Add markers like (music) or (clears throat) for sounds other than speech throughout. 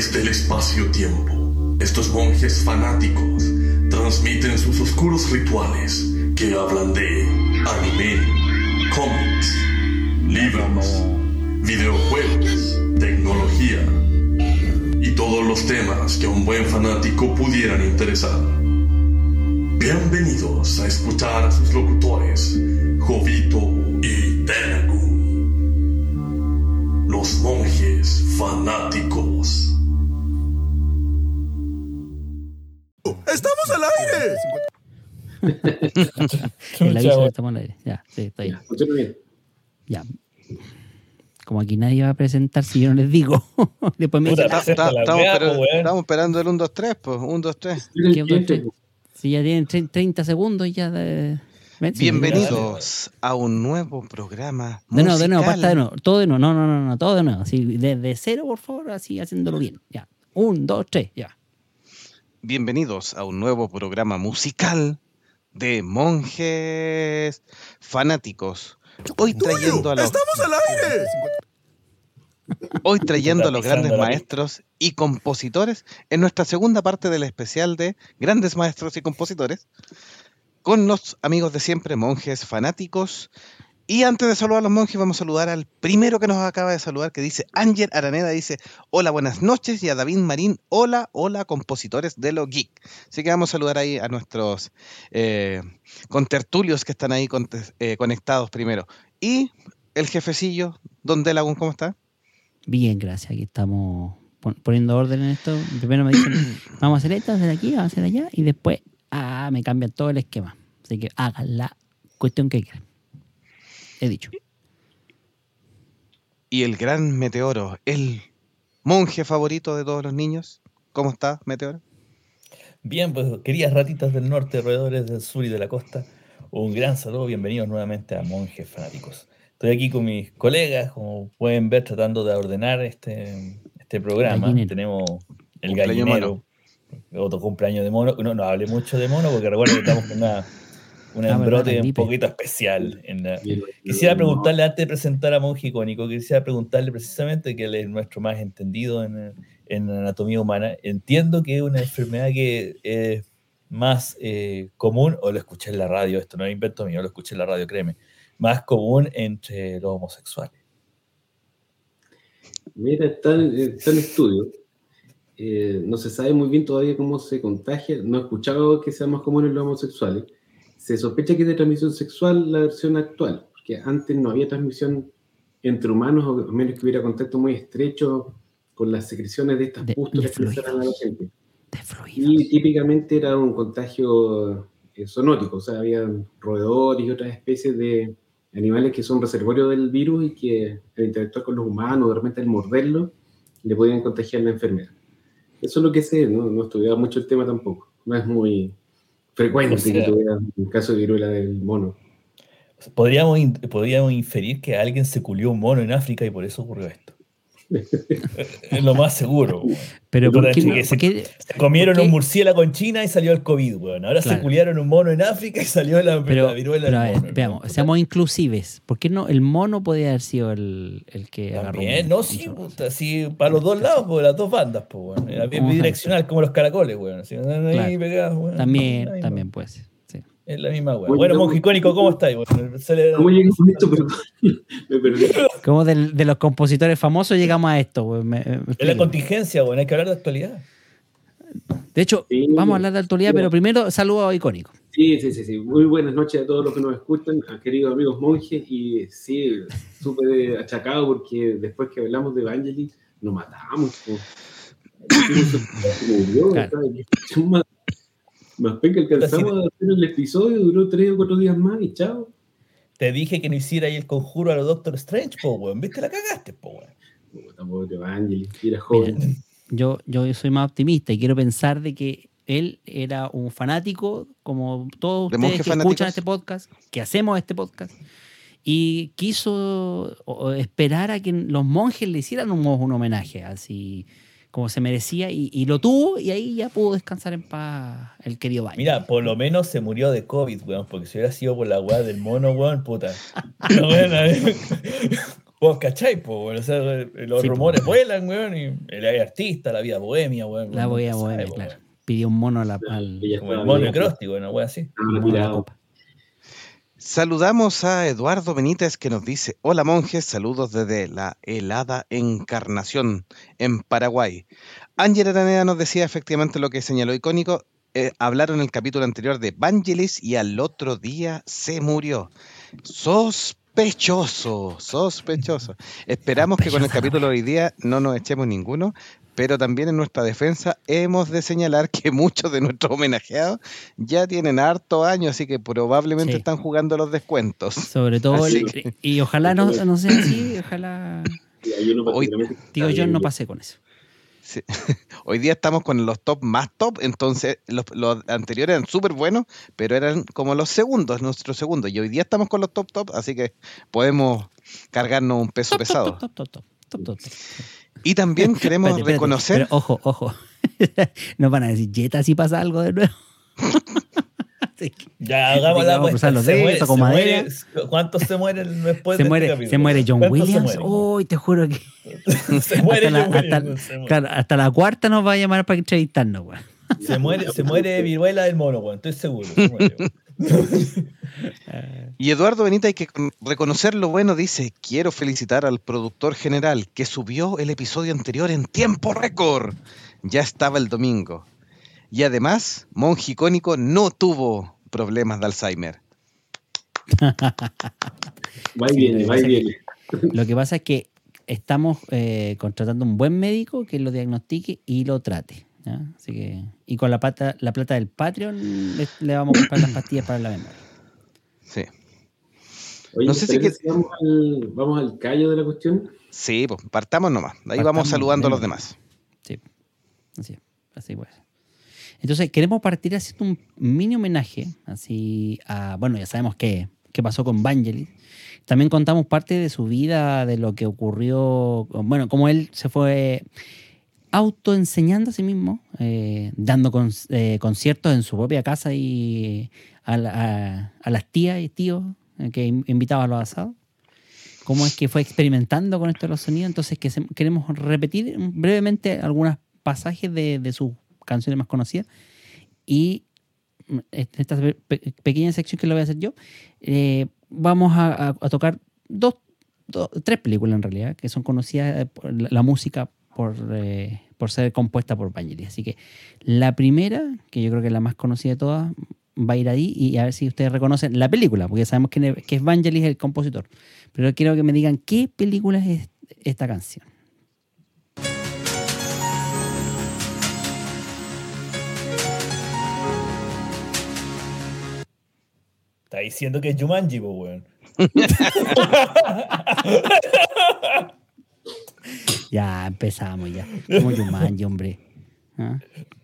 Desde el espacio-tiempo, estos monjes fanáticos transmiten sus oscuros rituales que hablan de anime, cómics, libros, videojuegos, tecnología y todos los temas que a un buen fanático pudieran interesar. Bienvenidos a escuchar a sus locutores, Jovito y Tenagu. Los monjes fanáticos. Al aire! (laughs) El aviso que estamos al aire. Ya, sí, está bien. Ya. Como aquí nadie va a presentar si yo no les digo. (laughs) Después me dicen, presenta Ta- la estamos, weá, espera- po, weón. estamos esperando el 1, 2, 3, pues. 1, 2, 3. ¿qué otro tre- si ya tienen tre- 30 segundos ya de... Ven, sí, Bienvenidos a un nuevo programa. De nuevo, de nuevo, musical. basta de nuevo. Todo de nuevo. No, no, no, no, todo de nuevo. Así, desde cero, por favor, así haciéndolo bien. Ya. Un, dos, tres, ya. Bienvenidos a un nuevo programa musical de monjes fanáticos. Hoy trayendo a los, ¡Estamos al aire! hoy trayendo a los grandes maestros y compositores en nuestra segunda parte del especial de grandes maestros y compositores con los amigos de siempre, monjes fanáticos. Y antes de saludar a los monjes, vamos a saludar al primero que nos acaba de saludar, que dice Ángel Araneda, dice, hola, buenas noches, y a David Marín, hola, hola, compositores de lo geek. Así que vamos a saludar ahí a nuestros eh, contertulios que están ahí eh, conectados primero. Y el jefecillo, Don Delagun, ¿cómo está? Bien, gracias. Aquí estamos pon- poniendo orden en esto. Primero me dicen, (coughs) vamos a hacer esto, hacer aquí, vamos a hacer allá. Y después, ah, me cambian todo el esquema. Así que hagan la cuestión que quieran. He dicho. Y el gran Meteoro, el monje favorito de todos los niños. ¿Cómo está, Meteoro? Bien, pues queridas ratitas del norte, roedores del sur y de la costa, un gran saludo, bienvenidos nuevamente a Monjes Fanáticos. Estoy aquí con mis colegas, como pueden ver, tratando de ordenar este, este programa. Gallinero. Tenemos el Cumpleaños gallinero, otro cumpleaños de mono. No, no hable mucho de mono porque recuerda que estamos con una, un Ah, embrote un poquito especial. En la- Bien, Quisiera preguntarle, antes de presentar a Monje Icónico, quisiera preguntarle precisamente, que él es nuestro más entendido en, en anatomía humana. Entiendo que es una enfermedad que es más eh, común, o lo escuché en la radio, esto no es invento mío, lo escuché en la radio, créeme, más común entre los homosexuales. Mira, está, en- está en estudio. Eh, no se sabe muy bien todavía cómo se contagia. No he escuchado que sea más común en los homosexuales. Se sospecha que es de transmisión sexual la versión actual, porque antes no había transmisión entre humanos, o a menos que hubiera contacto muy estrecho con las secreciones de estas De- pústulas que a la gente. Y típicamente era un contagio eh, zoonótico, o sea, había roedores y otras especies de animales que son reservorios del virus y que al interactuar con los humanos, de repente al morderlo, le podían contagiar la enfermedad. Eso es lo que sé, no, no he estudiado mucho el tema tampoco. No es muy frecuente O sea- que tuviera un caso de viruela del mono. Podríamos, podríamos inferir que alguien se culió un mono en África y por eso ocurrió esto. Es lo más seguro. Pero se- ¿Por qué- Se comieron un murciélago en China y salió el COVID, weón. Ahora se culiaron un mono en África y salió la, Pero, la viruela pero del ver, veamos, seamos inclusives. ¿Por qué no el mono podría haber sido el, el que agarró? También, un- no, sí, puta, sí, para los dos lados, pues, las dos bandas, pues, weón. Era bidireccional como los caracoles, weón. Así, andan ahí Claro. pegados, weón. Es la También, también sí. Es la misma. Oye, Bueno, ¿cómo- monje icónico, ¿cómo estáis, ¿Cómo llegamos a esto? Perdón, me perdí. Como de los compositores famosos llegamos a esto. me- me Es la contingencia, weón. Hay que hablar de actualidad. De hecho, Sí. vamos a hablar de actualidad, pero primero saludo a Icónico. Sí, sí, sí, sí. Muy buenas noches a todos los que nos escuchan, a queridos amigos monjes. Y sí, súper achacado porque después que hablamos de Evangelis, nos matamos. (coughs) murió, Claro. Más, penca alcanzamos a hacer el episodio, duró tres o cuatro días más y chao. Te dije que no hiciera ahí el conjuro a los Doctor Strange, po, weón. ¿Viste? La cagaste, po, weón. Pobre Evangelis, y era joven. Mira, yo, yo soy más optimista y quiero pensar de que él era un fanático, como todos ¿De ustedes que fanáticos? escuchan este podcast, que hacemos este podcast, y quiso esperar a que los monjes le hicieran un, un homenaje, así como se merecía, y, y lo tuvo, y ahí ya pudo descansar en paz el querido Baño. Mira, por lo menos se murió de COVID, weón, porque si hubiera sido por la weá del mono, weón, puta. Pero bueno, eh. (laughs) Vos cachai, po, weón. O sea, los Sí, po. rumores vuelan, weón. Y el artista, la vida bohemia, weón. La voy a no se bohemia, sabe, claro. weón. Pidió un mono a la, al, Como el mono acróstico, una wea así. estaba un mono a la tirado. copa. Saludamos a Eduardo Benítez que nos dice, hola monjes, saludos desde la helada Encarnación en Paraguay. Ángel Araneda nos decía efectivamente lo que señaló icónico, eh, hablaron en el capítulo anterior de Vangelis y al otro día se murió. Sospechoso, sospechoso. Esperamos que con el capítulo de hoy día no nos echemos ninguno, pero también en nuestra defensa hemos de señalar que (laughs) muchos de nuestros homenajeados ya tienen harto años, así que probablemente Sí. están jugando los descuentos. Sobre todo, el- y ojalá no, no sea así, (laughs) ojalá Hoy- que tío yo no pasé con eso. Sí. (laughs) Hoy día estamos con los top más top, entonces los, los anteriores eran súper buenos, pero eran como los segundos, nuestros segundos. Y hoy día estamos con los top top, así que podemos cargarnos un peso Top, top, pesado. top, top, Y también queremos Espérate, espérate, reconocer... pero ojo, ojo. (laughs) Nos van a decir, Jetta, si pasa algo de nuevo. (laughs) Ya, hagamos la apuesta. los Se dedos, muere- toco se madera. muere- ¿Cuántos se mueren después se, de muere, este se muere John ¿Cuántos se Williams. Uy, te juro que (laughs) se muere hasta, la, John hasta- Williams, se muere. claro, hasta la cuarta nos va a llamar para entrevistarnos, weón. Se muere, se muere viruela del mono, weón, estoy seguro. se muere, weón. (laughs) Y Eduardo Benita, hay que con- reconocer lo bueno, dice, quiero felicitar al productor general que subió el episodio anterior en tiempo récord. Ya estaba el domingo. Y además, Monje Icónico no tuvo problemas de Alzheimer. (laughs) Va y viene, va y viene. Lo que pasa es que estamos eh, contratando un buen médico que lo diagnostique y lo trate. ¿Ya? Así que, y con la plata, la plata del Patreon le, le vamos a comprar las pastillas para la memoria. Sí, Oye, No sé si ¿ustedes que- vamos, al, vamos al callo de la cuestión. sí, pues partamos nomás. Ahí Partamos vamos saludando a los de demás. Sí, así, es, así pues. Entonces, queremos partir haciendo un mini homenaje, así a, bueno, ya sabemos qué, qué pasó con Vangelis. También contamos parte de su vida, de lo que ocurrió, bueno, cómo él se fue autoenseñando a sí mismo, eh, dando eh, conciertos en su propia casa y a, la- las tías y tíos eh, que in- invitaba a los asados. Cómo es que fue experimentando con esto de los sonidos. Entonces, que queremos repetir brevemente algunos pasajes de, sus canciones más conocidas. Y mm, esta pe- pe- pequeña sección que lo voy a hacer yo, vamos a, tocar dos, tres películas en realidad, que son conocidas la, la música por, eh, por ser compuesta por Vangelis. Así que la primera, que yo creo que es la más conocida de todas, va a ir ahí y a ver si ustedes reconocen la película, porque sabemos que, que es Vangelis el compositor. Pero quiero que me digan qué película es esta canción. Está diciendo que es Jumanji, weón. (laughs) (laughs) Ya empezamos ya. Como Jumanji, hombre. ¿Ah?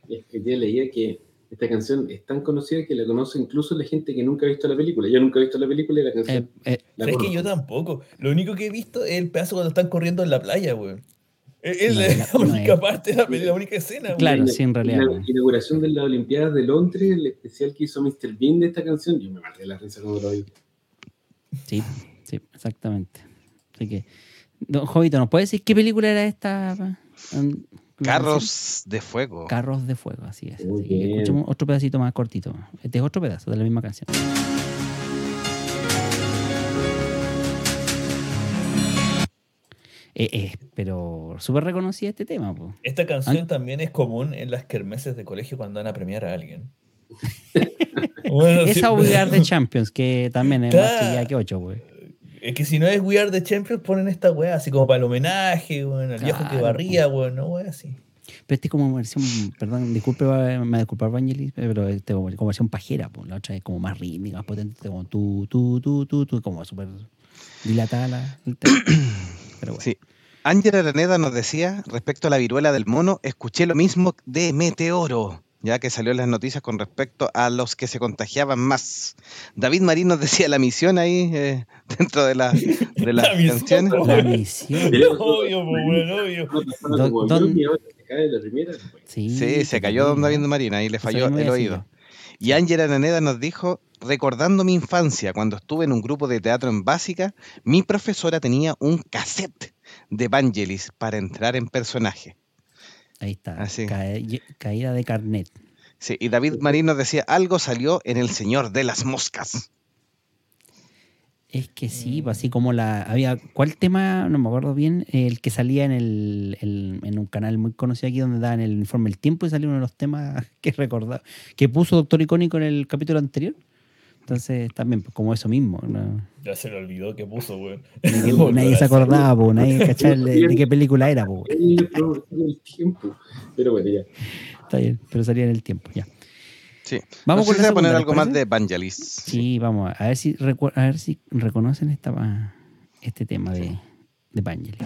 Es que yo leía que esta canción es tan conocida que la conoce incluso la gente que nunca ha visto la película. Yo nunca he visto la película y la Eh, canción. eh, la ¿Sabes que yo tampoco? Lo único que he visto es el pedazo cuando están corriendo en la playa, weón. Es es No, la, la- (laughs) no única es. parte de la película, la única escena, weón. Claro, La- sí, en realidad, La inauguración de las Olimpiadas de Londres, el especial que hizo Mr. Bean de esta canción, yo me maté la risa cuando lo vi. sí, sí, exactamente. Así que, don Jovito, ¿nos puede decir qué película era esta? Carros de fuego. Carros de fuego, así es. Así que escuchemos otro pedacito más cortito. Este es otro pedazo de la misma canción. Eh, eh, pero súper reconocida este tema, po. Esta canción Ah. también es común en las kermeses de colegio cuando van a premiar a alguien. (laughs) Bueno, Esa sí, the (laughs) Champions, que también es más que 8, güey. Es que si no es We Are the Champions, ponen esta weá así como para el homenaje, weón, al viejo que barría, weón, no weá así. Pero este es como versión, perdón, disculpe, me va a disculpar Vangelis, pero este como, como versión pajera, pues. la otra es como más rítmica, más potente, como tú, tú, tú, tú, tú, como súper dilatada la. (coughs) Pero bueno. Sí. Ángela Araneda nos decía, respecto a la viruela del mono, escuché lo mismo de Meteoro, ya que salió en las noticias con respecto a los que se contagiaban más. David Marín nos decía la misión ahí, eh, (laughs) dentro de, la, de las La misión, canciones. po. La misión. Obvio, po, weón, obvio. Don-. Sí, Sí, se cayó don David Marín, ahí le falló el oído. Y Ángela Araneda nos dijo, recordando mi infancia, cuando estuve en un grupo de teatro en básica, mi profesora tenía un cassette de Vangelis para entrar en personaje. Ahí está. Así. Cae- caída de carnet. Sí, y David Marín nos decía, algo salió en El Señor de las Moscas. Es que sí, pues, así como la. Había. ¿Cuál tema? No me acuerdo bien. El que salía en el, el- en un canal muy conocido aquí donde daban el informe El Tiempo y salió uno de los temas (laughs) que recordaba. Que puso Doctor Icónico en el capítulo anterior. Entonces, también, pues, como eso mismo. ¿no? Ya se le olvidó que puso, weón. Nadie, (laughs) nadie se acordaba, pues, nadie (laughs) cachaba de, de qué película era. El tiempo. Pero bueno, ya. Está bien, pero salía en el tiempo, ya. Sí. Vamos no sé si a poner algo ¿les más de Vangelis. Sí, vamos, a ver si, a ver si reconocen esta, este tema de, de Vangelis.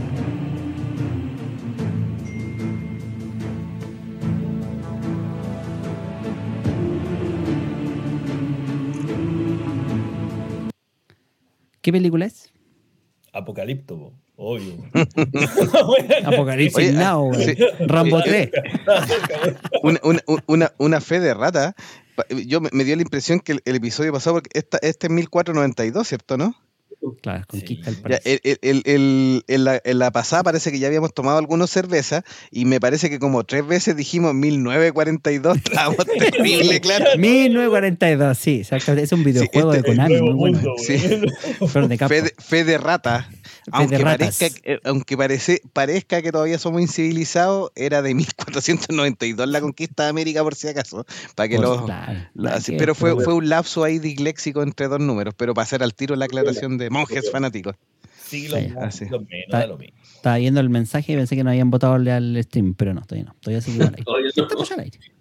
¿Qué película es? Apocalipto, po, obvio. (laughs) Apocalipsis Oye, Now, sí. Rambo 3. una, una, una, una fe de rata. Yo me, me dio la impresión que el, el episodio pasado, porque esta, este es 1492, ¿cierto, no? Claro, conquista Sí. el Ya, paraíso. el- el- el- el- en, la, en la pasada parece que ya habíamos tomado algunas cervezas y me parece que como tres veces dijimos 1942, estábamos (laughs) terrible, claro. 1942, sí. Es un videojuego este- de Konami, muy bueno. mundo, Sí. (laughs) de. Fe de, fe de rata. Aunque, de parezca, que- aunque parece, parezca que todavía somos incivilizados, era de 1492 la conquista de América, por si acaso. Para que Pues, los, claro, la- sí, pero fue, fue un lapso ahí disléxico entre dos números, pero para hacer al tiro la aclaración de monjes fanáticos. Sí, siglos menos, Está- da lo mismo. Estaba viendo el mensaje y pensé que no habían votado al stream, pero no, todavía no. Todavía seguimos (laughs) al aire. Todavía no.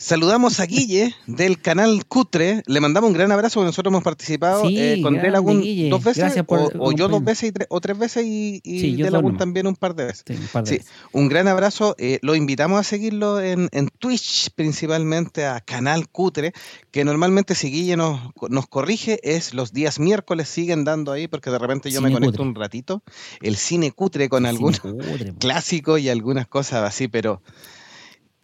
Saludamos a Guille del canal Cutre. Le mandamos un gran abrazo porque nosotros hemos participado Sí, eh, con Delagun dos veces, por o, o yo dos veces y tres- o tres veces y, y Sí, Delagun también un par de veces. Sí, un par de Sí, veces. un gran abrazo. eh, lo invitamos a seguirlo en, en Twitch, principalmente a Canal Cutre, que normalmente si Guille nos, nos corrige, es los días miércoles siguen dando ahí, porque de repente yo me conecto Cutre. un ratito. El cine Cutre con algunos (laughs) clásicos y algunas cosas así, pero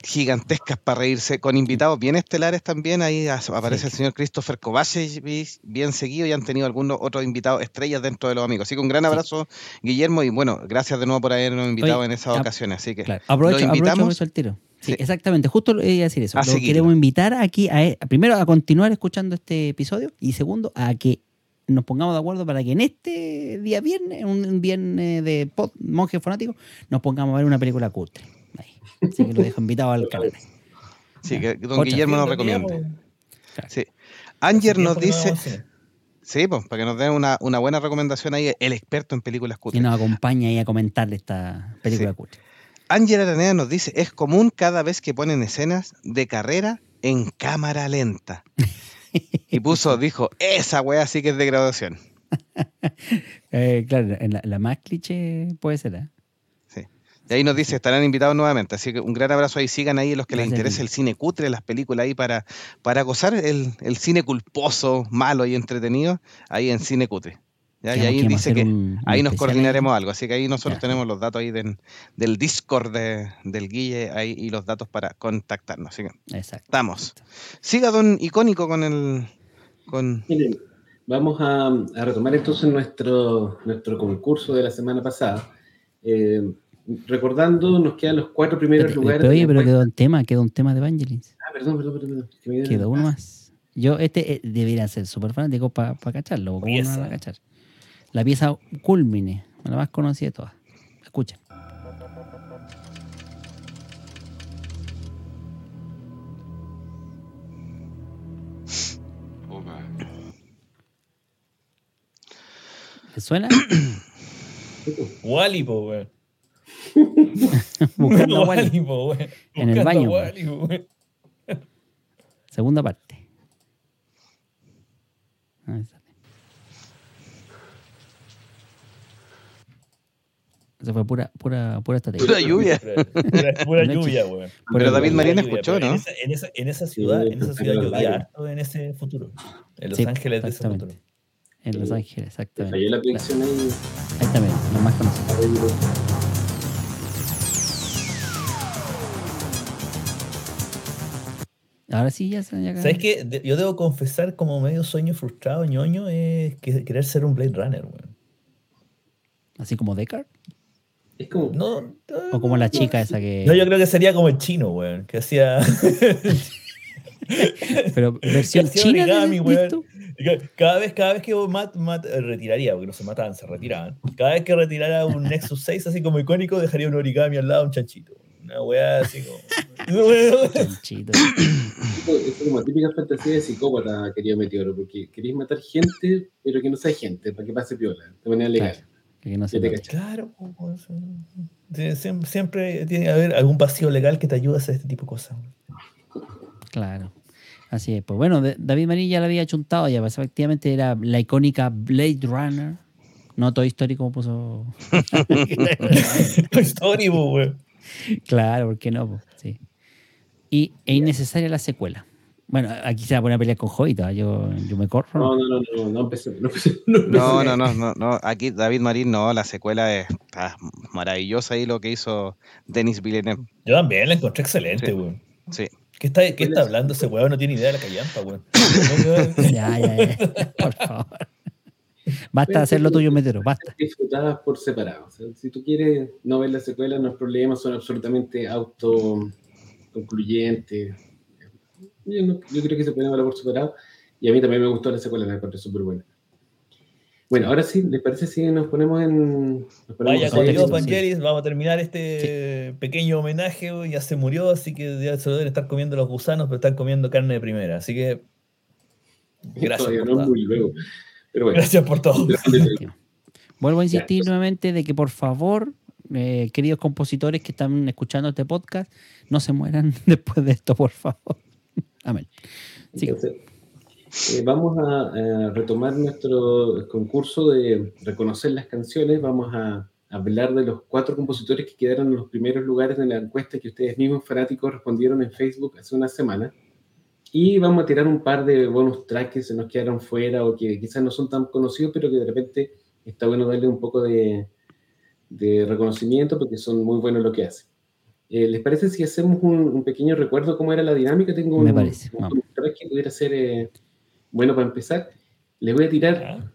gigantescas para reírse, con invitados bien estelares también. Ahí aparece el señor Christopher Kovacevic bien seguido y han tenido algunos otros invitados estrellas dentro de los amigos. Así que un gran abrazo, Guillermo, y bueno, gracias de nuevo por habernos invitado Oye, en esas ap- ocasiones. Así que Claro, aprovecho, lo invitamos. aprovecho el tiro. Sí, Sí. exactamente, justo lo iba a decir eso. A Lo queremos invitar aquí, a- primero, a continuar escuchando este episodio y segundo, a que nos pongamos de acuerdo para que en este día viernes, un viernes de pod, monje fanático, nos pongamos a ver una película cutre. Ahí. Así que lo dejo invitado al canal. Sí, que don. Guillermo nos recomienda. teníamos- Sí. Anger nos dice, sí, pues, para que nos den una, una buena recomendación ahí, el experto en películas Y cutres. nos acompaña ahí a comentarle esta película Sí. cutre. Ángel Araneda nos dice, es común cada vez que ponen escenas de carrera en cámara lenta. Y puso, (laughs) dijo, esa wea sí que es de graduación. (laughs) Eh, claro, en la, la más cliché puede ser. ¿eh? Y ahí nos dice, estarán invitados nuevamente. Así que un gran abrazo ahí, sigan ahí los que les Gracias, Guille. el cine cutre, las películas ahí para, para gozar el, el cine culposo, malo y entretenido, ahí en cine cutre. ¿Ya? Y ahí dice que un- un ahí nos coordinaremos algo. Así que ahí nosotros Ya. tenemos los datos ahí del Discord de- del Guille ahí, y los datos para contactarnos. Así que Exacto. estamos. Siga don icónico con el... Con... Miren, vamos a, a retomar entonces nuestro, nuestro concurso de la semana pasada. Eh, recordando, nos quedan los cuatro primeros Pero, lugares. pero, oye, pero quedó un tema, quedó un tema de Evangelins. Ah, perdón, perdón, perdón. perdón, que me dieron- Quedó uno Ah, más. Yo, este eh, debería ser súper fanático para cacharlo. ¿Cómo no lo van a cachar? La pieza Culmine, la más conocida de todas. Escucha. ¿Te suena? (coughs) Wally, po, weón. (laughs) Buscando a Wally. Wally, po, weón. En el baño, Wally. Segunda parte. Ahí sale. Eso fue pura, pura, pura estrategia. Pura lluvia. Pura, (laughs) lluvia, weón. Pero David Pura Marín escuchó, ¿no? En esa, en esa, en esa ciudad, en esa ciudad llovía harto en ese futuro. En Los Sí, Ángeles de ese futuro. En Los Ángeles, Me exactamente. falló la predicción ahí. Ahí también, lo más conocido. Ahora sí ya se ya ¿Sabes qué? De- Yo debo confesar como medio sueño frustrado, ñoño, es que querer ser un Blade Runner, weón. Así como Deckard. Es como. No, O como la chica esa que. no, yo creo que sería como el chino, weón, que hacía... (laughs) Pero versión china. origami. Cada vez, cada vez que mat, mat- eh, retiraría, porque no se mataban, se retiraban. Cada vez que retirara un Nexus 6 así como icónico, dejaría un origami al lado, un chanchito. Una weá así como. Chanchito. Es como típica fantasía de psicópata, querido Meteoro, porque queréis matar gente, pero que no sea gente, para que pase piola, de manera legal. Claro, que no se te. Claro, siempre, tiene que haber algún vacío legal que te ayude a hacer este tipo de cosas. Claro. Así es. Pues bueno, David Marín ya lo había chuntado, ya pues, efectivamente era la icónica Blade Runner. No Toy Story como puso. (laughs) Toy Story, weón. (laughs) claro, ¿por qué no? po? Sí. Y es innecesaria la secuela. Bueno, aquí se va a poner a pelear con Jovita. Yo, yo me corro. No, ¿no? no, no, no, (laughs) no empecé. No, empecé, no, No, empecé. no, no, no, no. Aquí David Marín, no, la secuela es está maravillosa ahí lo que hizo Denis Villeneuve. Yo también la encontré excelente, Sí. weón. Sí. ¿Qué está, qué está hablando ese weón? No tiene idea de la callampa, weón. (laughs) Ya, ya, ya. Por favor. Basta de hacer lo tuyo, Metero. Basta. disfrutadas por separado. O sea, si tú quieres no ver la secuela, no es problema, son absolutamente autoconcluyentes. Yo, no- yo creo que se pueden hablar por separado. Y a mí también me gustó la secuela, la encontré súper buena. Bueno, ahora sí, ¿les parece si nos ponemos en. nos ponemos Vaya con Dios, sí. Vangelis, vamos a terminar este pequeño homenaje, ya se murió, así que ya se lo deben estar comiendo los gusanos, pero están comiendo carne de primera. Así que gracias Todavía por no todo. muy luego. Pero bueno, Gracias por todo. Vuelvo a insistir Ya, nuevamente de que por favor, eh, queridos compositores que están escuchando este podcast, no se mueran (laughs) después de esto, por favor. Amén. Sí. Entonces, eh, vamos a, a retomar nuestro concurso de reconocer las canciones. Vamos a hablar de los cuatro compositores que quedaron en los primeros lugares en la encuesta que ustedes mismos fanáticos respondieron en Facebook hace una semana. Y vamos a tirar un par de bonus tracks que se nos quedaron fuera o que quizás no son tan conocidos, pero que de repente está bueno darle un poco de, de reconocimiento porque son muy buenos lo que hacen. Eh, ¿Les parece si hacemos un, un pequeño recuerdo cómo era la dinámica? Tengo Me un, parece, un vamos. track que pudiera ser eh, bueno para empezar. Les voy a tirar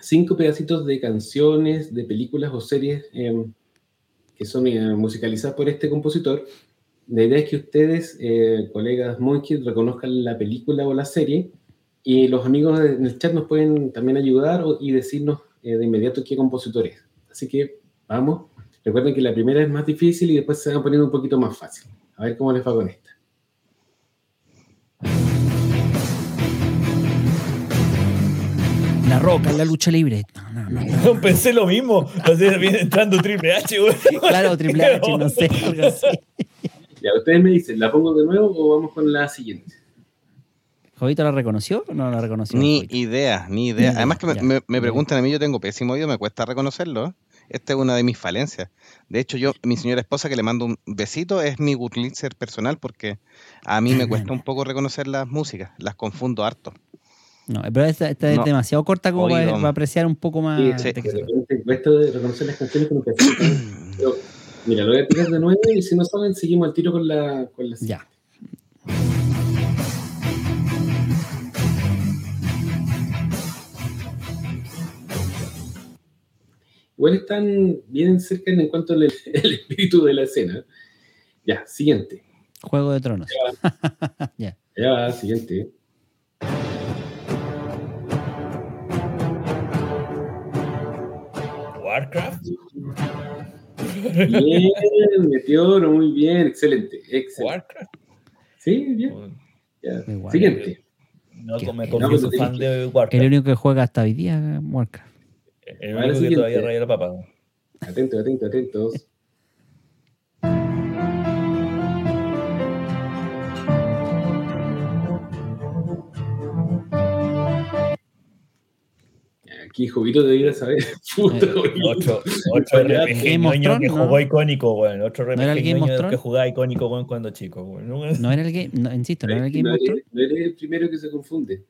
cinco pedacitos de canciones, de películas o series eh, que son eh, musicalizadas por este compositor. La idea es que ustedes, eh, colegas Monkey, reconozcan la película o la serie y los amigos en el chat nos pueden también ayudar o- y decirnos eh, de inmediato qué compositor es. Así que vamos. Recuerden que la primera es más difícil y después se va poniendo un poquito más fácil. A ver cómo les va con esta. La roca, la lucha libre. No, no, no. no. (laughs) Pensé lo mismo. Así viene entrando Triple H, weón. Claro, Triple H, no sé, (laughs) algo así. Ya, ustedes me dicen, ¿la pongo de nuevo o vamos con la siguiente? ¿Jovito la reconoció o no la reconoció? Ni Jovito? idea, ni Ni idea. idea, Además que me, me- me preguntan a mí, yo tengo pésimo oído, me cuesta reconocerlo. Esta es una de mis falencias. De hecho, yo, mi señora esposa, que le mando un besito, es mi Gutlitzer personal porque a mí me (laughs) cuesta un poco reconocer las músicas, las confundo harto. No, pero esta, esta es No. demasiado corta como para, para apreciar un poco más. Sí, repente, esto de reconocer las canciones con que (clears throat) mira, lo voy a tirar de nuevo y si no saben, seguimos al tiro con la, con la Ya. Igual están bien cerca en cuanto al (laughs) el espíritu de la escena. Ya, siguiente. Juego de Tronos. ya. (laughs) Ya va, siguiente. Warcraft. Bien, Meteoro, muy bien, excelente, excelente. Warcraft. Sí, bien. Ya. Siguiente. No, me confieso No, fan de El Warcraft. único que juega hasta hoy día, Warcraft. El único que todavía raya la papa. Atento, atento, atentos. Aquí Jovito debería saber. (laughs) Puta, Eh. Otro, otro Ya, RPG Game of ñoño que Thrones, ¿no? jugó icónico, weón. Otro ¿No era el Game que jugaba icónico, weón, cuando chico, weón. No era el game, no, insisto, no era el Game no, of Thrones. eres, no eres el primero que se confunde.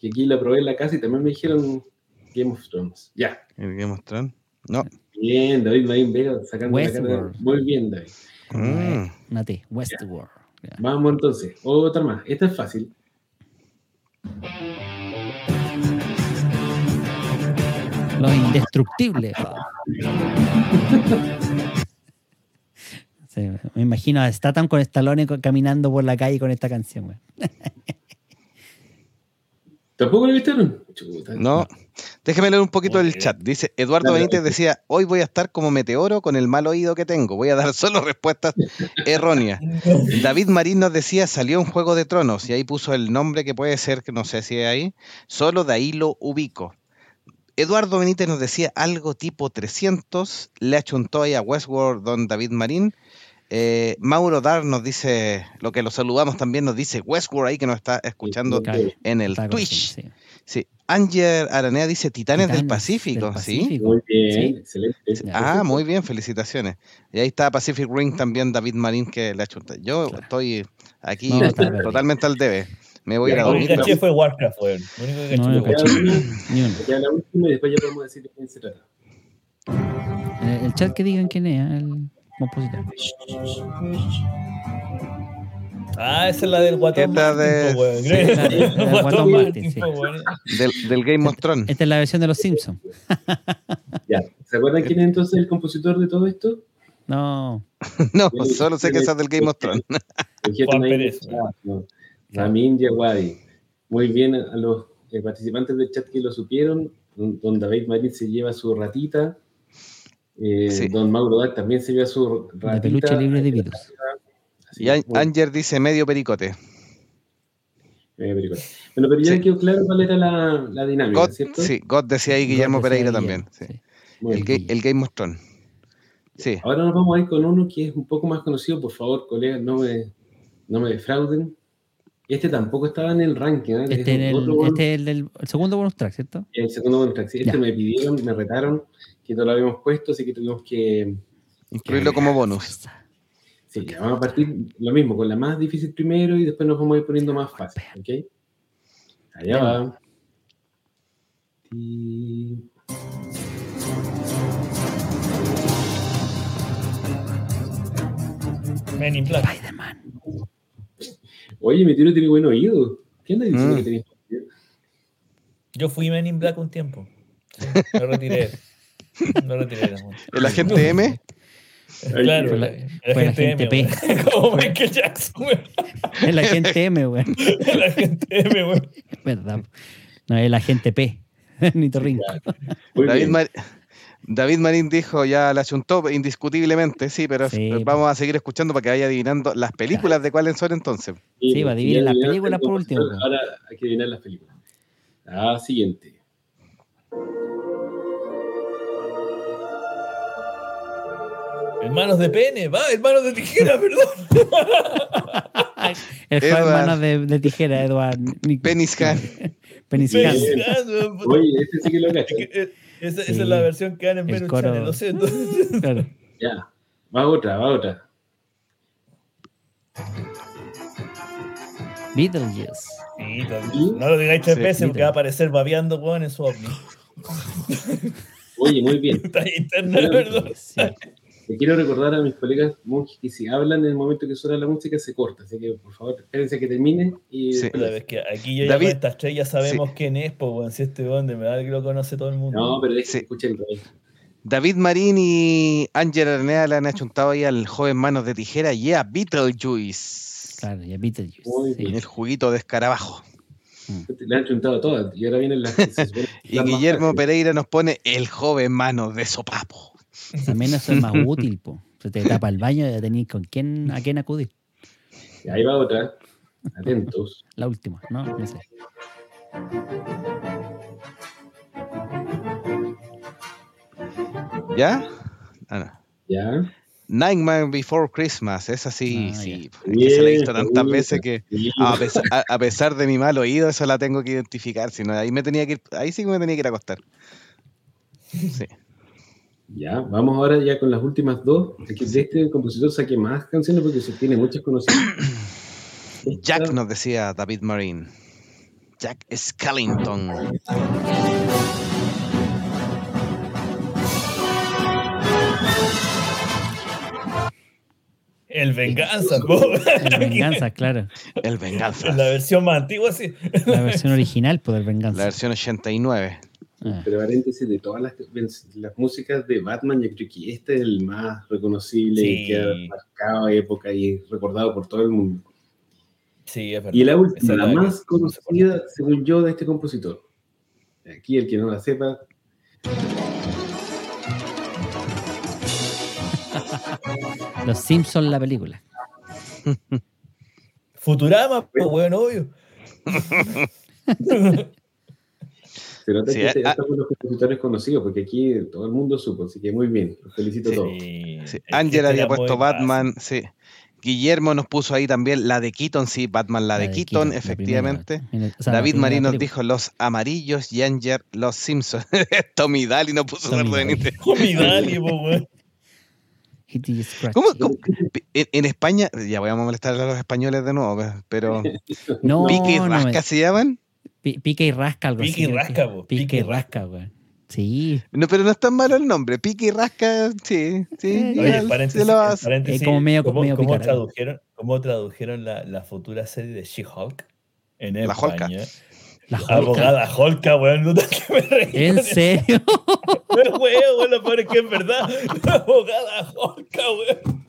Que aquí la probé en la casa y también me dijeron Game of Thrones. Ya. ¿El Game of Thrones? No. Bien, David Marín Vega sacando la cara. Westworld. Muy bien, David. Mm. Una T, Westworld. Vamos entonces, otra más. Esta es fácil. Los indestructibles. Sí, me imagino a Statham con Stallone caminando por la calle con esta canción, güey. ¿Tampoco lo vistieron? No. Déjeme leer un poquito bien. chat. Dice, Eduardo Benítez decía, hoy voy a estar como meteoro con el mal oído que tengo. Voy a dar (laughs) solo respuestas erróneas. David Marín nos decía, salió un Juego de Tronos y ahí puso el nombre que puede ser, que no sé si es ahí. Solo de ahí lo ubico. Eduardo Benítez nos decía algo tipo 300. Le achuntó ahí a Westworld don David Marín. Eh, Mauro Dar nos dice, lo que lo saludamos también, nos dice Westworld ahí que nos está escuchando en el Está Twitch. sí. Sí. Anger Aranea dice Titanes, del Pacífico, del ¿sí? Muy bien, Sí. excelente. Ah, muy bien, felicitaciones. Y ahí está Pacific Ring también, David Marín, que le ha hecho un- Yo Claro. estoy aquí No, totalmente al debe. Me voy a Lo único que caché fue Warcraft, weón. Lo único que No, caché yo fue. Warcraft. Ni uno. Ya la última y después ya podemos decir de quién se trata. El, el chat que digan quién es el compositor. Ah, esa es la del Guatón Esta de-. Sí, la de- la de Guatón Martin, sí. Del, del Game of Thrones. Esta es la versión de los Simpsons. Ya. ¿Se acuerdan quién es entonces el compositor de todo esto? No. No, solo sé que esa es del Game of Thrones. Juan Pérez. ah, no. Ramin Djawadi. Muy bien a los eh, participantes del chat que lo supieron. Don, don David Marín se lleva su ratita. Eh, Sí. Don Mauro Dac también se lleva su ratita. De peluche libre de virus. Y An- Anger dice medio pericote. very good. Bueno, pero ya Sí. quedó claro cuál era la, la dinámica, God, ¿cierto? sí, God decía ahí Guillermo decía Pereira también. sí. El, ga- el Game of Thrones. Sí. Ahora nos vamos a ir con uno que es un poco más conocido. Por favor, colegas, no me, no me defrauden. Este tampoco estaba en el ranking. ¿eh? Este Es es el, otro bonus- este es el, del- el segundo bonus track, ¿cierto? el segundo bonus track. Sí, Este Ya. me pidieron, me retaron, que no lo habíamos puesto, así que tuvimos que... Incluirlo como bonus. Sí, ya vamos a partir lo mismo, con la más difícil primero y después nos vamos a ir poniendo más fácil, ¿ok? Allá va. Y- Men in Black. Spider-Man. Oye, mi tiro tiene buen oído. ¿Qué anda diciendo Mm. que tenés? Yo fui Men in Black un tiempo. Sí, me retiré. Me retiré. weón. El agente M. Claro, el agente gente M, P. (laughs) Como Michael Jackson, weón. El agente M, güey. El agente M, weón. Verdad. No, el agente P. (laughs) Nito Rinco. David. Mar- David Marín dijo, ya la chuntó indiscutiblemente, sí, pero Sí. pero vamos a seguir escuchando para que vaya adivinando las películas de cuáles son entonces. Sí, va, adivinen ya las adivinaste películas el por último, Ahora hay que adivinar las películas. Ah, siguiente. Hermanos de pene, va, hermanos de tijera, (laughs) perdón. (laughs) El Edward. joven manos de, de tijera, Edward. Nick- Penis Khan. (laughs) Penis Sí. Khan. Oye, este sí que lo Esa, es la versión que dan en Venus coro. Channel, lo siento. (laughs) Claro. Ya. Va otra, va otra. Beetlejuice. También. no lo digáis tres Sí, veces porque va a aparecer babeando weón, en su ovni. Oye, muy bien. (laughs) Está interna, perdón. Sí. Le quiero recordar a mis colegas monjes que si hablan en el momento que suena la música se corta. Así que por favor, espérense a que termine y Sí. es que aquí yo ya David- estas tres ya sabemos quién es, pues weón, si este weón de verdad que lo conoce todo el mundo. No, pero Sí. que escuchen el rey. David Marín y Ángel Arnea le han achuntado ahí al joven manos de tijera y a Beetlejuice. Claro, y a Beetlejuice. Sí. bien. El juguito de escarabajo. Le han chuntado todas y ahora vienen las que se (laughs) Y Guillermo. Pereira nos pone el joven manos de sopapo. También eso es más (laughs) útil, po. Se te tapa el baño y ya tenéis con quién, a quién acudir. Y Ahí va otra. Atentos. (laughs) La última, ¿no? No sé. ¿Ya? Ah, no. Ya. Nightmare Before Christmas, esa sí, Ah, sí. ya. Es que se la he visto tantas veces que a pesar, a- a pesar de mi mal oído, eso la tengo que identificar. Si no, ahí me tenía que ir- ahí sí que me tenía que ir a acostar. Sí. Ya, vamos ahora ya con las últimas dos. Es que de este compositor saqué más canciones porque se tiene muchas conocidas. (coughs) Jack nos decía David Marine. Jack Skellington. El Venganza. El (laughs) Venganza, claro. El Venganza. La versión más antigua, sí. La versión original, pues, del La Venganza. versión 89. Ah. Pero paréntesis, de todas las, las músicas de Batman, yo creo que este es el más reconocible Sí. y que ha marcado época y recordado por todo el mundo. Sí, es verdad. Y la última, la más conocida, según yo, de este compositor. Aquí, el que no la sepa, (laughs) Los Simpsons, la película. (laughs) Futurama, pues, bueno, obvio. (laughs) se nota Sí, que este- ah. estos son los compositores conocidos, porque aquí todo el mundo supo, así que muy bien, los felicito a todos. Sí, este había puesto Batman, sí. Guillermo nos puso ahí también la de Keaton, sí, Batman, la, de, Keaton, la efectivamente. primera. O sea, la David Marín nos dijo los amarillos y Anger los Simpsons. (laughs) Tommy Daly nos puso Tommy de Daly. Mi Dali, po, Scratch. ¿Cómo, cómo? En, en España, ya voy a molestar a los españoles de nuevo, pues, pero (laughs) No, Pique y no Rasca me- se llaman. Pi- Pica y rasca algo Pica así. y rasca, po, Pica pica y y rasca, güey. Sí. No, pero no es tan malo el nombre. Pique y Rasca, sí, sí. Eh, ya, Oye, paréntesis, paréntesis, Eh, como medio- ¿cómo, medio cómo tradujeron, cómo tradujeron la, la futura serie de She-Hulk en La. España? La Hulka. Abogada Holka, weón. No que (laughs) me reí. ¿En serio? (laughs) Pero, weón, weón, lo peor es que es verdad. La (laughs) abogada Holka, weón.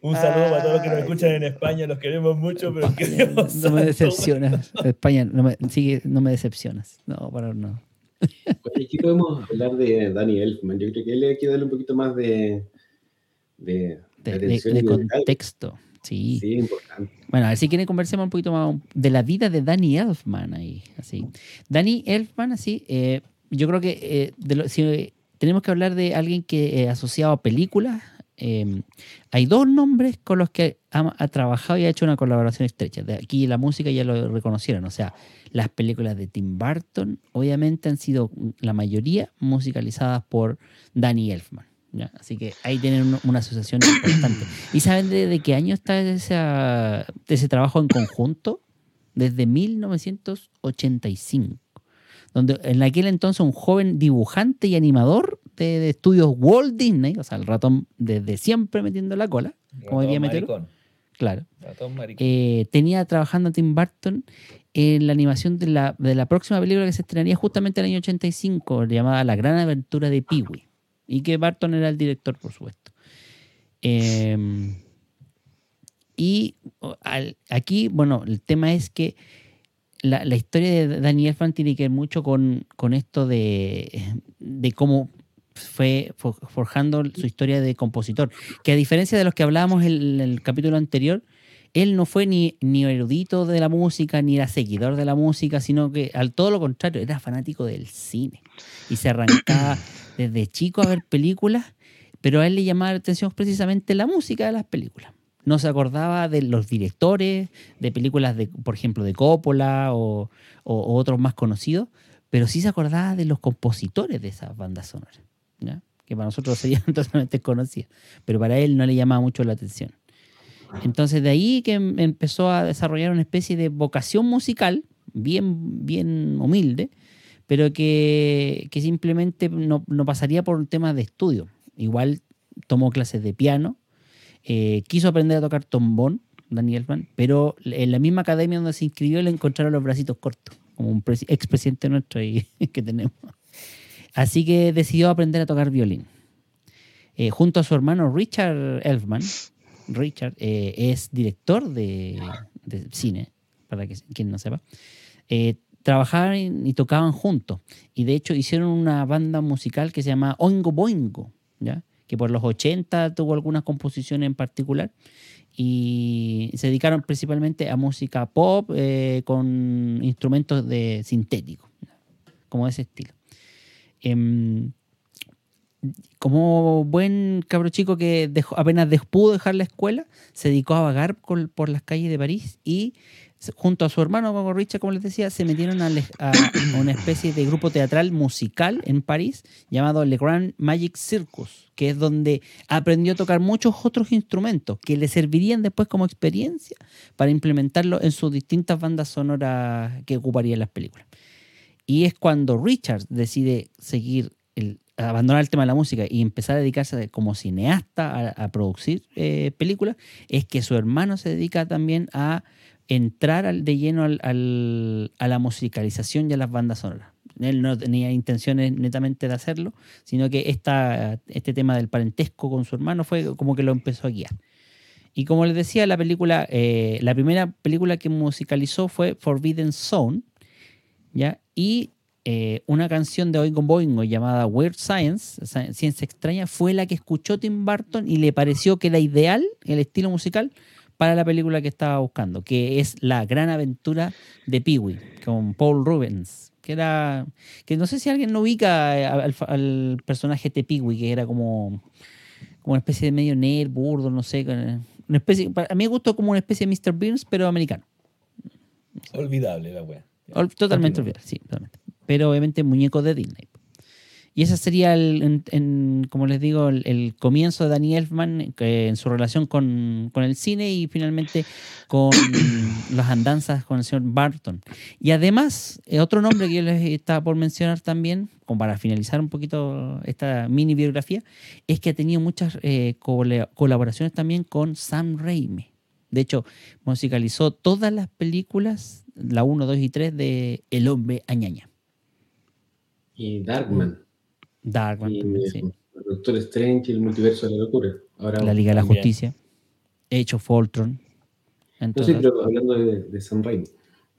Un saludo para todos los que nos escuchan en España, los queremos mucho, pero queremos No me decepcionas. España, no me, sigue, no me decepcionas. No, para no. Oye, aquí podemos hablar de Danny Elfman. Yo creo que él hay que darle un poquito más de, de, De, de- atención de contexto. Sí. Sí, importante. Bueno, a ver si quieren conversemos un poquito más de la vida de Danny Elfman ahí, así. Danny Elfman, así, eh, yo creo que eh, de lo- si eh, tenemos que hablar de alguien que eh, asociado a películas, eh, hay dos nombres con los que ha, ha trabajado y ha hecho una colaboración estrecha. De aquí la música ya lo reconocieron, o sea, las películas de Tim Burton obviamente han sido la mayoría musicalizadas por Danny Elfman. ¿ya? Así que ahí tienen un- una asociación importante. (clears throat) ¿Y saben de, de qué año está esa- ese trabajo en conjunto? Desde 1985. Donde en aquel entonces un joven dibujante y animador de, de estudios Walt Disney, o sea, el ratón desde siempre metiendo la cola, como diría Ratón Metero, maricón, claro, ratón maricón. eh, tenía trabajando Tim Burton en la animación de la, de la próxima película que se estrenaría justamente en el año 85, llamada La Gran Aventura de Pee-wee. Y que Burton era el director, por supuesto. Eh, y al- aquí, bueno, el tema es que la, la historia de Daniel Elfman tiene que ver mucho con, con esto de, de cómo fue fo- forjando su historia de compositor. Que a diferencia de los que hablábamos en el capítulo anterior, él no fue ni, ni erudito de la música, ni era seguidor de la música, sino que al todo lo contrario, era fanático del cine. Y se arrancaba (clears throat) desde chico a ver películas, pero a él le llamaba la atención precisamente la música de las películas. No se acordaba de los directores, de películas, de, por ejemplo, de Coppola o, o- o otros más conocidos, pero sí se acordaba de los compositores de esas bandas sonoras, que para nosotros serían (laughs) totalmente conocidas, pero para él no le llamaba mucho la atención. Entonces de ahí que em- empezó a desarrollar una especie de vocación musical, bien, bien humilde, pero que, que simplemente no, no pasaría por un tema de estudio. Igual tomó clases de piano, eh, quiso aprender a tocar trombón, Daniel Elfman, pero en la misma academia donde se inscribió le encontraron los bracitos cortos, como un presi- expresidente nuestro ahí (laughs) que tenemos. Así que decidió aprender a tocar violín. Eh, junto a su hermano Richard Elfman, Richard eh, es director de, cine, para que quien no sepa. Eh, trabajaban y tocaban juntos. Y de hecho hicieron una banda musical que se llama Oingo Boingo, que por los 80 tuvo algunas composiciones en particular. Y se dedicaron principalmente a música pop eh, con instrumentos de sintéticos, como de ese estilo. Em, como buen cabro chico que apenas pudo dejar la escuela, se dedicó a vagar por las calles de París y junto a su hermano Richard, como les decía, se metieron a, a una especie de grupo teatral musical en París llamado Le Grand Magic Circus, que es donde aprendió a tocar muchos otros instrumentos que le servirían después como experiencia para implementarlo en sus distintas bandas sonoras que ocuparía en las películas. Y es cuando Richard decide seguir abandonar el tema de la música y empezar a dedicarse como cineasta a, producir eh, películas, es que su hermano se dedica también a entrar de lleno al- a la musicalización y a las bandas sonoras. Él no tenía intenciones netamente de hacerlo, sino que esta, este tema del parentesco con su hermano fue como que lo empezó a guiar. Y como les decía, la película, eh, la primera película que musicalizó fue Forbidden Zone, ¿ya? Y eh, una canción de Oingo Boingo llamada Weird Science, Ci- Ciencia Extraña, fue la que escuchó Tim Burton y le pareció que era ideal el estilo musical para la película que estaba buscando, que es La Gran Aventura de Pee-wee, con Paul Rubens, que era, que no sé si alguien no ubica eh, al, personaje de Pee-wee, que era como, una especie de medio nerd, burdo, no sé, una especie, a mí me gustó como una especie de Mr. Beans, pero americano. Olvidable la wea. Totalmente olvidable, sí, totalmente. Pero obviamente muñeco de Disney. Y ese sería, el, en- en- como les digo, el, el comienzo de Danny Elfman en su relación con, con el cine y finalmente con (coughs) las andanzas con el señor Barton. Y además, eh, otro nombre que yo les estaba por mencionar también, como para finalizar un poquito esta mini biografía, es que ha tenido muchas eh, colaboraciones también con Sam Raimi. De hecho, musicalizó todas las películas, la 1, 2 y 3 de El Hombre Añaña. Y Darkman. Darkman y también, eh, sí. el Doctor Strange y el multiverso de la locura. Ahora, La Liga de la. Justicia. Age of Ultron. No Entonces, sé, pero hablando de, de Sam Raimi.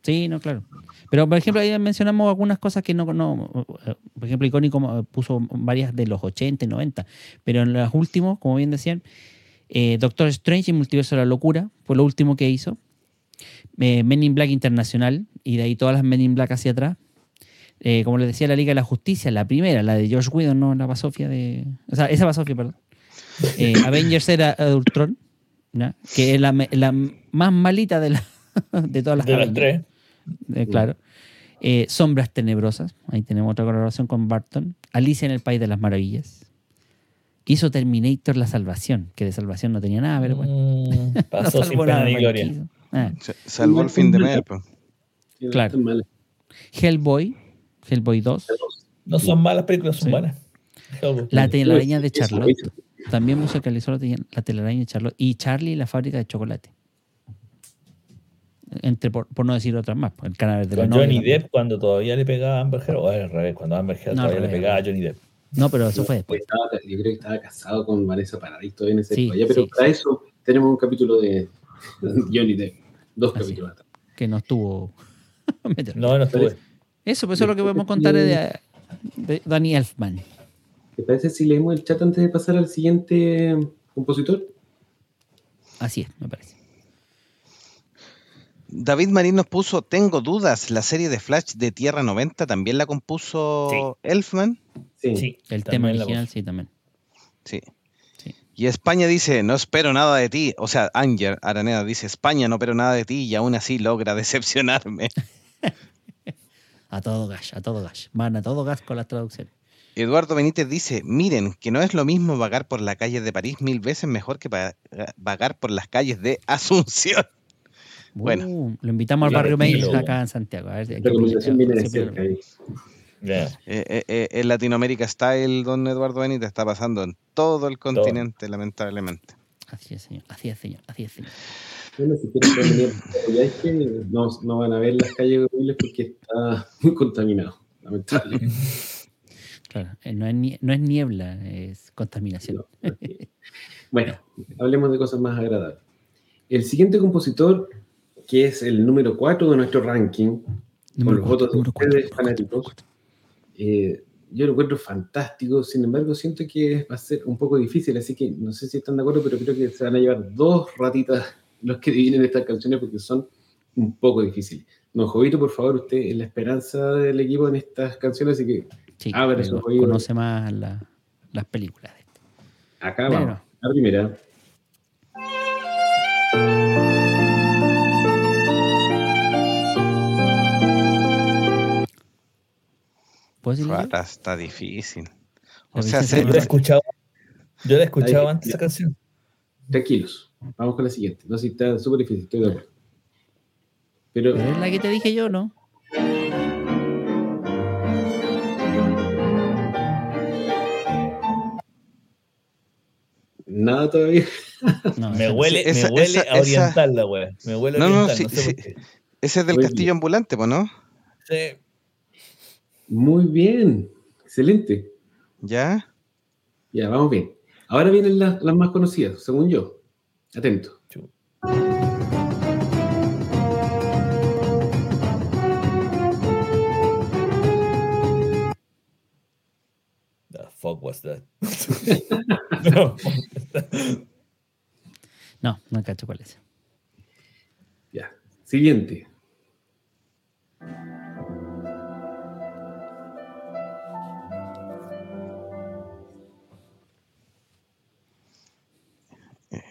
Sí, no, claro. Pero, por ejemplo, ahí mencionamos algunas cosas que no... no eh, por ejemplo, Icónico puso varias de los 80 y 90, pero en los últimos, como bien decían, eh, Doctor Strange y Multiverso de la Locura fue lo último que hizo. Eh, Men in Black Internacional, y de ahí todas las Men in Black hacia atrás. Eh, como les decía, la Liga de la Justicia, la primera, la de George Whedon, no la Basofia de... O sea, esa Basofia, perdón. (laughs) Avengers era Ultron, ¿ya? que es la, más malita de, la, (laughs) de todas las De las tres. Claro. Sombras Tenebrosas. Ahí tenemos otra colaboración con Barton. Alicia en el País de las Maravillas. Hizo Terminator La Salvación, que de salvación no tenía nada, pero bueno. Mm, (laughs) No pasó sin pena ni gloria. Ah, Salvó el fin de mes. pues. Claro. Hellboy, Hellboy 2. No son malas películas, son Sí. buenas. La telaraña de Charlotte. También musicalizó la, te- la telaraña de Charlotte. Y Charlie y la fábrica de chocolate. Entre, por, por no decir otras más. pues, El cadáver de la Con novia Johnny. Depp cuando todavía le pegaba a Amber Heard, o al revés, cuando Amber Heard No, todavía le pegaba a Johnny Depp. No, pero eso fue después. Estaba- yo creo que estaba casado con Vanessa Paradis todavía en ese Sí, época. Ya, pero sí, para eso tenemos un capítulo de Johnny Depp. Dos Así. capítulos atrás. Que no estuvo. (laughs) No, no estuve. Eso, pues eso es lo que podemos contar de, de Danny Elfman. ¿Te parece si leemos el chat antes de pasar al siguiente compositor? Así es, me parece. David Marín nos puso Tengo dudas. La serie de Flash de Tierra 90 también la compuso Elfman. Sí. Sí, El tema original, sí, también. Sí. Sí. Y España dice, no espero nada de ti. O sea, Anger Araneda dice, España no espero nada de ti y aún así logra (laughs) decepcionarme. (laughs) A todo gas, a todo gas. Van a todo gas con las traducciones. Eduardo Benítez dice, miren, que no es lo mismo vagar por las calles de París mil veces mejor que vagar por las calles de Asunción. Bueno. Lo invitamos al barrio Mail acá en Santiago. A ver, Recomendación viene de cerca ahí. Ya. Eh, eh, eh, el Latinoamérica Style, don Eduardo Benítez, está pasando en todo el continente, lamentablemente. Así es, señor. Así es, señor. Así es, señor. Bueno, si quieren no, no van a ver las calles de porque está muy contaminado, lamentable. Claro, eh, no es, nie- no es niebla, es contaminación. Bueno, hablemos de cosas más agradables. El siguiente compositor, que es el número 4 de nuestro ranking, con Número los cuatro, votos de ustedes, fanáticos. Eh, yo lo encuentro fantástico, sin embargo siento que va a ser un poco difícil, así que no sé si están de acuerdo, pero creo que se van a llevar dos ratitas (laughs) los que divinen estas canciones porque son un poco difíciles. Don Jovito, por favor, usted es la esperanza del equipo en estas canciones, así que Sí, fue- conoce más la- las películas. de esto. acá Bueno. vamos. La primera. ¿Puedo decirlo? yo? Está, está difícil. O sea, se- Yo la he escuchado, yo la he escuchado Ahí- antes esa canción. Tranquilos, vamos con la siguiente. No, si está súper difícil, estoy de acuerdo. Pero Pero es la que te dije yo, ¿no? nada todavía. No, Me huele, esa- me huele esa- a esa- oriental la wea. Me huele a No, no, sí, no sé sí. Ese es del Muy castillo bien. ambulante, pues, ¿no? Sí. Muy bien, excelente. ¿Ya? Ya, vamos bien. Ahora vienen las, las más conocidas, según yo. Atento. Fuck was that? (laughs) no. No, no cacho cuál es. Ya. Siguiente.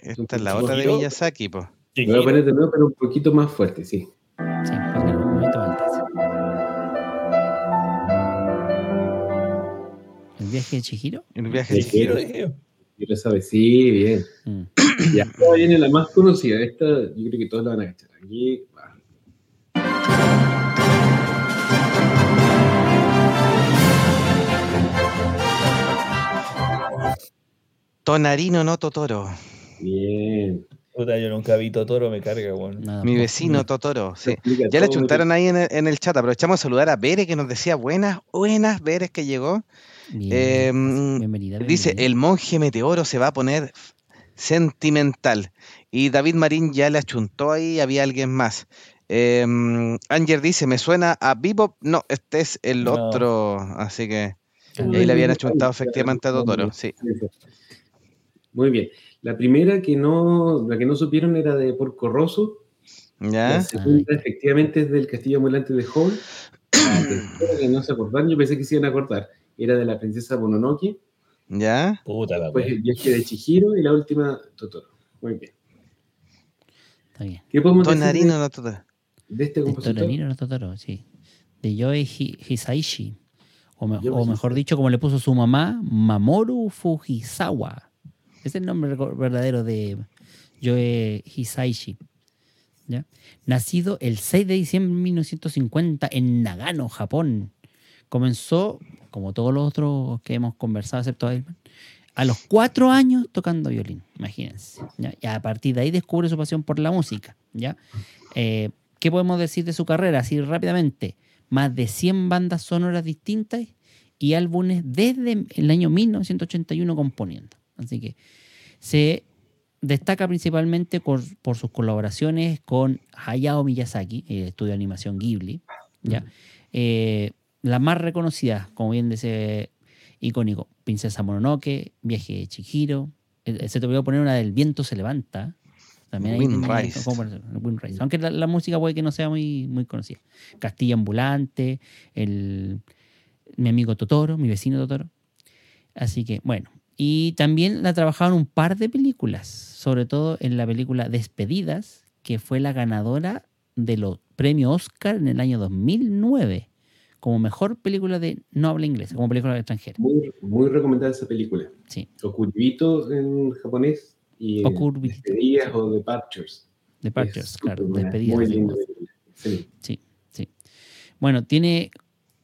Esta es la otra de Miyazaki, pues. Me voy a poner de nuevo, pero un poquito más fuerte, sí. Sí, porque un momento antes. ¿El viaje de Chihiro? El viaje de Chihiro. Lo sabe, sí, bien. Mm. (clears throat) Y ahora viene la más conocida. Esta yo creo que todos la van a cachar. Aquí va. Tonarino no Totoro. Bien. Puta, yo nunca vi Totoro, me carga, weón. Nada, Mi vecino Totoro. Sí. Ya le chuntaron ahí en el, en el chat. Aprovechamos a saludar a Bere que nos decía buenas, buenas Bere que llegó. Bien, Eh, bienvenida, Dice, el monje meteoro se va a poner sentimental. Y David Marín ya le achuntó ahí, había alguien más. Eh, Anger dice, me suena a Bebop. No, este es el No. otro. Así que Ah, ahí le habían achuntado efectivamente a Totoro. Sí. Muy bien. La primera que no, la que no supieron era de Porco Rosso. La ¿Ya? segunda, Ay. efectivamente, es del Castillo Ambulante de Hall. La (clears throat) tercera, que no se acordaron, yo pensé que se iban a acordar. Era de la princesa Mononoke. ¿Ya? Puta la Después wea. el viaje de Chihiro y la última, Totoro. Muy bien. Está bien. ¿Qué podemos decir Tonarino de, no Totoro. de este De compositor? Toronino no Totoro, sí. De Yoe Hi- Hisaishi. O, me- Yoe o mejor dicho, como le puso su mamá, Mamoru Fujisawa. Es el nombre verdadero de Yoe Hisaishi. ¿ya? Nacido el 6 de diciembre de 1950 en Nagano, Japón. Comenzó, como todos los otros que hemos conversado, excepto Iron Man, a los cuatro años tocando violín, imagínense. ¿ya? Y a partir de ahí descubre su pasión por la música. ¿ya? Eh, ¿Qué podemos decir de su carrera? Así rápidamente. Más de 100 bandas sonoras distintas y álbumes desde el año 1981 componiendo. Así que se destaca principalmente por, por sus colaboraciones con Hayao Miyazaki, el estudio de animación Ghibli. ¿ya? Eh, las más reconocidas, como bien dice icónico, Princesa Mononoke, Viaje de Chihiro. Eh, Se te olvidó poner una del Viento se levanta. También ahí Wind Rise. Wind. Aunque la, la música puede que no sea muy, muy conocida. Castilla Ambulante, el, mi amigo Totoro, mi vecino Totoro. Así que, bueno. Y también la trabajaba en un par de películas, sobre todo en la película Despedidas, que fue la ganadora de los premios Oscar en el año 2009, como mejor película de no habla inglesa, como película extranjera. Muy, muy recomendada esa película. Sí, Okuribito en japonés y Okuribito. Despedidas o Departures. Departures, Es claro, Despedidas. Muy sí. Sí, sí. Bueno, tiene,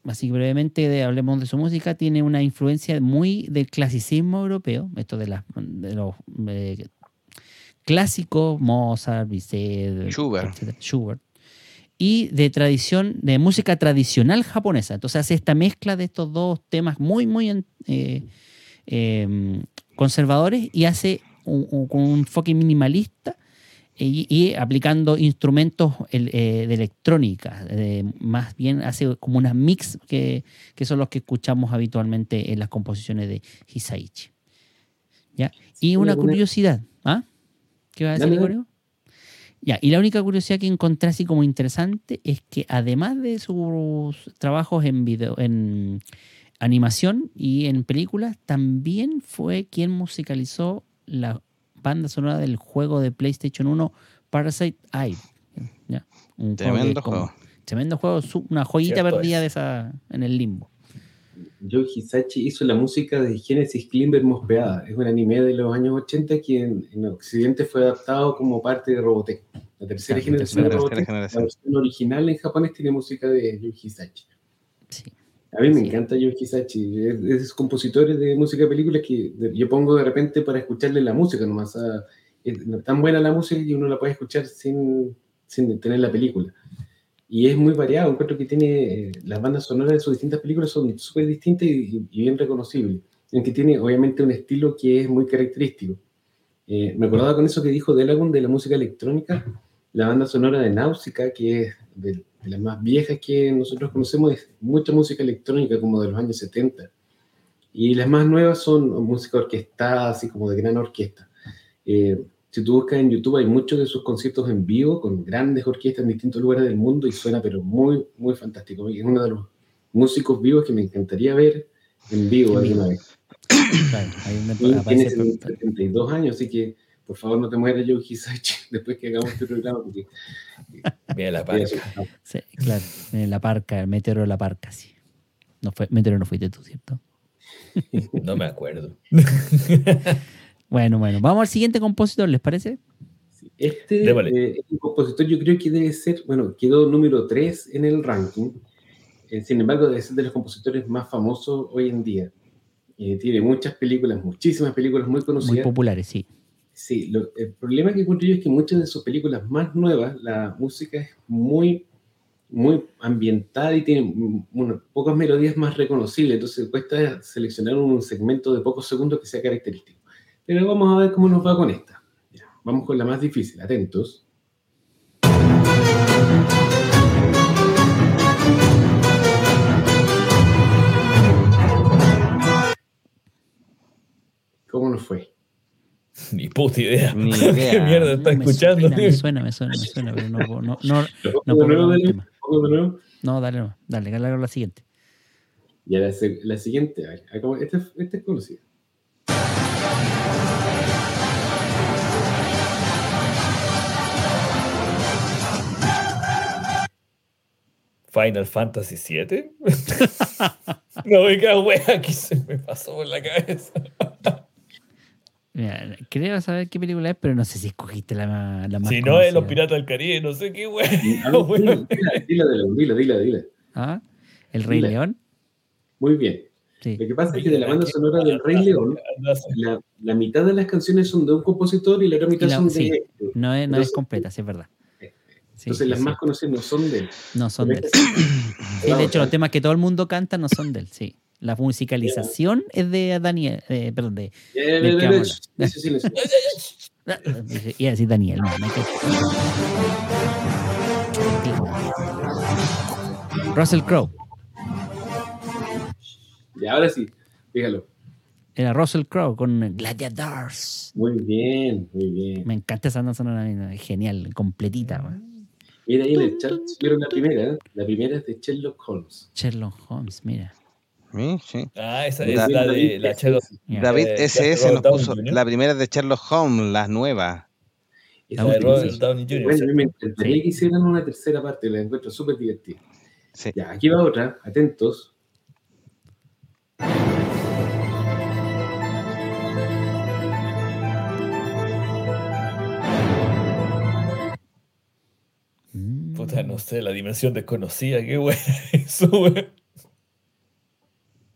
así brevemente de, hablemos de su música, tiene una influencia muy del clasicismo europeo, esto de, las de los eh, clásicos, Mozart, Bizet, Schubert. etcétera, Schubert, y de tradición, de música tradicional japonesa. Entonces hace esta mezcla de estos dos temas muy, muy eh, eh, conservadores y hace un, un- con un enfoque minimalista y, y aplicando instrumentos eh, de electrónica. eh, más bien hace como unas mix que, que son los que escuchamos habitualmente en las composiciones de Hisaichi. ¿Ya? Y una curiosidad. ¿Ah? ¿Qué vas a decir. Gregorio? Ya, y la única curiosidad que encontré así como interesante es que además de sus trabajos en video, en animación y en películas, también fue quien musicalizó la banda sonora del juego de PlayStation 1 Parasite que Tremendo como- juego. Tremendo juego, una joyita Cierto perdida es. de esa en el limbo. Joe Hisachi hizo la música de Genesis Climber Mospeada. Es un anime de los años 80 que en, en Occidente fue adaptado como parte de Robotech. La tercera Claro, generación de tercera Robotech. generación. La versión original en japonés tiene música de Joe Hisachi. Sí. A mí me Sí. encanta Joe Hisashi, es de esos compositores de música de películas que yo pongo de repente para escucharle la música nomás. ah, Es tan buena la música que uno la puede escuchar sin, sin tener la película. Y es muy variado, encuentro que tiene eh, las bandas sonoras de sus distintas películas son súper distintas y, y bien reconocibles. En que tiene obviamente un estilo que es muy característico. Eh, me acordaba con eso que dijo Delagun de la música electrónica, la banda sonora de Náusica, que es de, de las más viejas que nosotros conocemos, es mucha música electrónica como de los años 70. Y las más nuevas son música orquestada, así como de gran orquesta. Eh, si tú buscas en YouTube, hay muchos de sus conciertos en vivo con grandes orquestas en distintos lugares del mundo y suena, pero muy, muy fantástico. Y es uno de los músicos vivos que me encantaría ver en vivo alguna vez. Claro, ahí Y tiene aparece 72 años, así que por favor no te mueras, Joe Hisashi, (laughs) después que hagamos este programa, porque Mira la parca. Sí, claro, la parca, el meteoro de la parca, sí. No fue, meteoro no fuiste tú, ¿cierto? No me acuerdo. (laughs) Bueno, bueno, vamos al siguiente compositor, ¿les parece? Este, eh, este compositor yo creo que debe ser, bueno, quedó número 3 en el ranking, eh, sin embargo debe ser de los compositores más famosos hoy en día. Eh, tiene muchas películas, muchísimas películas muy Muy conocidas. populares, sí. Sí, el problema que encuentro yo es que muchas de sus películas más nuevas, la música es muy, muy ambientada y tiene bueno, pocas melodías más reconocibles, entonces cuesta seleccionar un segmento de pocos segundos que sea característico. Pero vamos a ver cómo nos va con esta. Vamos con la más difícil, atentos. ¿Cómo nos fue? (laughs) Ni puta idea. Ni (laughs) ¿Qué mierda está me escuchando? Suena, me suena, me suena, me suena, pero no, puedo- no, no, (laughs) ¿Lo no puedo nuevo. No, dale, no, dale, dale, dale, la siguiente. Ya la, la siguiente, esta, es- esta es conocida. Final Fantasy VII. no, oiga, wea, aquí se me pasó por la cabeza. Mira, creo saber qué película es, pero no sé si escogiste la, más- la más Si no es Los. Piratas del Caribe, no sé qué. Ah, (laughs) no, dila, dila, dila, dila, dila, dila. ¿Ah? ¿El Rey. León? Muy bien. Sí. Lo que pasa es que de la banda sonora del Rey León, la, la mitad de las canciones son de un compositor y la otra mitad la- son sí. de este. No es, no Entonces- es completa, sí es verdad. Sí, Entonces sí, las sí. más conocidas no son de él. No son de él. Sí, de hecho, los temas que todo el mundo canta no son de él, sí. La musicalización es de Daniel, eh, perdón, de... Eh, ¿De eh, qué eh, vamos a sí, sí, sí, (laughs) sí. Iba a decir Daniel, no, no hay que- Russell Crowe. Y ahora sí, fíjalo. Era Russell Crowe con Gladiators. Muy bien, muy bien. Me encanta esa sonora, es genial, completita. weón. Mira ahí en el chat, vieron la primera. ¿eh? La primera es de Sherlock Holmes. Sherlock Holmes, mira. Sí, sí. Ah, esa es bien, la de David, la. Ya. David Eh, SS nos Downey puso Jr. la primera de Sherlock Holmes, las nuevas. Esa de Robert. Downey Jr. Bueno, me encantaría que hicieran una tercera parte, la encuentro súper divertida. Sí. Ya, aquí va otra, atentos. Puta, no sé, la dimensión desconocida, qué wea (laughs) eso.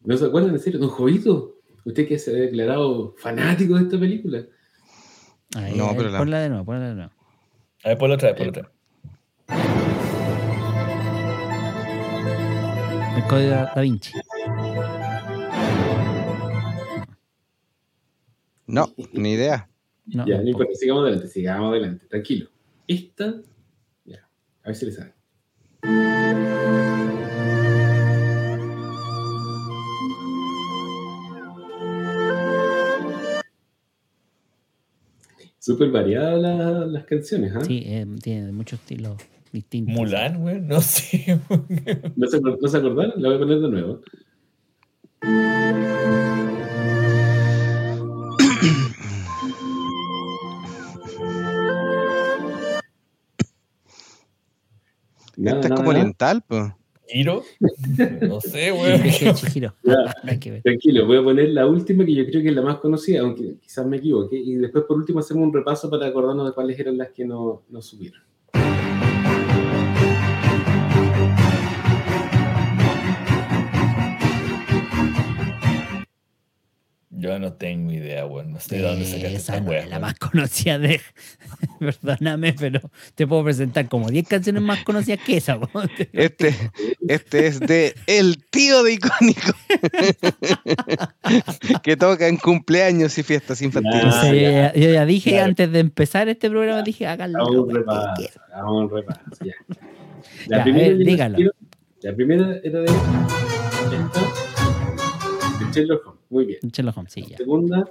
¿No se acuerdan en serio? Don Jovito, usted que se ha declarado fanático de esta película. Ahí, No, ahí, pero la- Ponla de nuevo, ponla de nuevo. A ver, ponlo otra vez, ponlo otra vez. El código da Vinci. No, ni idea. No, ya, no importa, sigamos adelante, sigamos adelante, tranquilo. Esta, ya, a ver si le saben. Súper variadas la- las canciones, ¿ah? Sí, eh, tiene muchos estilos distintos. Mulan, güey, no sé. ¿No se, no se acordaron? La voy a poner de nuevo. Nada, Esta es como oriental, pues. ¿Giro? No sé, Chihiro. Ver. Tranquilo, voy a poner la última que yo creo que es la más conocida, aunque quizás me equivoque. Y después, por último, hacemos un repaso para acordarnos de cuáles eran las que no, no subieron. Yo no tengo idea, weón. No sé de dónde sacaste Esa esta no wea. es la weón. más conocida de. (laughs) Perdóname, pero te puedo presentar como 10 canciones más conocidas que esa. po. Este, este es de El Tío de Icónico. (laughs) que toca en cumpleaños y fiestas infantiles. Ah, ya. ya, yo ya dije Claro. antes de empezar este programa, dije, háganlo. Hagamos un repaso. Hagamos un repaso. Ya. Ver, la dígalo. quiero- La primera era de esta, de Sherlock Holmes. Muy bien. Sherlock Holmes, sí, ya. Segunda.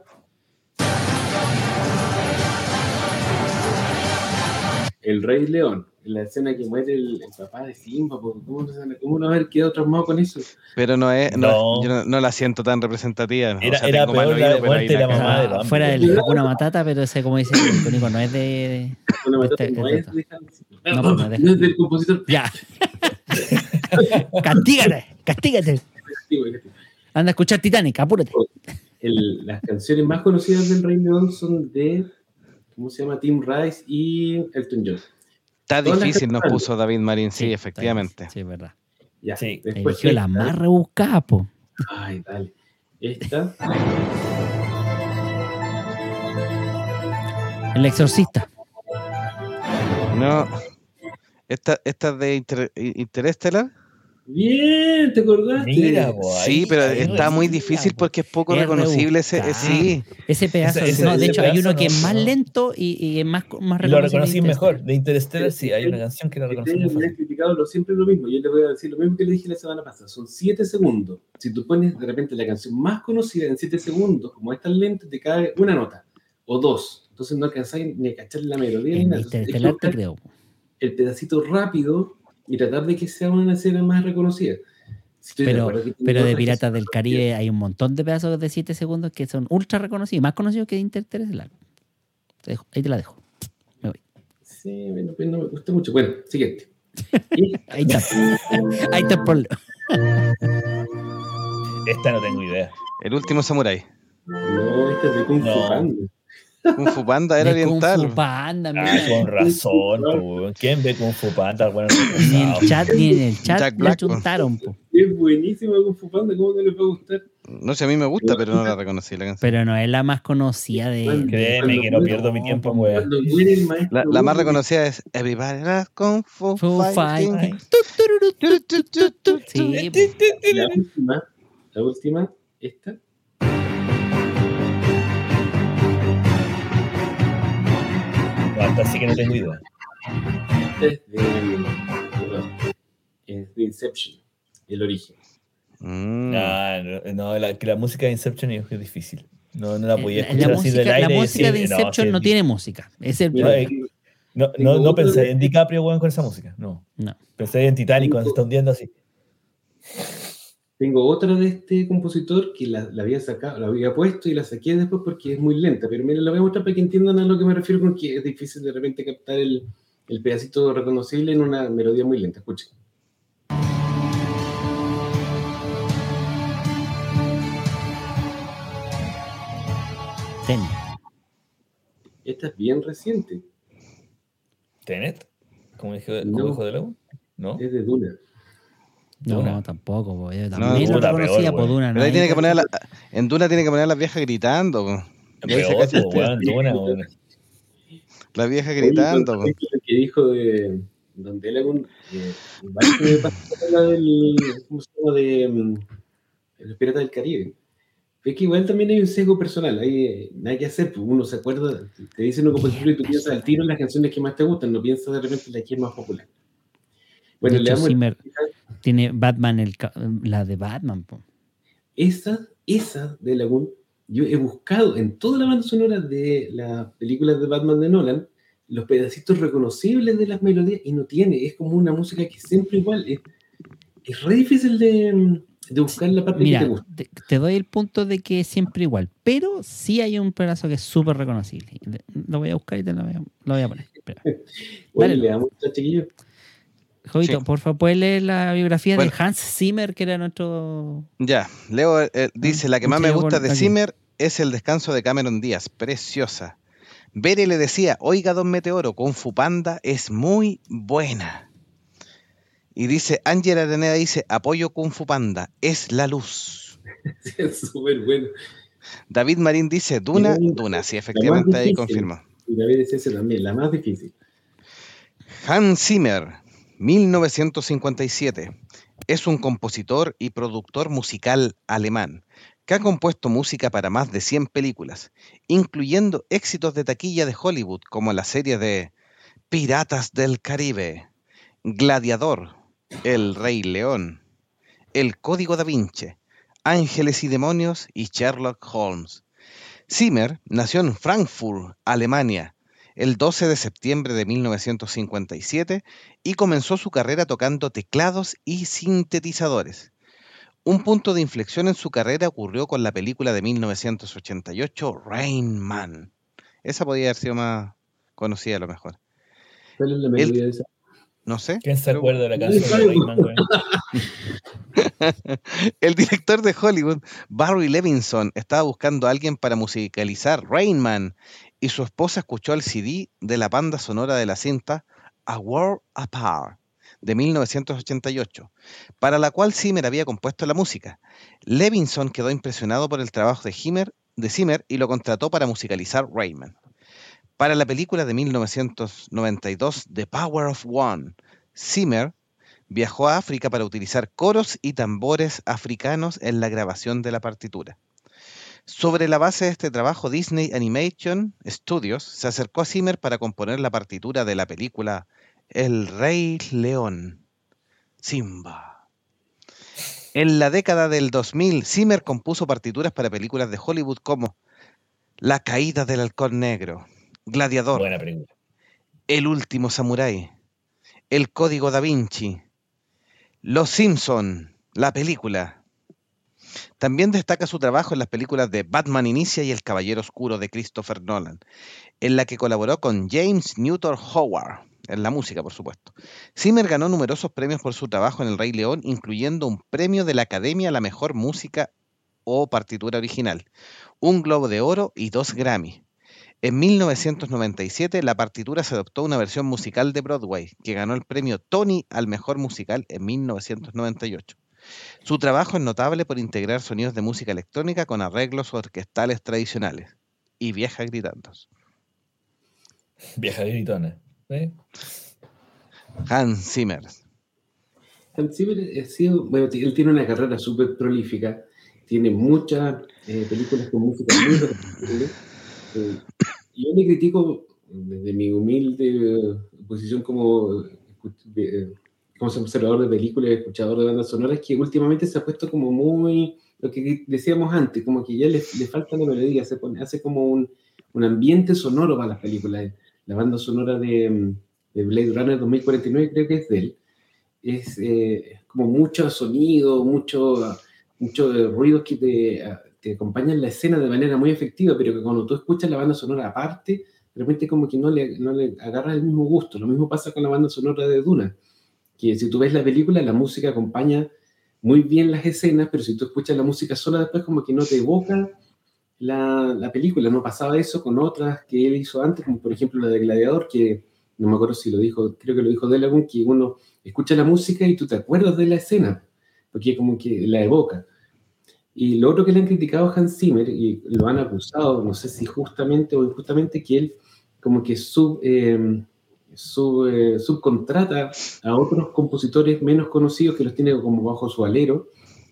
El Rey León. En la escena que muere el, el papá de Simba. ¿Cómo, no ¿Cómo no haber quedado traumado con eso? Pero no es, no, No. yo no, no la siento tan representativa. Era- O sea, era peor la de muerte de la mamá de Ah, Bambi. fuera del Hakuna Matata, pero ese, como dice el icónico, no es de. Una matata Este- no es de No, pues no es de- no es del compositor. Ya. (laughs) castígate, castígate. Güey, sí. Anda a escuchar Titanic, apúrate. El- las canciones más conocidas del Rey León son de, ¿cómo se llama? Tim Rice y Elton John. Está Todas difícil, nos puso David Marín, sí, efectivamente. Sí, es verdad. Ya, Sí. después Eligió la más rebuscada, po. Ay, dale. Esta, El exorcista. No. Esta, esta es de Inter- Interstellar. Bien, ¿te acordaste? Mira, po, Sí, pero está muy difícil po. porque es poco reconocible ese. eh, sí. Ese pedazo. Ese- ese- no, de hecho, hay uno que es no- más no. lento y, y es más, más Lo reconocible reconocí que mejor. De Interstellar, sí, hay una canción que la reconocí mejor. me han criticado lo, siempre lo mismo. Yo le voy a decir lo mismo que le dije la semana pasada. Son 7 segundos. Si tú pones de repente la canción más conocida en 7 segundos, como es tan lenta, te cae una nota o dos. Entonces no alcanzáis ni a cachar la melodía ni En Interestelar te creo. el pedacito rápido y tratar de que sea una escena más reconocida. Estoy de Pero, pero de Piratas del Caribe hay un montón de pedazos de 7 segundos que son ultra reconocidos, más conocidos que de Interstellar. Te dejo- ahí te la dejo. Me voy. Sí, bueno, pues no me gusta mucho. Bueno, siguiente. (laughs) Ahí está. Ahí está el problema. Esta no tengo idea. El último samurái. no, esta es de Kung Fu No. Kung Fu Panda era De Kung oriental. Fu Panda, Ah, mira. con razón, po. ¿Quién ve Kung Fu Panda? Bueno, Ni en el chat, ni en el (laughs) chat Jack le Black, po. chuntaron, po. Es buenísima Kung Fu Panda. ¿Cómo no les va a gustar? No sé, a mí me gusta, pero no la reconocí la canción. Pero no es la más conocida de. Bueno, Créeme que no pierdo mi tiempo en weón. La, la más reconocida es Everybody Loves Kung Fu, Fu Fighting. Sí, po. La última, la última, esta. Así que no tengo idea. Esta es de. perdón, es de Inception, el origen. Mm. Ah, no, no, la, que la música de Inception es difícil. No, no la podía La, escuchar la así del música, aire. la música de decir, Inception sí, no tiene música. Es el. No, no, pensé de- en DiCaprio, weón, con esa música. No. No. Pensé en Titanic cuando se está hundiendo así. Tengo otra de este compositor que la, la había sacado, la había puesto y la saqué después porque es muy lenta. Pero miren, la voy a mostrar para que entiendan a lo que me refiero con que es difícil de repente captar el, el pedacito reconocible en una melodía muy lenta. Escuchen. Ten. Esta es bien reciente, ¿Tenet? ¿Como dijo, No. de Lobo? ¿No? es de Duna. No, Duna. tampoco. po. Yo No, también reconocía peor, por. Duna. Pero ahí no tiene que poner la, en Duna tiene que poner a las viejas gritando. po. Peor, po, weón, Duna, weón. (laughs) Las viejas Oye, gritando. a lo que dijo de donde él algún eh, la del ¿cómo se llama? de mm, los piratas del Caribe es que igual también hay un sesgo personal hay eh, nada que hacer pues uno se acuerda te dicen un compositor y tú piensas al tiro en las canciones que más te gustan no piensas de repente en la que es más popular bueno De le damos Zimmer tiene Batman, el, la de Batman. po. esa esa de Lagoon yo he buscado en toda la banda sonora de las películas de Batman de Nolan los pedacitos reconocibles de las melodías y no tiene, es como una música que siempre igual. Es, es re difícil de, de buscar la parte que Mira, te gusta. te, te doy el punto de que es siempre igual, pero sí hay un pedazo que es súper reconocible. Le- Lo voy a buscar y te lo voy a, lo voy a poner. (laughs) Oye, le damos a chiquillo. Jovito, Sí. por favor, ¿puedes leer la biografía Bueno. de Hans Zimmer, que era nuestro... Ya, Leo eh, dice, la que más me gusta de aquí. Zimmer es el descanso de Cameron Díaz, preciosa. Bere le decía, oiga, don Meteoro, Kung Fu Panda es muy buena. Y dice, Ángela Areneda dice, apoyo Kung Fu Panda, es la luz. (laughs) es súper bueno. David Marín dice Duna, Duna, Duna, sí, efectivamente ahí confirma. Y David es ese también, la más difícil. Hans Zimmer, 1957. Es un compositor y productor musical alemán que ha compuesto música para más de 100 películas, incluyendo éxitos de taquilla de Hollywood como la serie de Piratas del Caribe, Gladiador, El Rey León, El Código da Vinci, Ángeles y Demonios y Sherlock Holmes. Zimmer nació en Frankfurt, Alemania, el 12 de septiembre de 1957 y comenzó su carrera tocando teclados y sintetizadores. Un punto de inflexión en su carrera ocurrió con la película de 1988 Rain Man. Esa podría haber sido más conocida a lo mejor. ¿Cuál es la melodía de esa? No sé. ¿Quién se acuerda de la canción de Rayman, güey? (laughs) El director de Hollywood, Barry Levinson, estaba buscando a alguien para musicalizar Rain Man y su esposa escuchó el CD de la banda sonora de la cinta A World Apart de 1988, para la cual Zimmer había compuesto la música. Levinson quedó impresionado por el trabajo de Zimmer, de Zimmer y lo contrató para musicalizar Rain Man. Para la película de 1992 The Power of One, Zimmer viajó a África para utilizar coros y tambores africanos en la grabación de la partitura. Sobre la base de este trabajo, Disney Animation Studios se acercó a Zimmer para componer la partitura de la película El Rey León. Simba. En la década del 2000, Zimmer compuso partituras para películas de Hollywood como La caída del halcón negro, Gladiador, Buena película. El último samurái, El código da Vinci, Los Simpson, la película. También destaca su trabajo en las películas de Batman Inicia y El Caballero Oscuro de Christopher Nolan, en la que colaboró con James Newton Howard, en la música, por supuesto. Zimmer ganó numerosos premios por su trabajo en El Rey León, incluyendo un premio de la Academia a la mejor música o partitura original, un Globo de Oro y dos Grammy. En 1997, la partitura se adoptó una versión musical de Broadway, que ganó el premio Tony al mejor musical en 1998. Su trabajo es notable por integrar sonidos de música electrónica con arreglos orquestales tradicionales y viejas gritando. Vieja gritona. ¿eh? Hans Zimmer. Hans Zimmer ha sido, bueno, él tiene una carrera súper prolífica, tiene muchas eh, películas con música muy. Yo le critico desde mi humilde posición como, como observador de películas y escuchador de bandas sonoras, que últimamente se ha puesto como muy, lo que decíamos antes, como que ya le, le falta la melodía, se pone, hace como un, un ambiente sonoro para las películas. La banda sonora de, de Blade Runner 2049 creo que es de él es eh, como mucho sonido, mucho, mucho ruido que te, te acompañan la escena de manera muy efectiva, pero que cuando tú escuchas la banda sonora aparte, de repente como que no le, no le agarras el mismo gusto. Lo mismo pasa con la banda sonora de Duna, que si tú ves la película, la música acompaña muy bien las escenas, pero si tú escuchas la música sola después como que no te evoca la, la película. No pasaba eso con otras que él hizo antes, como por ejemplo la de Gladiador, que no me acuerdo si lo dijo, creo que lo dijo Delagun, que uno escucha la música y tú te acuerdas de la escena, porque como que la evoca. Y lo otro que le han criticado a Hans Zimmer, y lo han acusado, no sé si justamente o injustamente, que él como que sub, eh, sub, eh, subcontrata a otros compositores menos conocidos que los tiene como bajo su alero,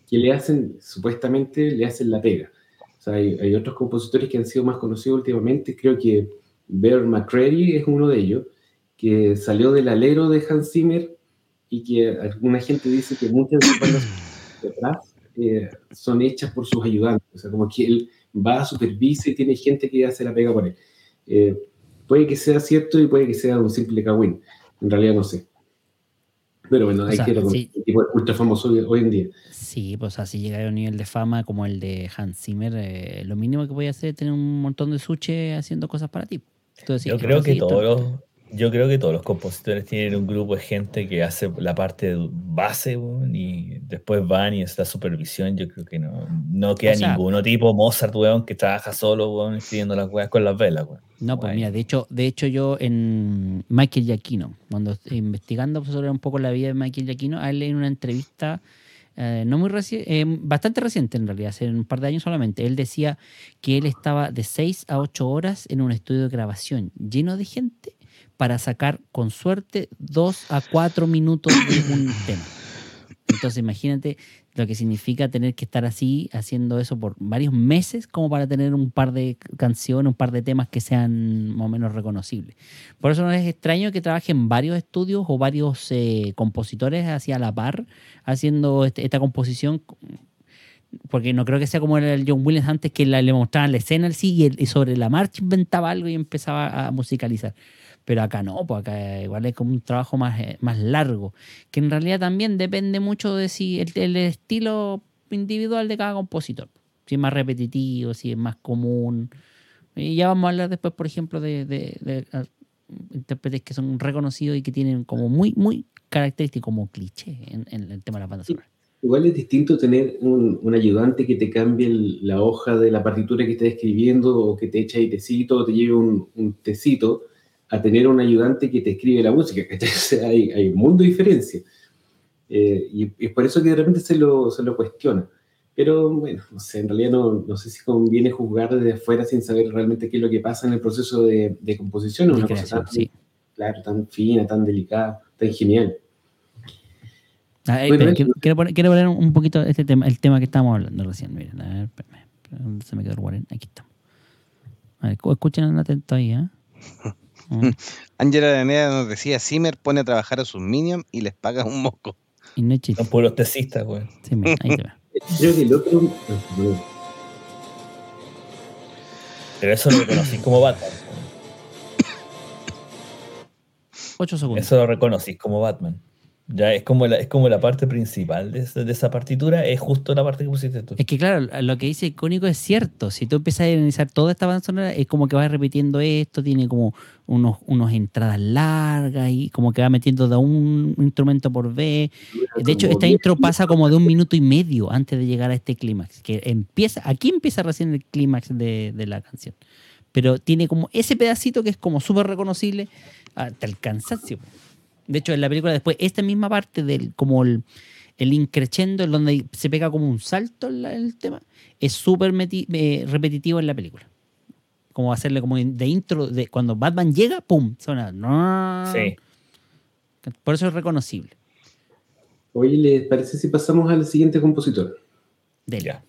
que le hacen, supuestamente, le hacen la pega. O sea, hay, hay otros compositores que han sido más conocidos últimamente, creo que Bear McCready es uno de ellos, que salió del alero de Hans Zimmer y que alguna gente dice que muchas de las bandas (clears throat) de atrás eh, son hechas por sus ayudantes, o sea, como que él va, supervisa y tiene gente que hace la pega por él. Eh, puede que sea cierto y puede que sea un simple cagüín, en realidad no sé. Pero bueno, O hay sea, que ir sí. tipo ultra famoso hoy, hoy en día. Sí, pues así llegar a un nivel de fama como el de Hans Zimmer, eh, lo mínimo que voy a hacer es tener un montón de suche haciendo cosas para ti. Decís, Yo "Ah, creo que todos los, yo creo que todos los compositores tienen un grupo de gente que hace la parte base weón, y después van y es la supervisión. Yo creo que no, no queda O sea- ninguno tipo Mozart, weón, que trabaja solo, weón, escribiendo las weas con las velas, weón. No, pues mira, de hecho, de hecho yo en Michael Giacchino, cuando investigando sobre un poco la vida de Michael Giacchino, a él en una entrevista eh, no muy reciente, bastante reciente en realidad, hace un par de años solamente. Él decía que él estaba de 6 a 8 horas en un estudio de grabación lleno de gente para sacar con suerte 2 a 4 minutos de un (coughs) tema. Entonces imagínate lo que significa tener que estar así, haciendo eso por varios meses, como para tener un par de canciones, un par de temas que sean más o menos reconocibles. Por eso no es extraño que trabajen varios estudios o varios eh, compositores hacia la par, haciendo este- esta composición, porque no creo que sea como el John Williams antes, que la- le mostraban la escena sí, y, el- y sobre la marcha inventaba algo y empezaba a musicalizar. Pero acá no, pues acá igual es como un trabajo más, eh, más largo, que en realidad también depende mucho de si el, el estilo individual de cada compositor. Si es más repetitivo, si es más común. Y ya vamos a hablar después, por ejemplo, de, de- de, ah, intérpretes que son reconocidos y que tienen como muy, muy característico, como cliché en, en el tema de la banda sonora. Igual es distinto tener un, un ayudante que te cambie el- la hoja de la partitura que estés escribiendo o que te eche ahí tecito o te lleve un, un tecito a tener un ayudante que te escribe la música, (laughs) hay, hay un mundo de diferencia. Eh, y es por eso que de repente se lo, se lo cuestiona. Pero bueno, no sé, en realidad no, no sé si conviene juzgar desde afuera sin saber realmente qué es lo que pasa en el proceso de, de composición. Es una cosa creación, tan, sí. claro, tan fina, tan delicada, tan genial. Bueno, quiero, quiero poner, quiero poner un poquito este tema, el tema que estábamos hablando recién. Miren, a ver, espérame, espérame, ¿dónde se me quedó el guarén? Aquí estamos. A ver, escuchen atento ahí, ¿eh? (laughs) Angela (laughs) Araneda nos decía, Zimmer pone a trabajar a sus minions y les paga un moco. Y no es chiste. Son puros tesistas, güey. Sí, mira, ahí te va. (laughs) Creo que el otro... Pero eso lo reconocí como Batman. Ocho segundos. Eso lo reconocí como Batman. Ya es como la, es como la parte principal de, esa- partitura, es justo la parte que pusiste tú. Es que claro, lo que dice Icónico es cierto. Si tú empiezas a analizar toda esta banda sonora, es como que vas repitiendo esto, tiene como unos, unos entradas largas y como que va metiendo de un instrumento por vez. De hecho, esta intro pasa como de un minuto y medio antes de llegar a este clímax. Que empieza, aquí empieza recién el clímax de, de la canción. Pero tiene como ese pedacito que es como súper reconocible hasta el cansancio. De hecho, en la película después, esta misma parte del como el, el increchendo, en donde se pega como un salto en la- en el tema, es súper eh, repetitivo en la película. Como hacerle como de intro, de cuando Batman llega, ¡pum! Suena. "No". Sí. Por eso es reconocible. Oye, ¿les parece si pasamos al siguiente compositor? Dele. Ya.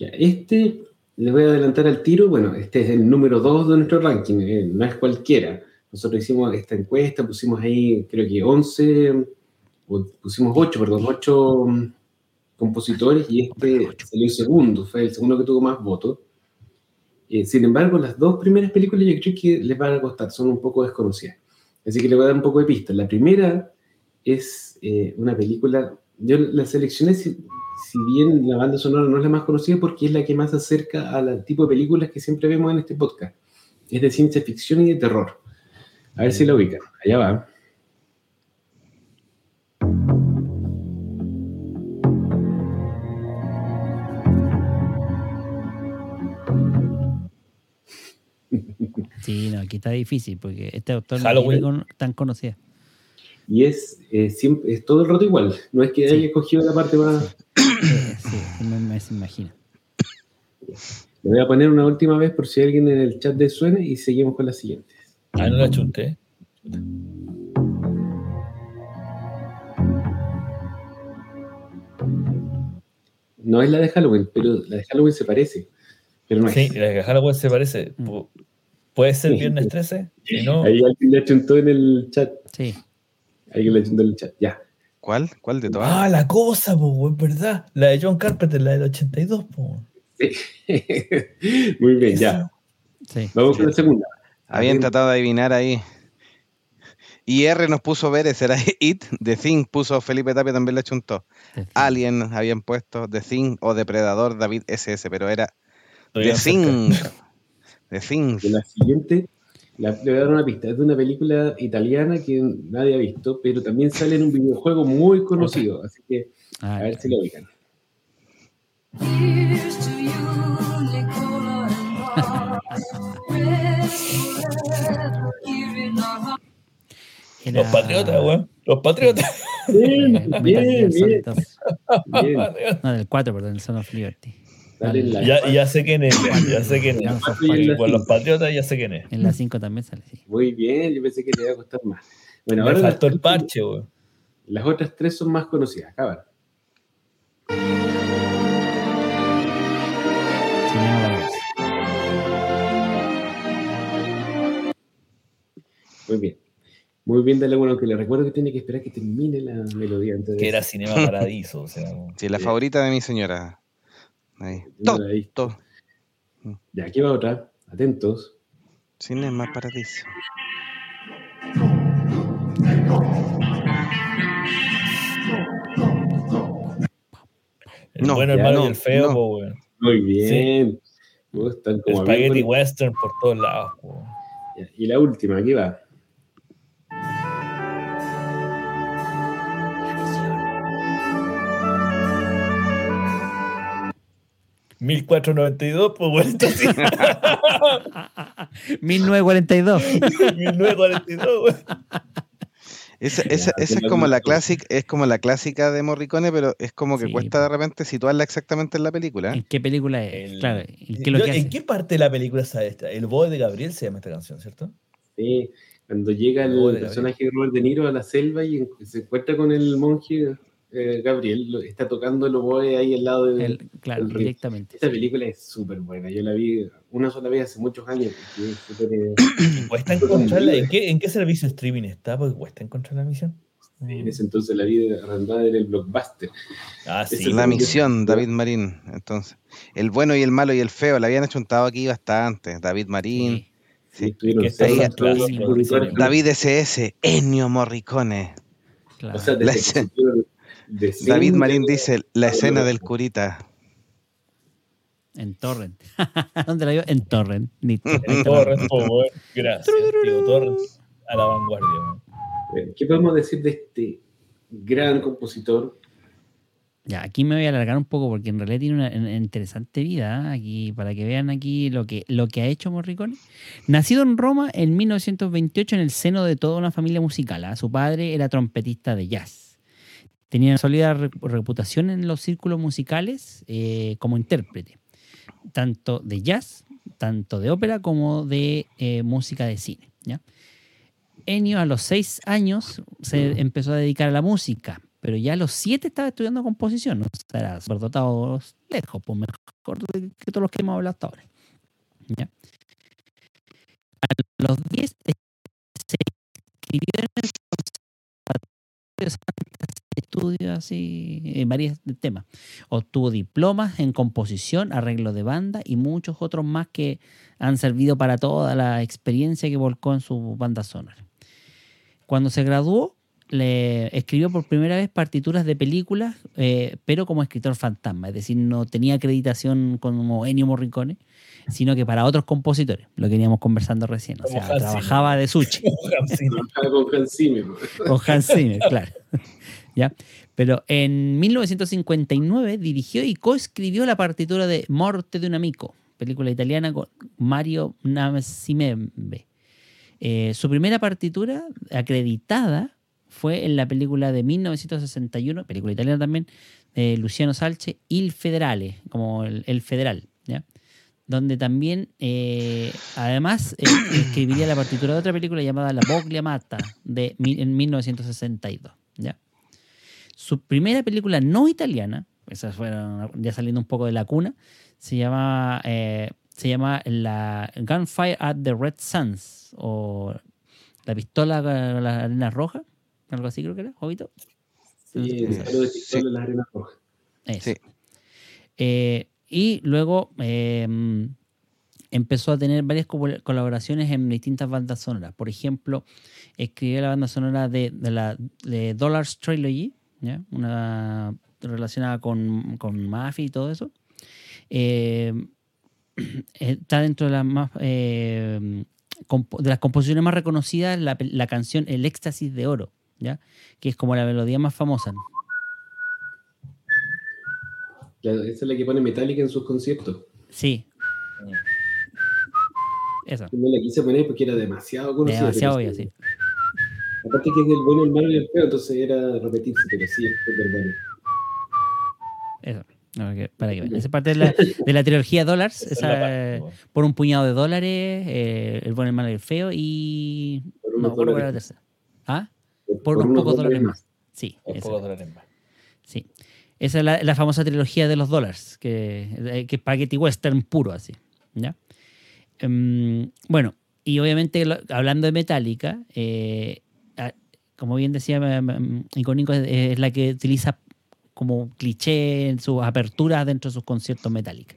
Ya, este, les voy a adelantar al tiro, bueno, este es el número 2 de nuestro ranking, eh, no es cualquiera. Nosotros hicimos esta encuesta, pusimos ahí creo que 11, o pusimos 8, perdón, 8 mm, compositores y este salió segundo, fue el segundo que tuvo más votos. Eh, sin embargo, las dos primeras películas yo creo que les van a costar, son un poco desconocidas. Así que les voy a dar un poco de pista. La primera es eh, una película, yo la seleccioné, si, si bien la banda sonora no es la más conocida, porque es la que más acerca al tipo de películas que siempre vemos en este podcast. Es de ciencia ficción y de terror. A ver si la ubican. Allá va. Sí, no, aquí está difícil porque este autor no con- tan conocida. Y es, eh, siempre, es todo el rato igual. No es que Sí. haya escogido la parte más. Eh, sí, me, me se imagina. Le voy a poner una última vez por si alguien en el chat le suena y seguimos con las siguientes. Ah, no la chunté. No es la de Halloween, pero la de Halloween se parece. Pero no Sí, es. la de Halloween se parece. Mm. Pu- ¿Puede ser viernes 13? Si no, Ahí alguien le achuntó en el chat. Sí. Alguien le achuntó en el chat. Ya. ¿Cuál? ¿Cuál de todas? Ah, la cosa, po, es verdad. La de John Carpenter, la del 82, po. (laughs) Muy bien, ya. Sí. Vamos con la segunda. Habían Bien. tratado de adivinar ahí. IR nos puso ver, será (laughs) It. The Thing puso Felipe Tapia, también le chuntó. Alien habían puesto The Thing o Depredador David SS, pero era The Todavía Thing. (laughs) The Thing. De la siguiente, la- le voy a dar una pista. Es de una película italiana que nadie ha visto, pero también sale en un videojuego muy conocido. Así que a ver si lo ubican. Los patriotas, weón. Los patriotas. (laughs) Bien, bien, Gear Solid bien, 2. bien. No, del 4, perdón, el Son of Liberty. Ya, ya sé quién es, ya sé quién es. Con los patriotas ya sé quién es. En la 5 también sale, sí. Muy bien, yo pensé que te iba a costar más. Bueno, Me ahora las, faltó el parche, weón. las otras tres son más conocidas. Barajas. Muy bien. Muy bien, dale bueno, que le recuerdo que tiene que esperar que termine la melodía antes de Que era Cinema Paradiso, (laughs) o sea. Sí, la Sí. favorita de mi señora. Ahí. He visto. Toto. Ya, aquí va otra. Atentos. Cinema Paradiso. El No, bueno, el malo no, y el feo, no. po, weón. Muy bien. Como Spaghetti bien western por todos lados, po. Ya, Y la última, aquí va. 1492, pues bueno, sí. 1942. 1942, weón. Esa, esa, esa es como la clásica, es como la clásica de Morricone, pero es como que Sí, cuesta de repente situarla exactamente en la película. ¿En qué película es? El- Claro, ¿y qué es lo Yo- que ¿En qué parte de la película está esta? El boy de Gabriel se llama esta canción, ¿cierto? Sí, cuando llega el de personaje de Robert De Niro a la selva y en- se encuentra con el monje eh, Gabriel, está tocando el oboe ahí al lado de... El- claro, directamente. Esta película es súper buena, yo la vi una sola vez hace muchos años. es súper, eh, ¿Y cuesta encontrarla? ¿En qué, ¿En qué servicio streaming está? Porque cuesta encontrar la misión. en ese entonces la vi arrendada en el blockbuster. Ah, sí. la misión, David Marín. Entonces, el bueno y el malo y el feo, la habían achuntado aquí bastante. David Marín, Sí, Sí, ahí. David SS, Ennio Morricone. claro. O sea, desde La que David Marín dice la Ah, escena del curita. En Torrent. (laughs) ¿Dónde la vio? En Torrent. Po, weón. Gracias, tío Torres. A la vanguardia. Eh, ¿Qué podemos decir de este gran compositor? Ya, aquí me voy a alargar un poco porque en realidad tiene una, una interesante vida. ¿eh? Aquí, para que vean aquí lo que, lo que ha hecho Morricone. Nacido en Roma en 1928 en el seno de toda una familia musical. ¿ah? Su padre era trompetista de jazz. Tenía una sólida re- reputación en los círculos musicales eh, como intérprete, tanto de jazz, tanto de ópera como de eh, música de cine. ¿ya? Ennio a los seis años se empezó a dedicar a la música, pero ya a los siete estaba estudiando composición. O sea, era superdotado lejos, pues mejor que todos los que hemos hablado hasta ahora. ¿ya? A los diez eh, se inscribió en el conservatorio de Santa estudios así, en varios temas. Obtuvo diplomas en composición, arreglo de banda y muchos otros más que han servido para toda la experiencia que volcó en su banda sonora. Cuando se graduó, le escribió por primera vez partituras de películas, eh, pero como escritor fantasma, es decir, no tenía acreditación como Ennio Morricone, sino que para otros compositores, lo que veníamos conversando recién. O Como sea, Hans trabajaba de sushi con Hans Zimmer. con Hans Zimmer, claro. Pero en 1959 dirigió y coescribió la partitura de Morte de un amigo, película italiana con Mario Nascimento. Eh, su primera partitura acreditada fue en la película de 1961, película italiana también, de Luciano Salce, Il Federale, como el, federal, donde también, eh, además, eh, escribiría la partitura de otra película llamada La Boglia Mata, de, en 1962. ¿ya? Su primera película no italiana, esas fueron ya saliendo un poco de la cuna, se llama, eh, se llama la Gunfire at the Red Suns, o La pistola a la arena roja, algo así creo que era, Jovito. Sí, de pistola en las arenas rojas. Sí. Eh, y luego eh, empezó a tener varias co- colaboraciones en distintas bandas sonoras. Por ejemplo, escribió la banda sonora de, de la de Dollars Trilogy, ¿ya? una relacionada con, con Mafia y todo eso. Eh, (clears throat) está dentro de las más eh, de las composiciones más reconocidas la, canción El éxtasis de oro, ¿ya? que es como la melodía más famosa. Esa es la que pone Metallica en sus conciertos. Sí. Esa. Yo no la quise poner porque era demasiado conocida. Demasiado sí. Aparte que es del bueno, el malo y el feo, entonces era repetirse, pero sí, es súper bueno. Eso. No, que- para que. Esa parte de la, de la trilogía Dollars, (laughs) Esa es parte, bueno. por un puñado de dólares, eh, el bueno, el malo y el feo, y. Por No, unos cuál era la tercera. ¿Ah? Por, unos pocos dólares más. Sí, Por pocos dólares más. Sí. Esa es la, la famosa trilogía de los dólares, que, eh, que es spaghetti western puro, así. ¿ya? Em, bueno, y obviamente lo- hablando de Metallica, eh, como bien decía, Icónico es, es la que utiliza como cliché en sus aperturas dentro de sus conciertos Metallica.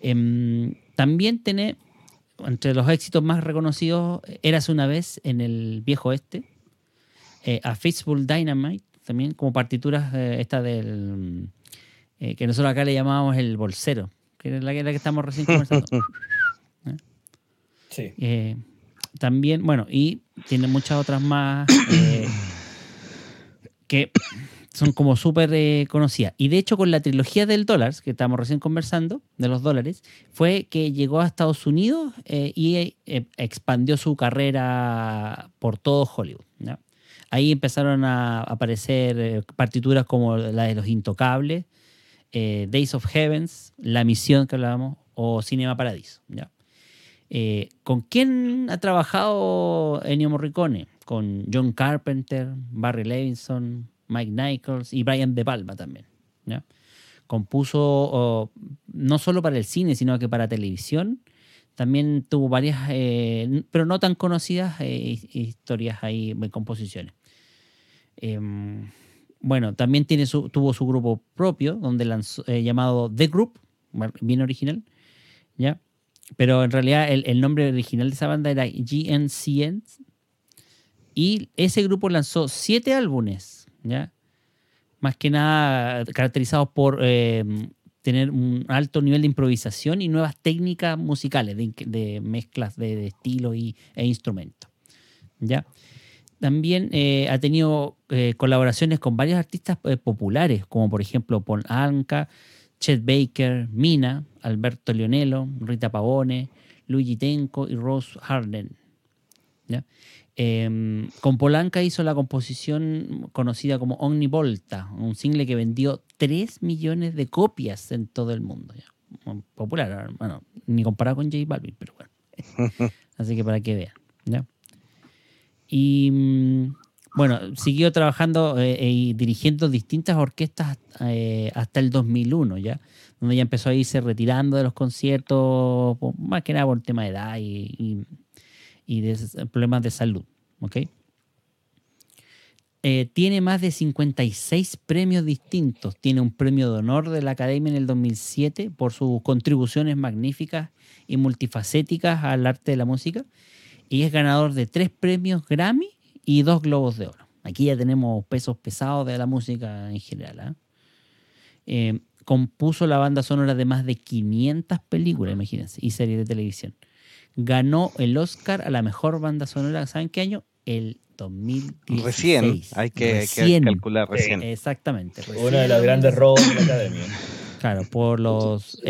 Em, también tiene, entre los éxitos más reconocidos, Eras una vez en el viejo este, eh, a Faithful Dynamite, también como partituras eh, esta del eh, que nosotros acá le llamábamos el bolsero, que es la que, la que estamos recién conversando. (laughs) Sí. También, bueno, y tiene muchas otras más (coughs) eh, que son como súper eh, conocidas. Y de hecho, con la trilogía del dólar, que estamos recién conversando, de los dólares, fue que llegó a Estados Unidos eh, y expandió su carrera por todo Hollywood. Ahí empezaron a aparecer partituras como la de Los Intocables, Days of Heavens, La Misión que hablábamos, o Cinema Paradiso. ¿ya? Eh, ¿Con quién ha trabajado Ennio Morricone? Con John Carpenter, Barry Levinson, Mike Nichols y Brian De Palma también. Compuso no solo para el cine, sino que para televisión. También tuvo varias, eh, pero no tan conocidas, eh, historias ahí, composiciones. Em, bueno, también tiene su, tuvo su grupo propio, donde lanzó, llamado The Group, bien original, ¿ya? Pero en realidad el, nombre original de esa banda era GNCN. Y ese grupo lanzó siete álbumes, ¿ya? Más que nada caracterizados por eh, tener un alto nivel de improvisación y nuevas técnicas musicales, de, mezclas de, de estilos y, e instrumentos, ¿ya? También eh, ha tenido eh, colaboraciones con varios artistas populares, como por ejemplo Paul Anka, Chet Baker, Mina, Alberto Leonello, Rita Pavone, Luigi Tenco y Rose Harden. ¿ya? Eh, con Polanca hizo la composición conocida como Omnivolta, un single que vendió 3 millones de copias en todo el mundo. ¿ya? Popular, bueno, ni comparado con J Balvin, pero bueno. (laughs) Así que para que vean. ¿ya? Y mm, bueno, siguió trabajando eh, y dirigiendo distintas orquestas eh, hasta el 2001, ¿ya? Donde ya empezó a irse retirando de los conciertos, más que nada por tema de edad y, de problemas de salud, ¿ok? Eh, tiene más de 56 premios distintos. Tiene un premio de honor de la Academia en el 2007 por sus contribuciones magníficas y multifacéticas al arte de la música. Y es ganador de tres premios Grammy y dos Globos de Oro. Aquí ya tenemos pesos pesados de la música en general. ¿ah? Eh, compuso la banda sonora de más de 500 películas, imagínense, y series de televisión. Ganó el Oscar a la mejor banda sonora, ¿saben qué año? El 2016. Recién, hay que, hay que Recién. calcular recién. Exactamente. Uno de recién. los grandes robos de la academia. Claro, por los,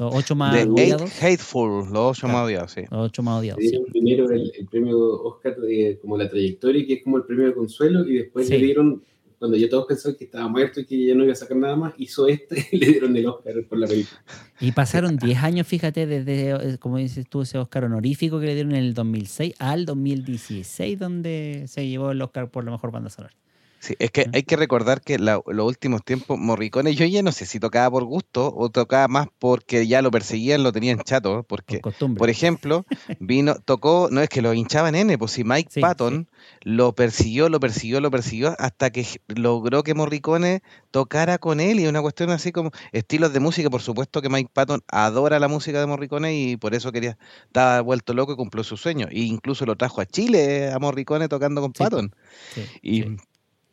los ocho más The Eight odiados. Hateful, los ocho Claro. más odiados, sí. Los ocho más odiados. Le sí. dieron primero el, el premio Oscar de como la trayectoria, que es como el premio de consuelo, y después Sí. le dieron, cuando ya todos pensaban que estaba muerto y que ya no iba a sacar nada más, hizo este y (laughs) le dieron el Oscar por la película. Y pasaron 10 años, fíjate, desde, eh, como dices tú, ese Oscar honorífico que le dieron en el 2006 al 2016, donde se llevó el Oscar por la mejor banda sonora. Sí, es que hay que recordar que la- los últimos tiempos Morricone, yo ya no sé si tocaba por gusto o tocaba más porque ya lo perseguían, lo tenían chato, porque, Por por ejemplo, (laughs) vino, tocó, no es que lo hinchaban N, pues si Mike Sí, Patton lo persiguió, lo persiguió, lo persiguió, hasta que logró que Morricone tocara con él y una cuestión así como estilos de música, por supuesto que Mike Patton adora la música de Morricone y por eso quería, estaba vuelto loco y cumplió su sueño, e incluso lo trajo a Chile a Morricone tocando con Patton. Y, sí.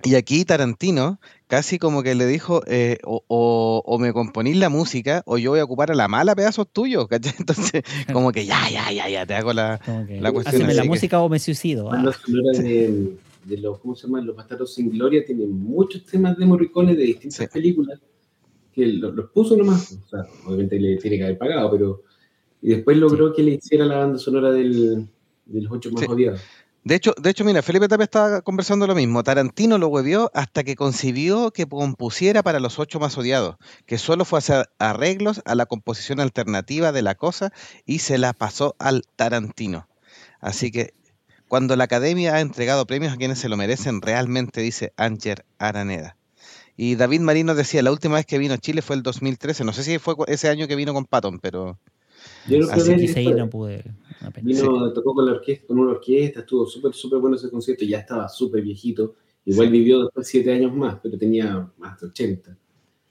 Y aquí Tarantino casi como que le dijo, eh, o, o- o me componís la música o yo voy a ocupar a la mala pedazos tuyos, ¿cachai? (laughs) Entonces, como que ya, ya, ya, ya, te hago la... La cuestión Háceme así la que- música o me suicido. La banda Ah, sonora de, de los, ¿cómo se llama? Los Bastardos sin Gloria tiene muchos temas de Morricone de distintas Sí. películas que lo- los puso nomás. O sea, obviamente le tiene que haber pagado, pero. Y después logró que le hiciera la banda sonora del, de los ocho más Sí. odiados. De hecho, de hecho, mira, Felipe Tapia estaba conversando lo mismo. Tarantino lo huevió hasta que concibió que compusiera para los ocho más odiados, que solo fue a hacer arreglos a la composición alternativa de la cosa y se la pasó al Tarantino. Así que cuando la academia ha entregado premios a quienes se lo merecen, realmente dice Ángel Araneda. Y David Marino decía, la última vez que vino a Chile fue el 2013. No sé si fue ese año que vino con Patton, pero Yo ir, después. no pude. Una pena. Vino, tocó con la orquesta, con una orquesta, estuvo súper, súper bueno ese concierto, ya estaba súper viejito. Igual vivió después siete años más, pero tenía más de 80.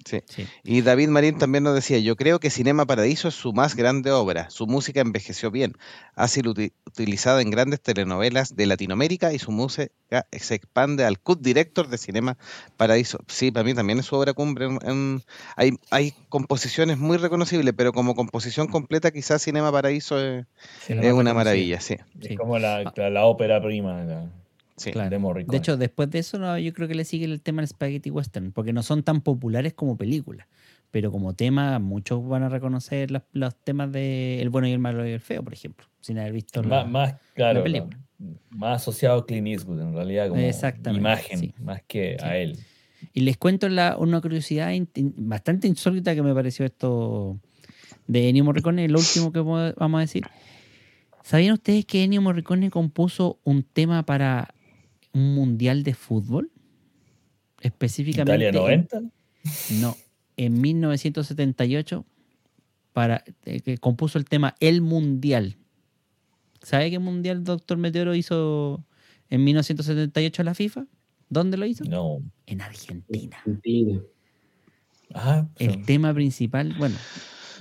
Sí. Sí. Y David Marín también nos decía, yo creo que Cinema Paradiso es su más grande obra. Su música envejeció bien. Ha sido uti- utilizada en grandes telenovelas de Latinoamérica y su música se expande al cut director de Cinema Paradiso. Sí, para mí también es su obra cumbre. en- en- hay, hay composiciones muy reconocibles, pero como composición completa quizás Cinema Paradiso es, una maravilla, sí. Sí. Es como la, la, la ópera prima la- sí. Claro. de Morricone. De hecho, después de eso, no, yo creo que le sigue el tema del Spaghetti Western, porque no son tan populares como películas. Pero como tema, muchos van a reconocer los temas de El bueno y el malo y el feo, por ejemplo, sin haber visto la- más, más, claro, película. más asociado a Clint Eastwood, en realidad, como Exactamente, imagen, sí. más que Sí. a él. Y les cuento la- una curiosidad in- in- bastante insólita que me pareció esto de Ennio Morricone, lo último que vamos a decir. ¿Sabían ustedes que Ennio Morricone compuso un tema para un mundial de fútbol? Específicamente. Italia en- 90. no, en 1978 para, eh, que compuso el tema El Mundial. ¿Sabe qué mundial Doctor Meteoro hizo en 1978 la FIFA? ¿Dónde lo hizo? No. En Argentina. Argentina. Ah, El sí. tema principal, bueno,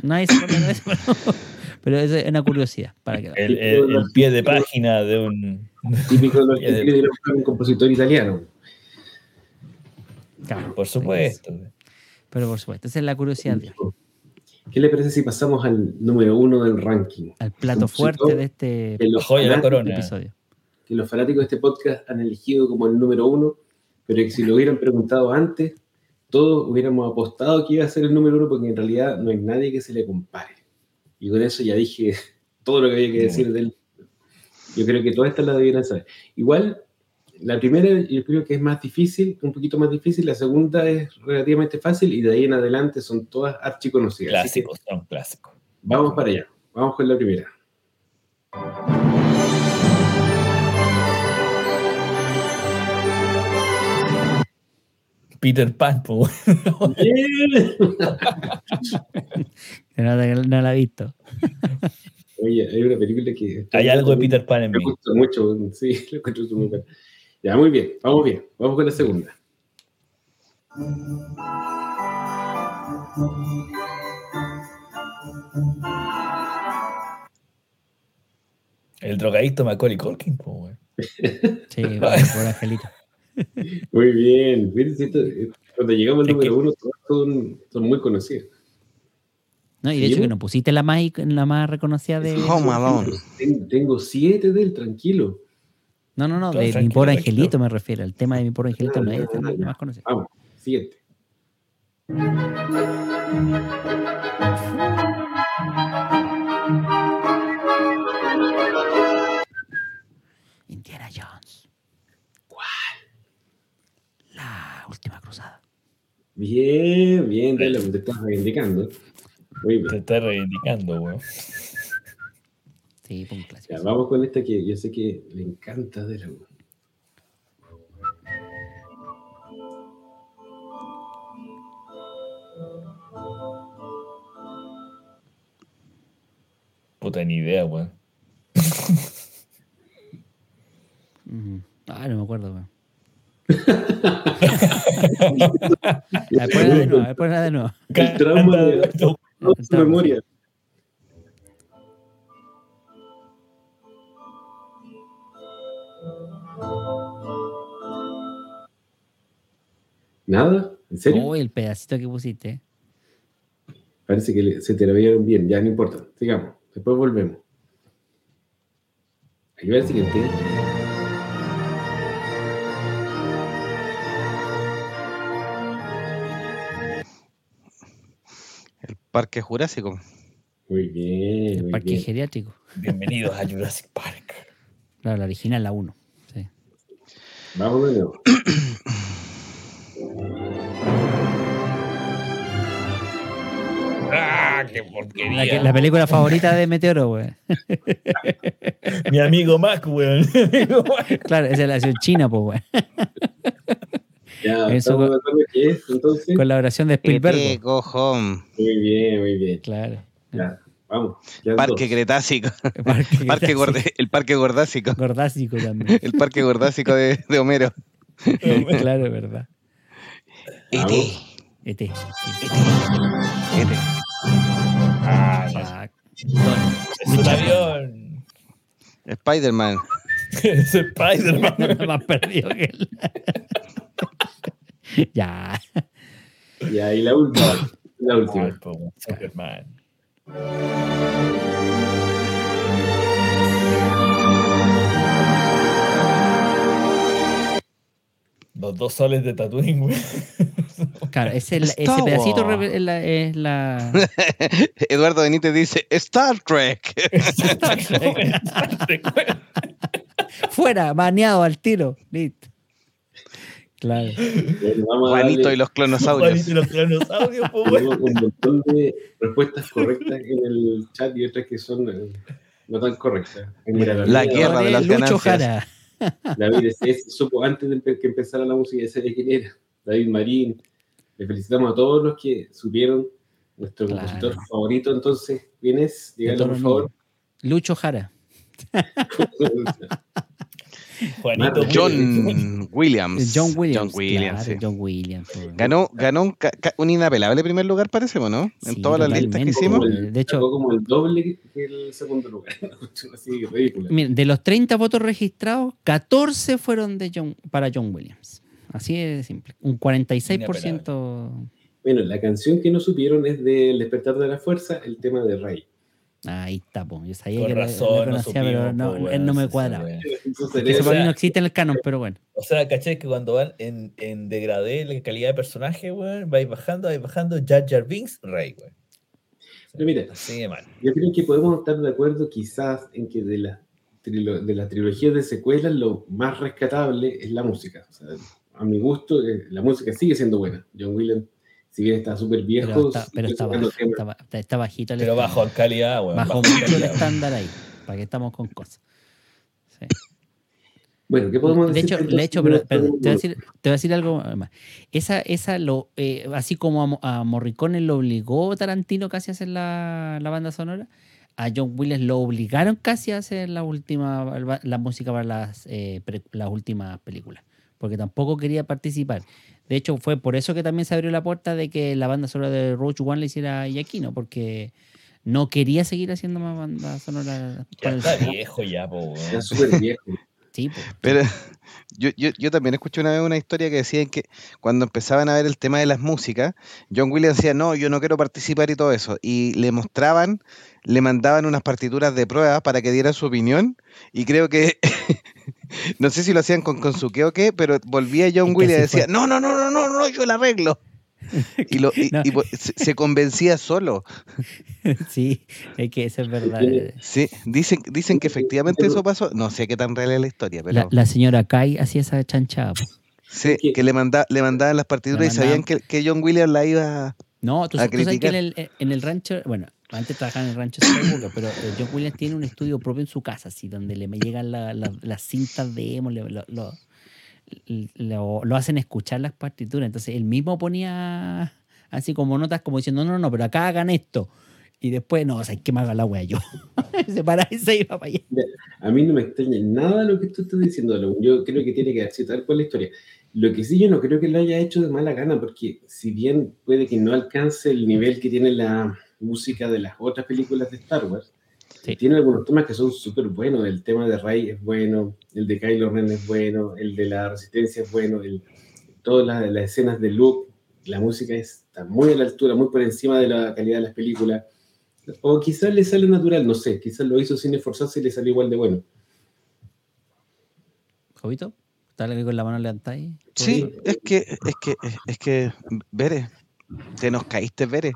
nadie se acuerda de eso, (laughs) pero, pero es una curiosidad para que el, el- el pie de página de un. Típico de los (laughs) los- un compositor italiano. claro, Por supuesto. Pero por supuesto, esa es la curiosidad. ¿Qué le parece si pasamos al número uno del ranking? al plato fuerte de este Que los, joya de la corona. episodio. que los fanáticos de este podcast han elegido como el número uno, pero que si lo hubieran preguntado antes, todos hubiéramos apostado que iba a ser el número uno, porque en realidad no hay nadie que se le compare. Y con eso ya dije (laughs) todo lo que había que decir de él. Yo creo que todas estas las debieran saber. Igual, la primera yo creo que es más difícil, un poquito más difícil, la segunda es relativamente fácil y de ahí en adelante son todas archiconocidas. Clásicos, son clásicos. vamos para allá, vamos con la primera. Peter Pan. Que (laughs) No, no la he visto. (laughs) Oye, hay una película que... Hay algo de Peter Pan en Me mí. gusta mucho, sí, (laughs) lo encuentro muy bueno. Ya, muy bien, vamos bien, vamos con la segunda. El drogadicto Macaulay Culkin, po, güey. (laughs) Sí, (laughs) por Angelito. Muy bien, eh, cuando llegamos al número uno, son, son muy conocidas. No, y de hecho que no pusiste la más, la más reconocida de. Home Alone. Ten- Tengo siete de él, tranquilo. No, no, no, de mi pobre angelito me refiero. El tema de mi pobre angelito no esta, no es la más conocida. Vamos, siguiente. Indiana Jones. ¿Cuál? La última cruzada. Bien, bien, de lo que te estás reivindicando. Bien. está reivindicando, güey. Sí, fue un clásico. Ya, vamos con esta que yo sé que le encanta de la Puta ni idea, güey. Ujú. Ah, no me acuerdo, weón. (laughs) Ponla de nuevo, ponla de nuevo. El trauma de Toda su memoria. ¿Nada? ¿En serio? Uy, el pedacito que pusiste. Parece que se te lo vieron bien, ya no importa. Sigamos, después volvemos. Aquí va el siguiente. Parque Jurásico. Muy bien, El parque bien. geriátrico. Bienvenidos a Jurassic Park. Claro, la original, la 1. Vamos de nuevo. ¡Ah, qué La, porquería! que- la película favorita de Meteoro, güey. Mi amigo Mac, Mac. Claro, esa es la versión china, pues, güey. Ya, de es, entonces. Colaboración de Spielberg. E.T. Go Home. Muy bien, muy bien. Claro. Ya, vamos. Ya Parque. Cretácico. (laughs) Parque, (laughs) Parque el Parque Gordásico. Gordásico también. (laughs) El Parque Gordásico de, de Homero. claro, es verdad. E.T. ET. sí. E.T. Ah, no. Es un avión. Spider-Man. Es Spider-Man. más perdido que él. Ya. (laughs) Ya, y la última. La última. Superman. Los dos soles de Tatooine, güey. (laughs) Claro, ese, ese pedacito la, es la- (laughs) Eduardo Benítez dice Star Trek. Fuera, baneado al tiro. Listo. Claro. Juanito y los clonosaurios. Juanito y los pues, güey. Tenemos un montón de respuestas correctas en el chat y otras que son eh, no tan correctas. Mira, La David- guerra de las Lucho ganancias. Jara. David ese- ese supo antes de que empezara la música, ese de quién era. David Marín. Le felicitamos a todos los que supieron nuestro Claro. compositor favorito. Entonces, ¿quién es? Díganlo, por favor. Lucho Jara. (laughs) Juanito John Williams. John Williams. John Williams, claro, sí. John Williams. Ganó, ganó un, inapelable primer lugar, parece, ¿o no? En Sí, todas las listas que hicimos. El- De hecho- como el doble que el segundo lugar. (laughs) Así ridícula. Mira, de los 30 votos registrados, 14 fueron de John, para John Williams. Así de simple. Un 46%. Bueno, la canción que no supieron es de El despertar de la fuerza, el tema de Ray. Ahí está, po. Yo sabía que lo- lo razón, no conocía, pero supimos, no, pues, él no me. Entonces, Eso o para mí sea- no existe en el canon, pero bueno. O sea, ¿cachai? Que cuando van en, en degradé la calidad de personaje, weón, vais bajando, vais bajando, Jar Jar Binks, Rey, weón. Pero mira, Así de mal. Yo creo que podemos estar de acuerdo quizás en que de la, trilo- de la trilogía de secuelas lo más rescatable es la música. O sea, a mi gusto, eh, la música sigue siendo buena. John Williams, si bien está súper viejo, Pero está, pero sigue está, está, ba- está- está bajito el Pero estándar. bajo en calidad, weón. Bajó bajo mucho el estándar ahí. ¿Para qué estamos con cosas? Sí. Bueno, ¿qué podemos De decir? hecho, de hecho pero, pero te, voy a decir, te voy a decir algo más. Esa, esa lo, eh, así como a, a Morricone lo obligó Tarantino casi a hacer la, la banda sonora, a John Williams lo obligaron casi a hacer la última la música para las, eh, pre- las últimas películas, porque tampoco quería participar. De hecho, fue por eso que también se abrió la puerta de que la banda sonora de Roach One le hiciera a Giacchino, porque no quería seguir haciendo más banda sonora Ya el está viejo ya, po. Está súper viejo. Sí, po. Pero yo, yo, yo también escuché una vez una historia que decían que cuando empezaban a ver el tema de las músicas, John Williams decía, no, yo no quiero participar y todo eso. Y le mostraban, le mandaban unas partituras de prueba para que diera su opinión. Y creo que, (laughs) (laughs) no sé si lo hacían con, con su qué o qué, pero volvía John Williams y decía, no, no, no, no, no, no, yo la arreglo. (laughs) Y, lo, y- No. y po- se, convencía solo. (laughs) Sí, es que eso es verdad. Sí, dicen, dicen que efectivamente eso pasó. No sé qué tan real es la historia, pero... La, la señora Kai hacía esa chanchada. Sí, que- le, manda, le mandaban las partituras Le y sabían que, que John Williams la iba... No, tú, A tú sabes que en el, en el rancho, bueno, antes trabajaba en el rancho de pero eh, John Williams tiene un estudio propio en su casa, así, donde le me llegan la- la- las cintas de emo, lo, hacen escuchar las partituras. Entonces él mismo ponía así como notas, como diciendo, no, no, no, pero acá hagan esto. Y después, no, o sea, que me haga la wea yo. (laughs) se para y se iba para allá. A mí no me extraña nada lo que tú estás diciendo. Yo creo que tiene que darse tal cual la historia. Lo que sí yo no creo que lo haya hecho de mala gana, porque si bien puede que no alcance el nivel que tiene la música de las otras películas de Star Wars, Sí. tiene algunos temas que son súper buenos. El tema de Rey es bueno, el de Kylo Ren es bueno, el de la Resistencia es bueno, el, todas las, las escenas de Luke, la música está muy a la altura, muy por encima de la calidad de las películas. O quizás le sale natural, no sé, quizás lo hizo sin esforzarse y le salió igual de bueno. Jovito, ¿está con la mano levantada ahí? Sí, es que, es que, es que, Bere, te nos caíste, Bere.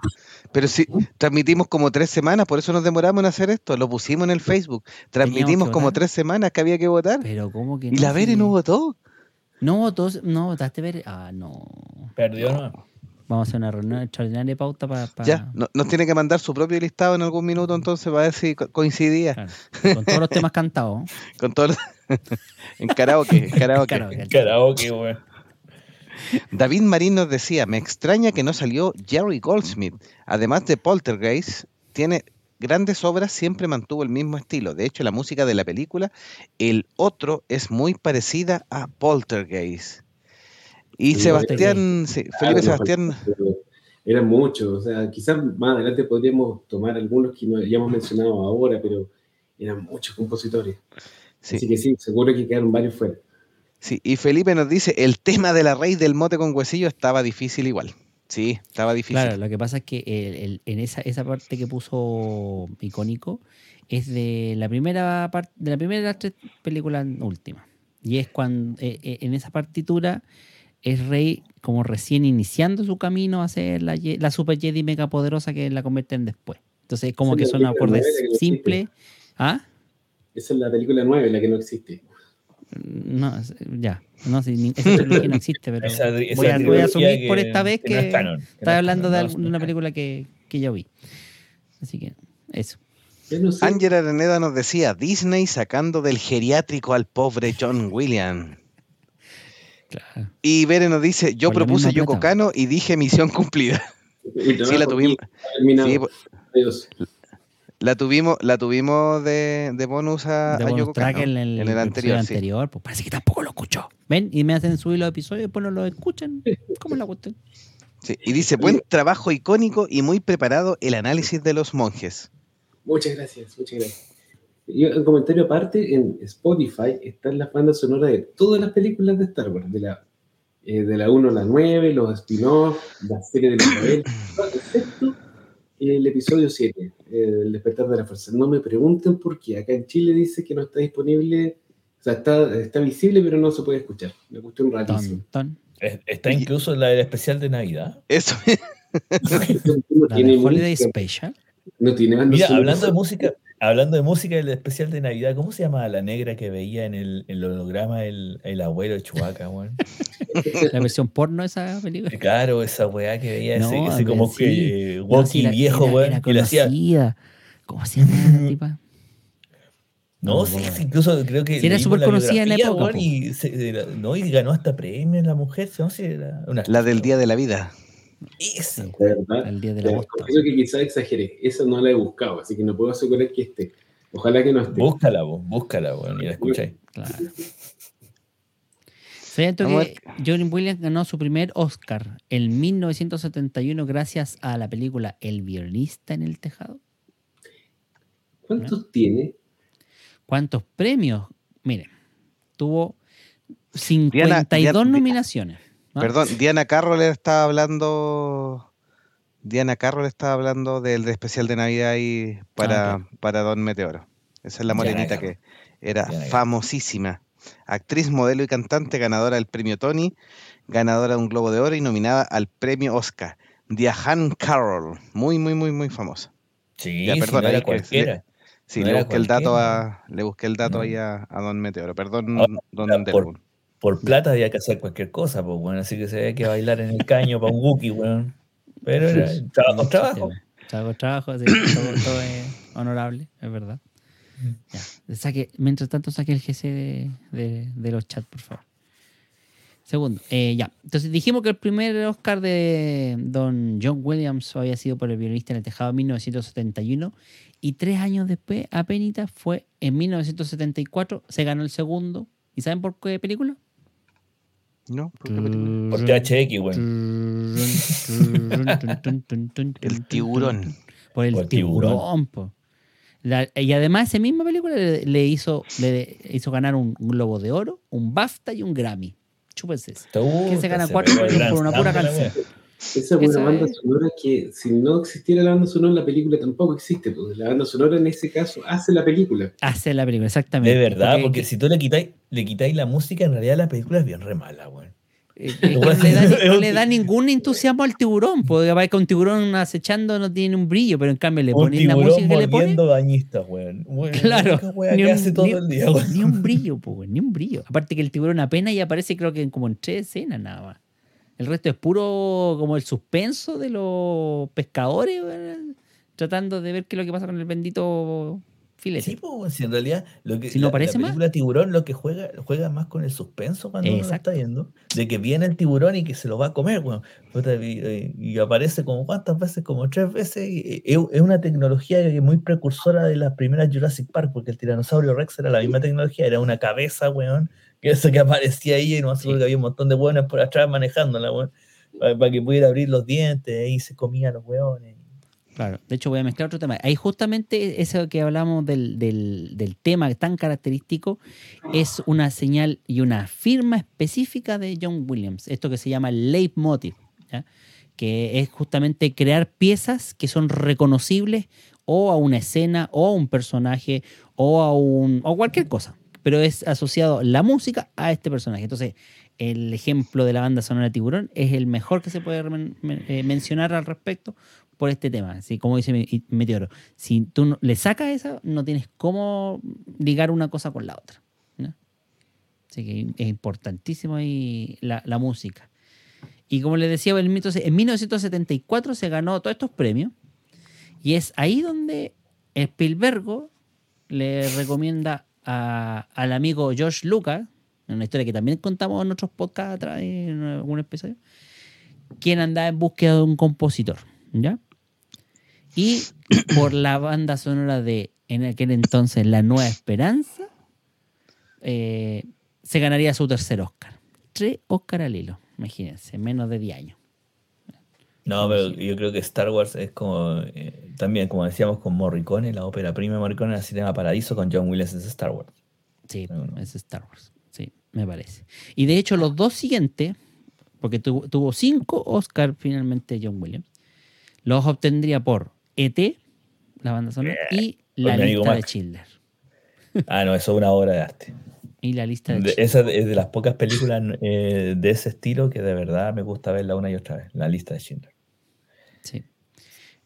Pero si transmitimos como tres semanas, por eso nos demoramos en hacer esto. Lo pusimos en el Facebook. Transmitimos como tres semanas que había que votar. Pero ¿cómo que Y la Si- no votó. No, todos, no, votaste ver. Ah, no. Perdió, ¿no? Vamos a hacer una reunión extraordinaria de pauta para. Ya, no- nos tiene que mandar su propio listado en algún minuto entonces para ver si co- coincidía con todos los temas cantados. (laughs) con todo. el- (laughs) en karaoke. en karaoke. Karaoke. Karaoke, weón. David Marín nos decía, me extraña que no salió Jerry Goldsmith. Además de Poltergeist, tiene grandes obras, siempre mantuvo el mismo estilo. De hecho, la música de la película, el otro, es muy parecida a Poltergeist. Y Sí, Sebastián, sí, Felipe Claro, Sebastián, Eran muchos, o sea, quizás más adelante podríamos tomar algunos que no hayamos mencionado ahora, pero eran muchos compositores. Así sí, que sí, seguro que quedaron varios fuera. Sí. Y Felipe nos dice, el tema de la raíz del mote con huesillo estaba difícil igual. Sí, estaba difícil. Claro, lo que pasa es que el- el- en esa, esa parte que puso icónico es de la primera parte, de la primera de las tres películas últimas. Y es cuando eh, eh, en esa partitura es Rey como recién iniciando su camino a ser la, super Jedi mega poderosa que la convierten después. Entonces, como Esa que es son acordes no simples. ¿Ah? Esa es la película 9, la que no existe. No, ya. No, si, esa trilogía no existe, pero Esa- esa voy, a, voy a asumir por esta vez no es que, canon, que no estás es hablando de, no, una película que, que yo vi. Así que, eso. Ya no sé. Ángel Areneda nos decía, Disney sacando del geriátrico al pobre John Williams. Claro. Y Bere nos dice, yo Por propuse Yoko. Kano y dije misión cumplida. Sí, la tuvimos. Sí, Adiós. La tuvimos, la tuvimos de, de bonus a, de a bonus Yoko track Kano, en el, en anterior. sí. pues parece que tampoco lo escuchó. ¿Ven? Y me hacen subir los episodios y después no los escuchan. ¿Cómo es la cuestión? Sí, Y dice, buen trabajo icónico y muy preparado el análisis de los monjes. Muchas gracias, muchas gracias. Y un comentario aparte, en Spotify están las bandas sonoras de todas las películas de Star Wars, de la, eh, de la 1 a la 9, los spin-offs, la serie de la Isabel, excepto el episodio 7, eh, El despertar de la fuerza. No me pregunten por qué. Acá en Chile dice que no está disponible, o sea, está, está visible, pero no se puede escuchar. Me gustó un ratísimo. Es- Está incluso la del especial de Navidad. Eso, (laughs) (laughs) No La tiene, de Holiday Special. no tiene banda Mira, hablando de música, hablando de música del especial de Navidad, ¿cómo se llama la negra que veía en el, en el holograma el, el abuelo de Chubaca, weón? (laughs) La versión porno de esa película. Claro, esa weá que veía ese, No, ese como sí. que No, walkie sí, era- viejo, era- weón, era y le hacía. ¿Cómo se llama la tipa? No, No, sí, incluso creo que. Sí, era súper conocida en la época, weón, y, se- era- no, y ganó hasta premios la mujer, no sé, era una la del Día de la Vida. Esa, Sí, De verdad. el día de la confieso que quizás exageré. Esa no la he buscado, así que no puedo asegurar que esté. Ojalá que no esté. Búscala, vos, búscala, weón, y la escucháis. Claro. ¿Sabían tú Vamos a que John Williams ganó su primer Oscar en 1971 gracias a la película El violinista en el tejado? ¿Cuántos tiene? ¿Cuántos premios? Miren, tuvo 52 Diana- Diana- nominaciones. ¿No? Perdón, Diana Carroll estaba hablando. Diana Carroll estaba hablando del especial de Navidad ahí para, Ah, para Don Meteoro. Esa es la morenita que era Diana famosísima. Actriz, modelo y cantante, ganadora del premio Tony, ganadora de un Globo de Oro y nominada al premio Oscar. Diane Carroll, muy, muy, muy, muy famosa. Sí, Ya, si perdón, no era cualquiera. Sí, No le busqué el dato a, le busqué el dato No. ahí a, a Don Meteoro. Perdón, Ahora, Don por-. Por plata había que hacer cualquier cosa, pues, bueno, así que se había que bailar en el caño para un Wookiee, weón. Pero era trabajo, trabajo. Trabajo, trabajo, sí, todo, todo es honorable, es verdad. Ya, saque, mientras tanto, saque el GC de, de- de los chats, por favor. Segundo, eh, ya. Entonces dijimos que el primer Oscar de don John Williams había sido por el violinista en el tejado en 1971 y tres años después, apenas fue en 1974, se ganó el segundo. ¿Y saben por qué película? ¿No? ¿Por qué película? Por THX, weón. El tiburón. Por el Por el tiburón. tiburón. po. La- y además, esa misma película le, le hizo, le hizo ganar un, Globo de Oro, un BAFTA y un Grammy. Chúpense. ¿Quién se gana cuatro premios por una pura canción? Esa es una banda es- sonora que si no existiera la banda sonora, la película tampoco existe. Pues la banda sonora en ese caso hace la película. Hace la película, exactamente. De verdad, porque si tú le quitáis, le quitáis la música, en realidad la película es bien re mala, weón. eh, que no, le da, (laughs) no le da ningún entusiasmo al tiburón. Porque va con un tiburón acechando no tiene un brillo, pero en cambio le ponen la música que le ponen. bañistas, weón. (laughs) Claro, wea ni un- hace todo ni- el día, weón. Ni un brillo, po, weón, ni un brillo. Aparte que el tiburón apenas y aparece creo que en como en tres escenas nada más. El resto es puro como el suspenso de los pescadores, weón, tratando de ver qué es lo que pasa con el bendito filete. Sí, pues, si en realidad lo que, Si no la, parece la más. película Tiburón lo que juega, juega más con el suspenso cuando uno lo Exacto. está viendo, de que viene el tiburón y que se lo va a comer, weón. Puta, Y, aparece como cuántas veces, como tres veces. y- y es, una tecnología muy precursora de las primeras Jurassic Park, porque el tiranosaurio Rex era la misma tecnología, era una cabeza, weón, que (laughs) eso que aparecía ahí y no Sí. que había un montón de weones por atrás manejándola, weón, para, para que pudiera abrir los dientes y se comían los weones. Claro, de hecho voy a mezclar otro tema. Ahí justamente eso que hablamos del, del, del tema tan característico es una señal y una firma específica de John Williams, esto que se llama el leitmotiv, ¿ya? que es justamente crear piezas que son reconocibles o a una escena o a un personaje o a un o cualquier cosa, pero es asociado la música a este personaje. Entonces, el ejemplo de la banda sonora Tiburón es el mejor que se puede eh, mencionar al respecto por este tema. Así como dice Meteoro, si tú le sacas esa, no tienes cómo ligar una cosa con la otra. Así que es importantísimo ahí la, la música. Y como les decía, en 19- en 1974 se ganó todos estos premios. Y es ahí donde Spielberg le recomienda al amigo George Lucas, una historia que también contamos en otros podcasts atrás, en algún episodio, quien andaba en búsqueda de un compositor, ¿ya? Y (coughs) por la banda sonora de, en aquel entonces, La Nueva Esperanza, eh, se ganaría su tercer Oscar. Tres Oscar al hilo, imagínense, en menos de 10 años. No, pero yo creo que Star Wars es como, eh, también como decíamos con Morricone, la ópera prima de Morricone, el Cinema Paradiso, con John Williams es Star Wars. Sí, es Star Wars. Sí, me parece. Y de hecho, los dos siguientes, porque tuvo, tuvo cinco Oscar finalmente John Williams, los obtendría por E.T., la banda sonora, y la lista de. Schindler. (laughs) Ah, no, eso es una obra de arte. Y la lista de De- esa es de las pocas películas eh, de ese estilo que de verdad me gusta verla una y otra vez, la lista de Schindler. Sí.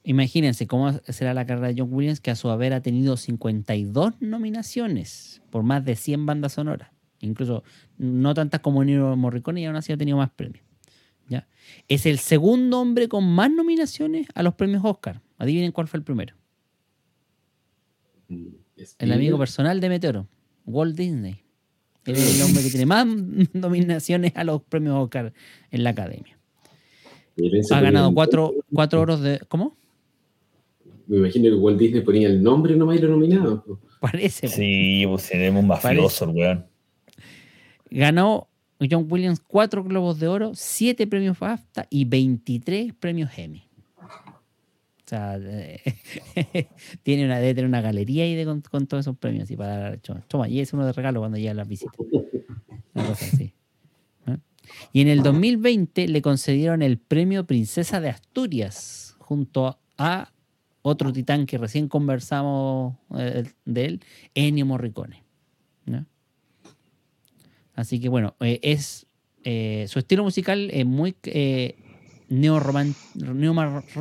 Imagínense cómo será la carrera de John Williams, que a su haber ha tenido 52 nominaciones por más de 100 bandas sonoras. Incluso no tantas como Nino Morricone y aún así ha tenido más premios. ¿ya? Es el segundo hombre con más nominaciones a los premios Oscar. Adivinen cuál fue el primero. Mm, El amigo personal de Meteoro, Walt Disney. Él es el hombre que tiene más (laughs) nominaciones a los premios Oscar en la academia. Ha ganado cuatro, cuatro oros de... ¿Cómo? Me imagino que Walt Disney ponía el nombre nomás y lo nominaba. Parece. Sí, pues tenemos un mafioso, weón. Ganó John Williams cuatro globos de oro, siete premios BAFTA y 23 premios Emmy. O sea, (laughs) tiene una, debe tener una galería ahí de, con, con todos esos premios. Y para dar, toma, toma, y es uno de regalo cuando llegan las visitas. Una cosa así. Y en el 2020 le concedieron el premio Princesa de Asturias junto a otro titán que recién conversamos eh, de él, Ennio Morricone. ¿no? Así que bueno, eh, es eh, su estilo musical es muy eh,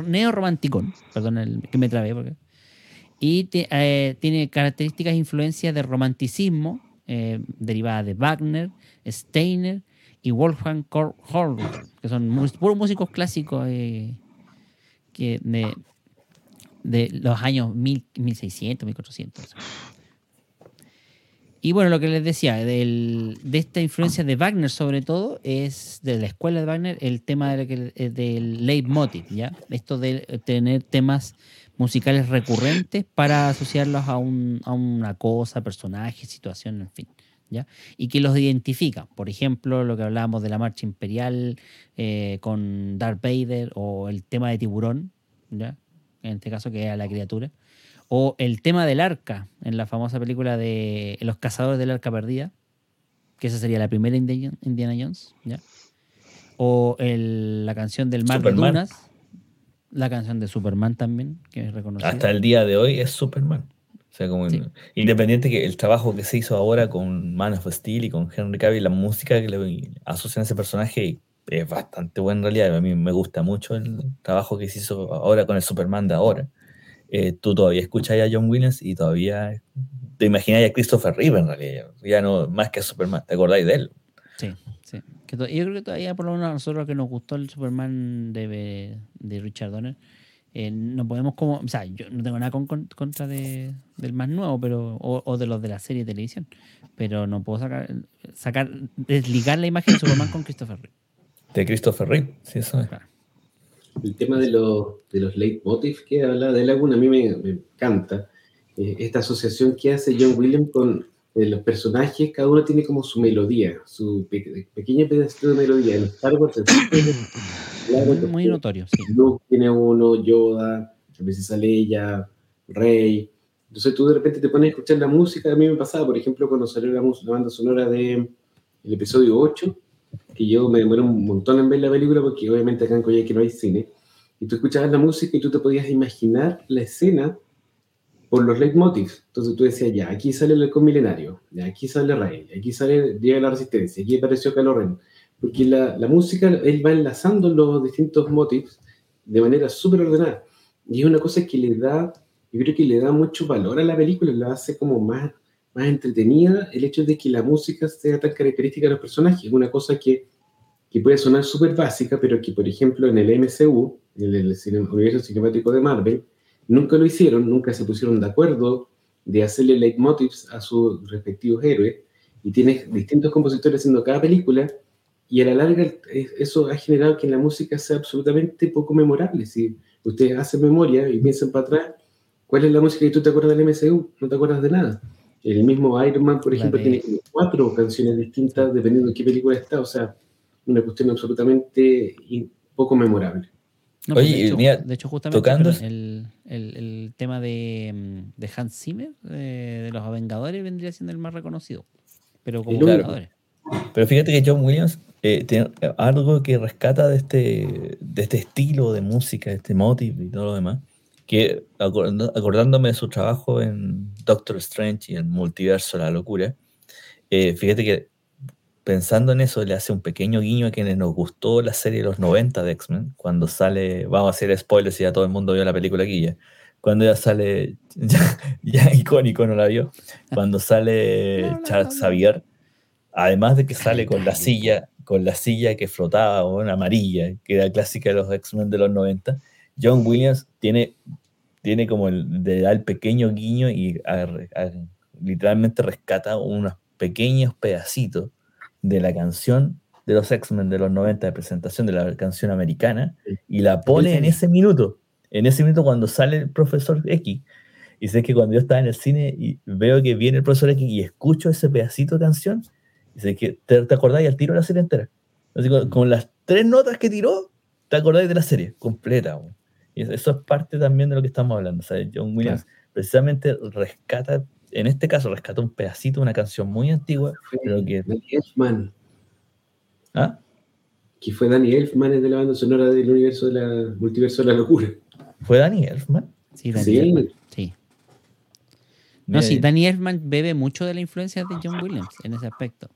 neorromanticón, perdón el, que me trabé porque y ti- eh, tiene características e influencias de romanticismo eh, derivadas de Wagner, Steiner y Wolfgang Horn, que son puros músicos clásicos eh, que de, los años 1000, 1600, 1400. Y bueno, lo que les decía, del- de esta influencia de Wagner sobre todo, es de la escuela de Wagner el tema de que- eh, del leitmotiv, ¿ya? Esto de tener temas musicales recurrentes para asociarlos a, un- a una cosa, personaje, situación, en fin, ¿ya? Y que los identifica. Por ejemplo, lo que hablábamos de la marcha imperial eh, con Darth Vader o el tema de Tiburón, ¿ya? En este caso que era la criatura. O el tema del arca, en la famosa película de Los cazadores del arca perdida, que esa sería la primera Indiana Jones, ¿ya? O el- la canción del mar Superman. de Dunas, la canción de Superman también, que es reconocida. Hasta el día de hoy es Superman. O sea, como Sí. independiente que el trabajo que se hizo ahora con Man of Steel y con Henry Cavill, la música que le asocian a ese personaje es bastante buena en realidad. A mí me gusta mucho el trabajo que se hizo ahora con el Superman de ahora. Eh, tú todavía escuchas a John Williams y todavía te imaginas a Christopher Reeve en realidad. Ya no más que a Superman, te acordáis de él. Sí, sí. Yo creo que todavía, por lo menos a nosotros que nos gustó el Superman de, de Richard Donner, eh, no podemos como. O sea, yo no tengo nada con, con- contra de, del más nuevo, pero o, o de los de la serie de televisión. Pero no puedo sacar, sacar desligar la imagen de Superman con Christopher Reeve. De Christopher Reeve, sí, eso es. Claro. El tema de los, de los leitmotiv que habla de Laguna a mí me, me encanta. Eh, esta asociación que hace John Williams con eh, los personajes, cada uno tiene como su melodía, su pe- pequeño pedacito de melodía. En Star Wars, el- claro, Muy, muy notorio, sí. Luke tiene uno, Yoda, a veces sale ella, Rey. Entonces tú de repente te pones a escuchar la música. A mí me pasaba, por ejemplo, cuando salió la, la banda sonora de el episodio 8, que yo me demoré un montón en ver la película porque obviamente acá en Coyhaique no hay cine. Y tú escuchabas la música y tú te podías imaginar la escena por los leitmotivs. Entonces tú decías, ya, aquí sale el halcón milenario, ya, aquí sale Rey, aquí sale Día de la Resistencia, aquí apareció Kylo Ren. Porque la, la música, él va enlazando los distintos motifs de manera súper ordenada. Y es una cosa que le da, yo creo que le da mucho valor a la película, la hace como más, más entretenida el hecho de que la música sea tan característica de los personajes. Es una cosa que, que puede sonar súper básica, pero que, por ejemplo, en el MCU, en el cine- universo cinemático de Marvel, nunca lo hicieron, nunca se pusieron de acuerdo de hacerle leitmotivs a sus respectivos héroes. Y tienes distintos compositores haciendo cada película y a la larga eh, eso ha generado que la música sea absolutamente poco memorable. Si ustedes hacen memoria y piensan para atrás, ¿cuál es la música que tú te acuerdas del MCU? No te acuerdas de nada. El mismo Iron Man, por ejemplo, tiene cuatro canciones distintas dependiendo de qué película está. O sea, una cuestión absolutamente poco memorable. No, pues, Oye, de, hecho, mira, de hecho, justamente tocando- el, el- el tema de, mm, de Hans Zimmer, eh, de los Vengadores, vendría siendo el más reconocido. Pero como. Vengadores. Pero fíjate que John Williams eh, tiene algo que rescata de este, de este estilo de música, de este motif y todo lo demás, que acordándome de su trabajo en Doctor Strange y en Multiverso, la locura, eh, fíjate que pensando en eso le hace un pequeño guiño a quienes nos gustó la serie de los 90 de X-Men, cuando sale, vamos a hacer spoilers si ya todo el mundo vio la película aquí ya, cuando ya sale, (laughs) ya, ya icónico no la vio, cuando sale (laughs) No, no, Charles no. Xavier, además de que sale con la silla, con la silla que flotaba, o una amarilla, que era clásica de los X-Men de los 90, John Williams tiene, tiene como el, de dar el pequeño guiño y a- a- literalmente rescata unos pequeños pedacitos de la canción de los X-Men de los 90 de presentación de la canción americana y la pone en ese minuto, en ese minuto cuando sale el profesor X. Y sé que cuando yo estaba en el cine y veo que viene el profesor X y escucho ese pedacito de canción, sé que te, te acordáis al tiro de la serie entera. Así con, con las tres notas que tiró, te acordáis de la serie completa. Y eso- eso es parte también de lo que estamos hablando. O sea, John Williams precisamente rescata, en este caso, rescata un pedacito de una canción muy antigua, pero que... Danny Elfman, ¿Ah? que fue Danny Elfman, es de la banda sonora del universo de la multiverso de la locura. ¿Fue Danny Elfman? Sí, Danny Sí. Elfman, sí. No, Mira, sí, Danny Elfman bebe mucho de la influencia de John Williams en ese aspecto.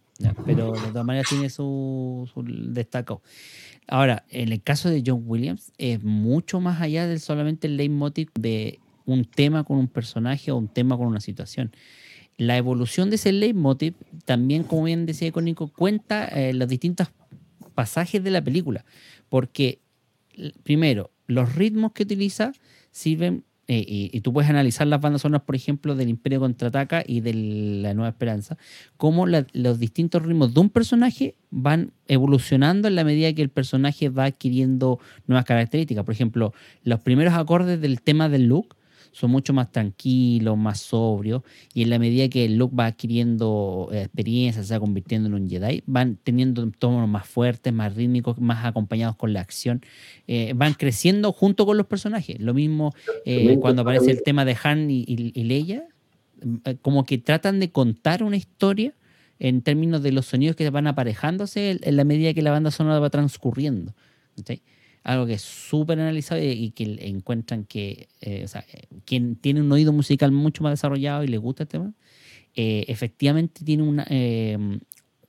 Pero de todas maneras tiene su, su destaco. Ahora, en el caso de John Williams, es mucho más allá del solamente el leitmotiv de un tema con un personaje o un tema con una situación. La evolución de ese leitmotiv también, como bien decía Icónico, cuenta eh, los distintos pasajes de la película. Porque, primero, los ritmos que utiliza sirven, eh, y, y tú puedes analizar las bandas sonoras, por ejemplo, del Imperio Contraataca y de La Nueva Esperanza, cómo la- los distintos ritmos de un personaje van evolucionando en la medida que el personaje va adquiriendo nuevas características. Por ejemplo, los primeros acordes del tema del look son mucho más tranquilos, más sobrios, y en la medida que Luke va adquiriendo eh, experiencia, se va convirtiendo en un Jedi, van teniendo tonos más fuertes, más rítmicos, más acompañados con la acción, eh, van creciendo junto con los personajes. Lo mismo eh, cuando aparece el tema de Han y, y- y Leia, como que tratan de contar una historia en términos de los sonidos que van aparejándose en- la medida que la banda sonora va transcurriendo. Algo que es súper analizado y, que encuentran que, eh, o sea, quien tiene un oído musical mucho más desarrollado y le gusta el tema, eh, efectivamente tiene una... eh,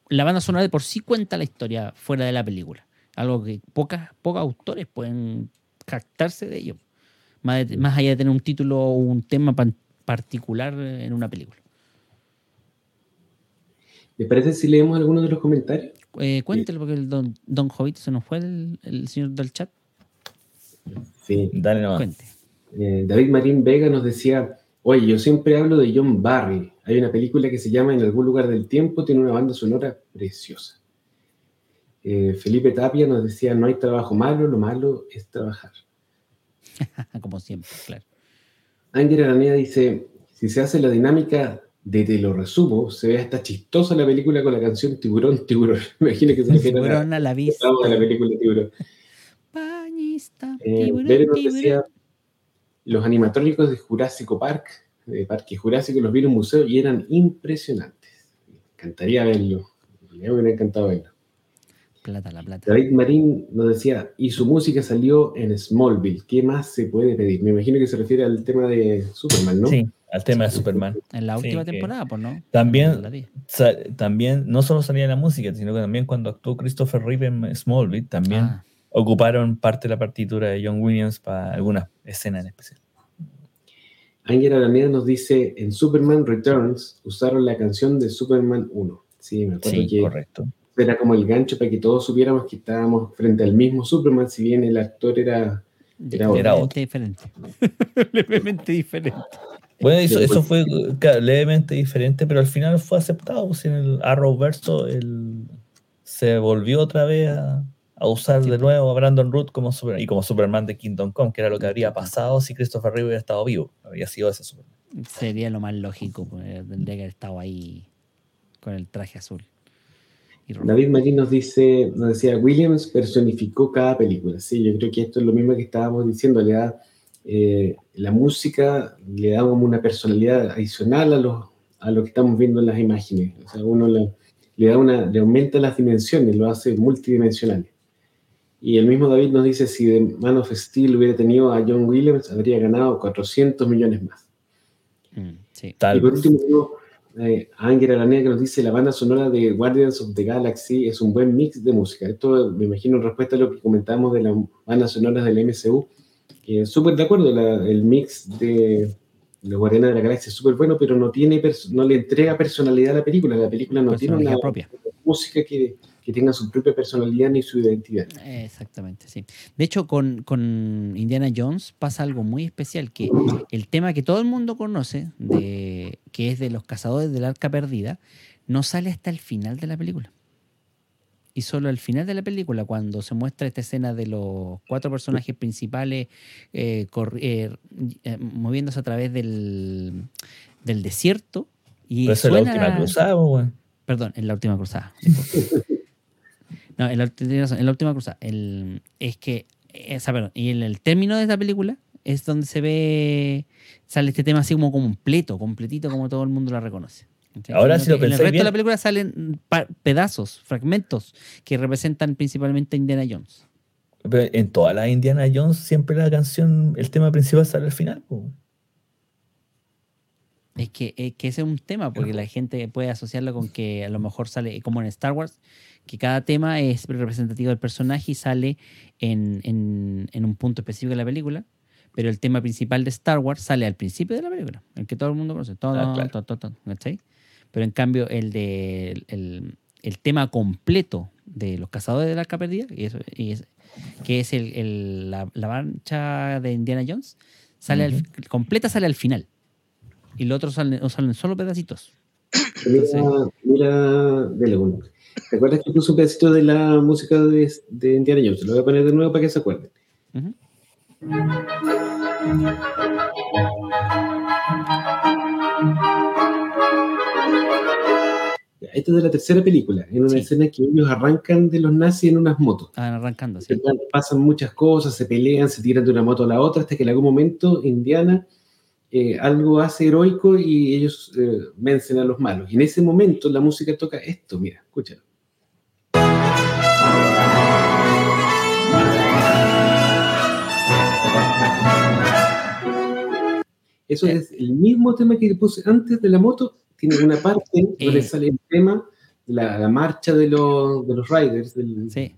la banda sonora de por sí cuenta la historia fuera de la película. Algo que pocas, pocos autores pueden captarse de ello. Más, más allá de tener un título o un tema particular en una película. ¿Les parece si leemos algunos de los comentarios? Eh, cuéntelo porque el don, don Jovito se nos fue el, el señor del chat. Sí. Dale nomás. Cuente. Eh, David Marín Vega nos decía, oye, yo siempre hablo de John Barry. Hay una película que se llama En algún lugar del tiempo, tiene una banda sonora preciosa. Eh, Felipe Tapia nos decía, no hay trabajo malo, lo malo es trabajar. (laughs) Como siempre, claro. Ángel Aranea dice, si se hace la dinámica de te lo resumo, se ve hasta chistosa la película con la canción Tiburón, Tiburón. (laughs) Imagina que se refiere a la, Tiburón a la vista. de la película Tiburón. Bañista, Eh, tiburón, tiburón. decía, los animatrónicos de Jurásico Park, de Parque Jurásico, los vi en un museo y eran impresionantes. Me encantaría verlo. Me hubiera encantado verlo. Plata, la plata. David Marín nos decía, y su música salió en Smallville. ¿Qué más se puede pedir? Me imagino que se refiere al tema de Superman, ¿no? Sí, al tema de Superman. En la última temporada, pues no. También, también no solo salía la música, sino que también cuando actuó Christopher Reeve en Smallville, también Ah, ocuparon parte de la partitura de John Williams para alguna escena en especial. Ángel Araneda nos dice, en Superman Returns usaron la canción de Superman 1. Sí, me acuerdo Sí, que correcto. era como el gancho para que todos supiéramos que estábamos frente al mismo Superman, si bien el actor era... Era otro. diferente. (laughs) levemente diferente. Bueno, eso, pues. fue claro, levemente diferente, pero al final fue aceptado. Pues en el Arrowverso el, se volvió otra vez a, a usar Sí, de nuevo a Brandon Root como super- y como Superman de Kingdom Come, que era lo que habría pasado si Christopher Reeve hubiera estado vivo. Habría sido ese Superman. Sería lo más lógico. Pues, tendría que haber estado ahí con el traje azul. David Marín nos dice, nos decía, Williams personificó cada película. Sí, yo creo que esto es lo mismo que estábamos diciendo, le da eh, la música, le da como una personalidad adicional a lo, a lo que estamos viendo en las imágenes. O sea, uno le, le da una, le aumenta las dimensiones, lo hace multidimensional. Y el mismo David nos dice, si The Man of Steel hubiera tenido a John Williams, habría ganado 400 millones más. Mm, sí. Tal Y por último, eh, a Ángel Aranea que nos dice la banda sonora de Guardians of the Galaxy es un buen mix de música. Esto me imagino en respuesta a lo que comentábamos de las bandas sonoras del MCU. Que súper de acuerdo, la- el mix de los Guardianes de la Galaxia es súper bueno, pero no, tiene no le entrega personalidad a la película. La película no tiene una propia. música que, que tenga su propia personalidad ni su identidad. Exactamente, sí. De hecho, con, con Indiana Jones pasa algo muy especial, que el tema que todo el mundo conoce, de, que es de los cazadores del arca perdida, no sale hasta el final de la película. Y solo al final de la película, cuando se muestra esta escena de los cuatro personajes principales eh, eh, eh, moviéndose a través del, del desierto, y Pero eso es la suena- última cruzada. Perdón, en la última cruzada. (laughs) no, en la, en última cruzada. El, es que, esa, perdón, y en el término de esta película es donde se ve, sale este tema así como completo, completito, como todo el mundo la reconoce. Ahora, si lo que En el pensáis resto de la bien- película salen pedazos, fragmentos, que representan principalmente a Indiana Jones. Pero en toda la Indiana Jones siempre la canción, el tema principal sale al final. Es que, es que ese es un tema, porque la gente puede asociarlo con que a lo mejor sale, como en Star Wars, que cada tema es representativo del personaje y sale en, en- en un punto específico de la película, pero el tema principal de Star Wars sale al principio de la película, el que todo el mundo conoce, todo, Ah, claro. todo, todo, todo, ¿cachai? Pero en cambio, el de el, el tema completo de los cazadores de la arca perdida, y eso- y es- que es el, el- la, la mancha de Indiana Jones, sale al- completa sale al final. Y los otros salen, salen solo pedacitos. Mira, mira, dele uno. ¿Te acuerdas que puse un pedacito de la música de, de Indiana Jones? Lo voy a poner de nuevo para que se acuerden. Ya, Esta es de la tercera película, en una escena que ellos arrancan de los nazis en unas motos. Están arrancando, sí. Pasan muchas cosas, se pelean, se tiran de una moto a la otra, hasta que en algún momento Indiana eh, algo hace heroico y ellos eh, vencen a los malos. Y en ese momento la música toca esto, mira, escúchalo. Eso eh. es el mismo tema que puse antes de la moto, tiene una parte donde Eh. sale el tema, la, la marcha de los, de los riders, del- Sí.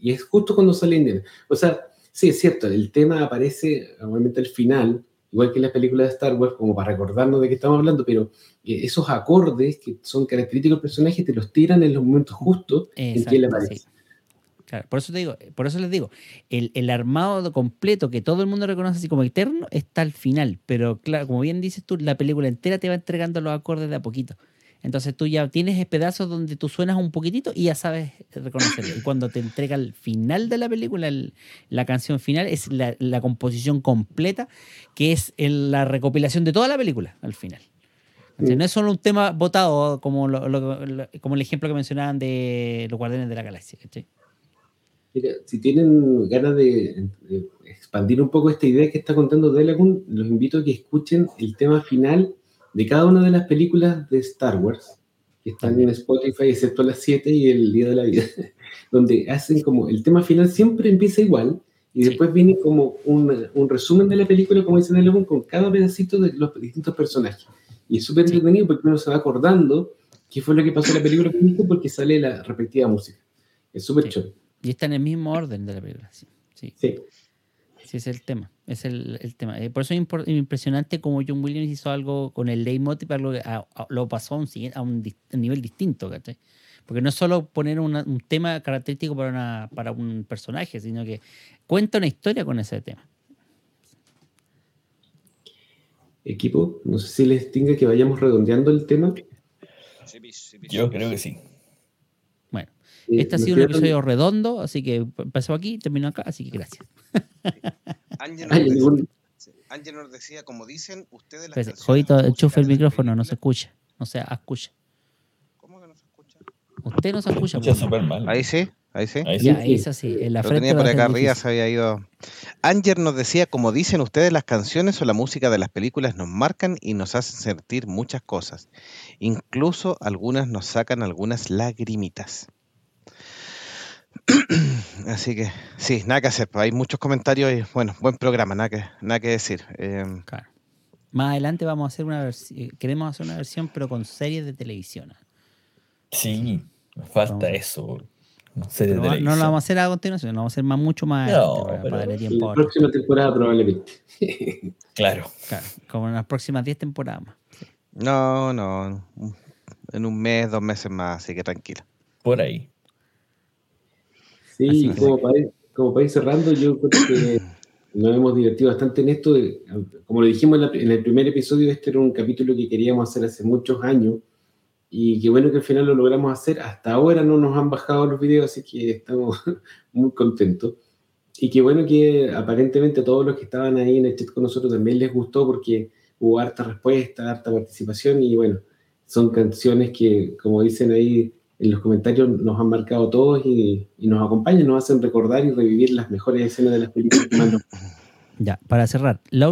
y es justo cuando sale Indiana. O sea, sí, es cierto, el tema aparece normalmente al final, igual que en las películas de Star Wars, como para recordarnos de qué estamos hablando, pero eh, esos acordes que son característicos del personaje te los tiran en los momentos justos en que él Exacto, aparece. sí. Claro, por eso te digo, por eso les digo, el, el armado completo que todo el mundo reconoce así como eterno está al final, pero claro, como bien dices tú, la película entera te va entregando los acordes de a poquito. Entonces tú ya tienes pedazos donde tú suenas un poquitito y ya sabes reconocerlo. Y cuando te entrega el final de la película, el- la canción final, es la, la composición completa, que es el- la recopilación de toda la película al final. ¿Cachai? Sí. No es solo un tema votado como, lo- lo- lo- como el ejemplo que mencionaban de los Guardianes de la Galaxia. ¿cachai? Mira, si tienen ganas de, de expandir un poco esta idea que está contando Delagun, los invito a que escuchen el tema final de cada una de las películas de Star Wars, que están en Spotify, excepto las 7 y el Día de la Vida, (laughs) donde hacen como el tema final siempre empieza igual y después viene como un, un resumen de la película, como dice Delagun, con cada pedacito de los distintos personajes. Y es súper entretenido porque uno se va acordando qué fue lo que pasó en la película porque sale la respectiva música. Es súper Sí. Y está en el mismo orden de la película. Sí, sí, Sí. sí, es el tema. Es el, el tema. Eh, Por eso es impresionante como John Williams hizo algo con el leitmotiv, algo que a- a- lo pasó a un, siguiente- a un dis- a un nivel distinto, ¿cachai? Porque no es solo poner una- un tema característico para, una, para un personaje, sino que cuenta una historia con ese tema. Equipo, no sé si les tinga que vayamos redondeando el tema. Yo creo que sí. Eh, este ha sido un episodio redondo, así que empezó aquí, terminó acá, así que gracias. (laughs) Ángel nos, decía, Ángel nos decía, como dicen ustedes las canciones, Jodito, enchufe el micrófono, no se escucha. No se escucha. ¿Cómo que no se escucha? Usted no se escucha. Pues. mal. Ahí sí, ahí sí. Ahí sí. Ya, Sí, sí. es así. En la Lo tenía por acá arriba, se había ido. Ángel nos decía, como dicen ustedes, las canciones o la música de las películas nos marcan y nos hacen sentir muchas cosas. Incluso algunas nos sacan algunas lagrimitas. (clears throat) Así que, sí, nada que hacer. pues, Hay muchos comentarios y, bueno, buen programa, nada que, nada que decir. Eh, Claro. Más adelante vamos a hacer una versión, queremos hacer una versión pero con series de televisión. Sí, falta Vamos. eso. No no, no lo vamos a hacer a continuación, lo vamos a hacer más, mucho más No, adelante para, pero- para darle en tiempo la ahora. próxima temporada probablemente. (laughs) Claro. Claro, como en las próximas 10 temporadas más. no, no. En un mes, dos meses más, así que tranquilo. Por ahí. Sí, como para, ir, como ir cerrando, yo creo que (coughs) nos hemos divertido bastante en esto. de- como lo dijimos en, la- en el primer episodio, este era un capítulo que queríamos hacer hace muchos años. Y qué bueno que al final lo logramos hacer. Hasta ahora no nos han bajado los videos, así que estamos (laughs) muy contentos. Y qué bueno que aparentemente a todos los que estaban ahí en el chat con nosotros también les gustó porque hubo harta respuesta, harta participación y bueno, son canciones que, como dicen ahí en los comentarios, nos han marcado todos y, y nos acompañan, nos hacen recordar y revivir las mejores escenas de las películas que (coughs) Ya, para cerrar, la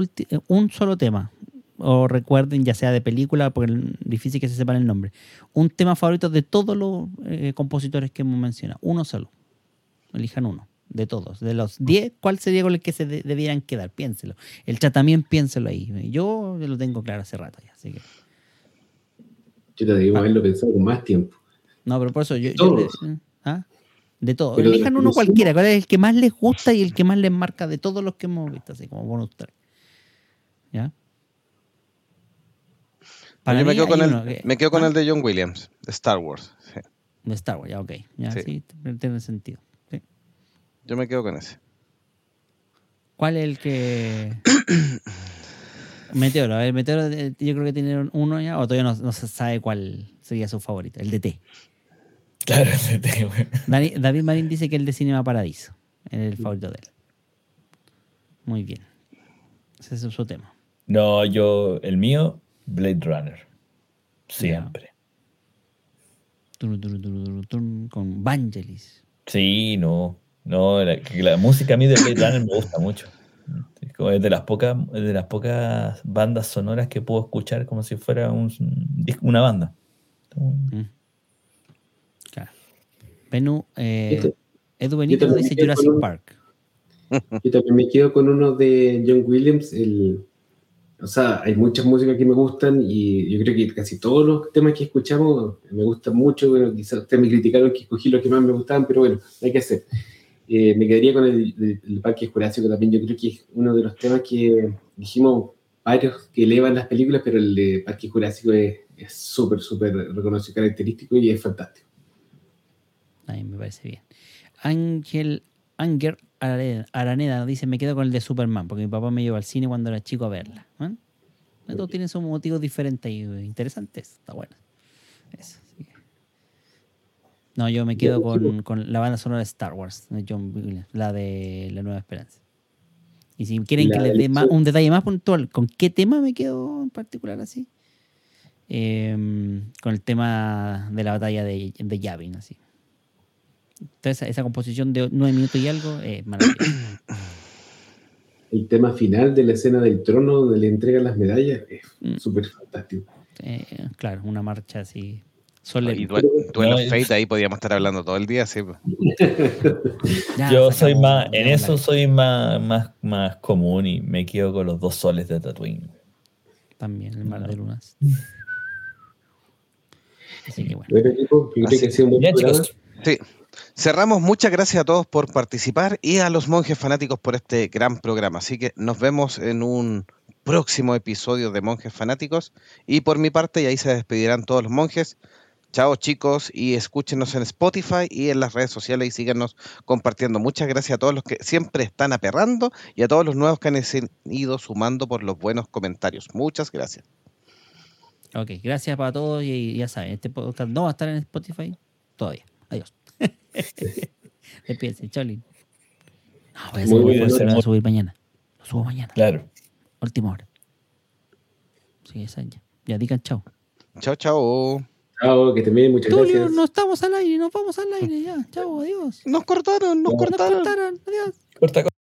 un solo tema. O recuerden, ya sea de película, porque es difícil que se sepan el nombre. Un tema favorito de todos los eh, compositores que hemos mencionado. Uno solo. Elijan uno. De todos. De los 10, ¿cuál sería con el que se de- debieran quedar? Piénselo. El chat también piénselo ahí. Yo lo tengo claro hace rato ya. Así que. Yo te digo, haberlo pensado con más tiempo. No, pero por eso yo. De yo- eh, ¿ah? De todos. Pero de Elijan uno cualquiera. ¿Cuál es el que más les gusta y el que más les marca de todos los que hemos visto? Así como bonus track. ¿Ya? Para Yo me quedo con, el, que- me quedo con ¿Ah? el de John Williams, de Star Wars. sí. De Star Wars, ya, ok. Ya, Sí. tiene sentido. Sí. Yo me quedo con ese. ¿Cuál es el que. (coughs) Meteoro, a ver, Meteoro, eh, yo creo que tiene uno ya, o todavía no, no se sabe cuál sería su favorito, el de T. Claro. (laughs) Dani- David Marín dice que el de Cinema Paradiso es el favorito de él. Muy bien. Ese es su tema. No, yo, el mío, Blade Runner. Siempre. Turu, turu, turu, turu, turu, Con Vangelis. Sí, no. No, la, que la música a mí de Blade Runner me gusta mucho. Es de las pocas, de las pocas bandas sonoras que puedo escuchar como si fuera un, disco- una banda. Mm. Benú, eh, Este- Edu Benito yo nos también dice me quedo Jurassic un- Park. (laughs) Yo también me quedo con uno de John Williams, el, o sea, hay muchas músicas que me gustan y yo creo que casi todos los temas que escuchamos me gustan mucho. Bueno, quizás ustedes me criticaron que escogí los que más me gustaban, pero bueno, hay que hacer. Eh, me quedaría con el, el- el Parque Jurásico también. Yo creo que es uno de los temas que dijimos varios que elevan las películas, pero el de Parque Jurásico es súper, súper reconocido, característico y es fantástico. A mí me parece bien. Ángel Anger Araneda, dice, me quedo con el de Superman, porque mi papá me llevó al cine cuando era chico a verla. ¿eh? Todos tienen sus motivos diferentes y eh, interesantes. Está bueno. Eso, sí. No, yo me quedo con, con la banda sonora de Star Wars, de John Williams, la de La Nueva Esperanza. Y si quieren que les dé más- un detalle más puntual, ¿con qué tema me quedo en particular así? Em, con el tema de la batalla de, de Yavin, así. Esa, esa composición de nueve minutos y algo es maravillosa. (clears throat) El tema final de la escena del trono donde le entregan las medallas es Mm. súper fantástico. Eh, claro, una marcha así. Y Solemne. duelo No, Fate, ahí podríamos estar hablando todo el día, sí. pues. (laughs) Ya, Yo soy más, en eso soy más, más, más común y me quedo con los dos soles de Tatooine. También, el mar de lunas. Así que bueno. Así- que ha sido un buen Bien, programa. chicos. Sí. Cerramos. Muchas gracias a todos por participar y a los monjes fanáticos por este gran programa. Así que nos vemos en un próximo episodio de Monjes Fanáticos. Y por mi parte, y ahí se despedirán todos los monjes. Chao chicos y escúchenos en Spotify y en las redes sociales y síganos compartiendo. Muchas gracias a todos los que siempre están aperrando y a todos los nuevos que han ido sumando por los buenos comentarios. Muchas gracias. Ok, gracias para todos y ya saben, este podcast no va a estar en Spotify todavía. Adiós. (laughs) Despídense, Cholin. No, voy a Muy subir, bien, lo voy a subir mañana. Lo subo mañana, Claro. última hora. Sí, esa ya. Ya digan chao. Chao, chao. Chao, que te bien, muchas Tulio, gracias. no estamos al aire, nos vamos al aire ya. Chao, adiós. Nos cortaron, nos Nos Nos cortaron. cortaron, adiós. Corta, corta.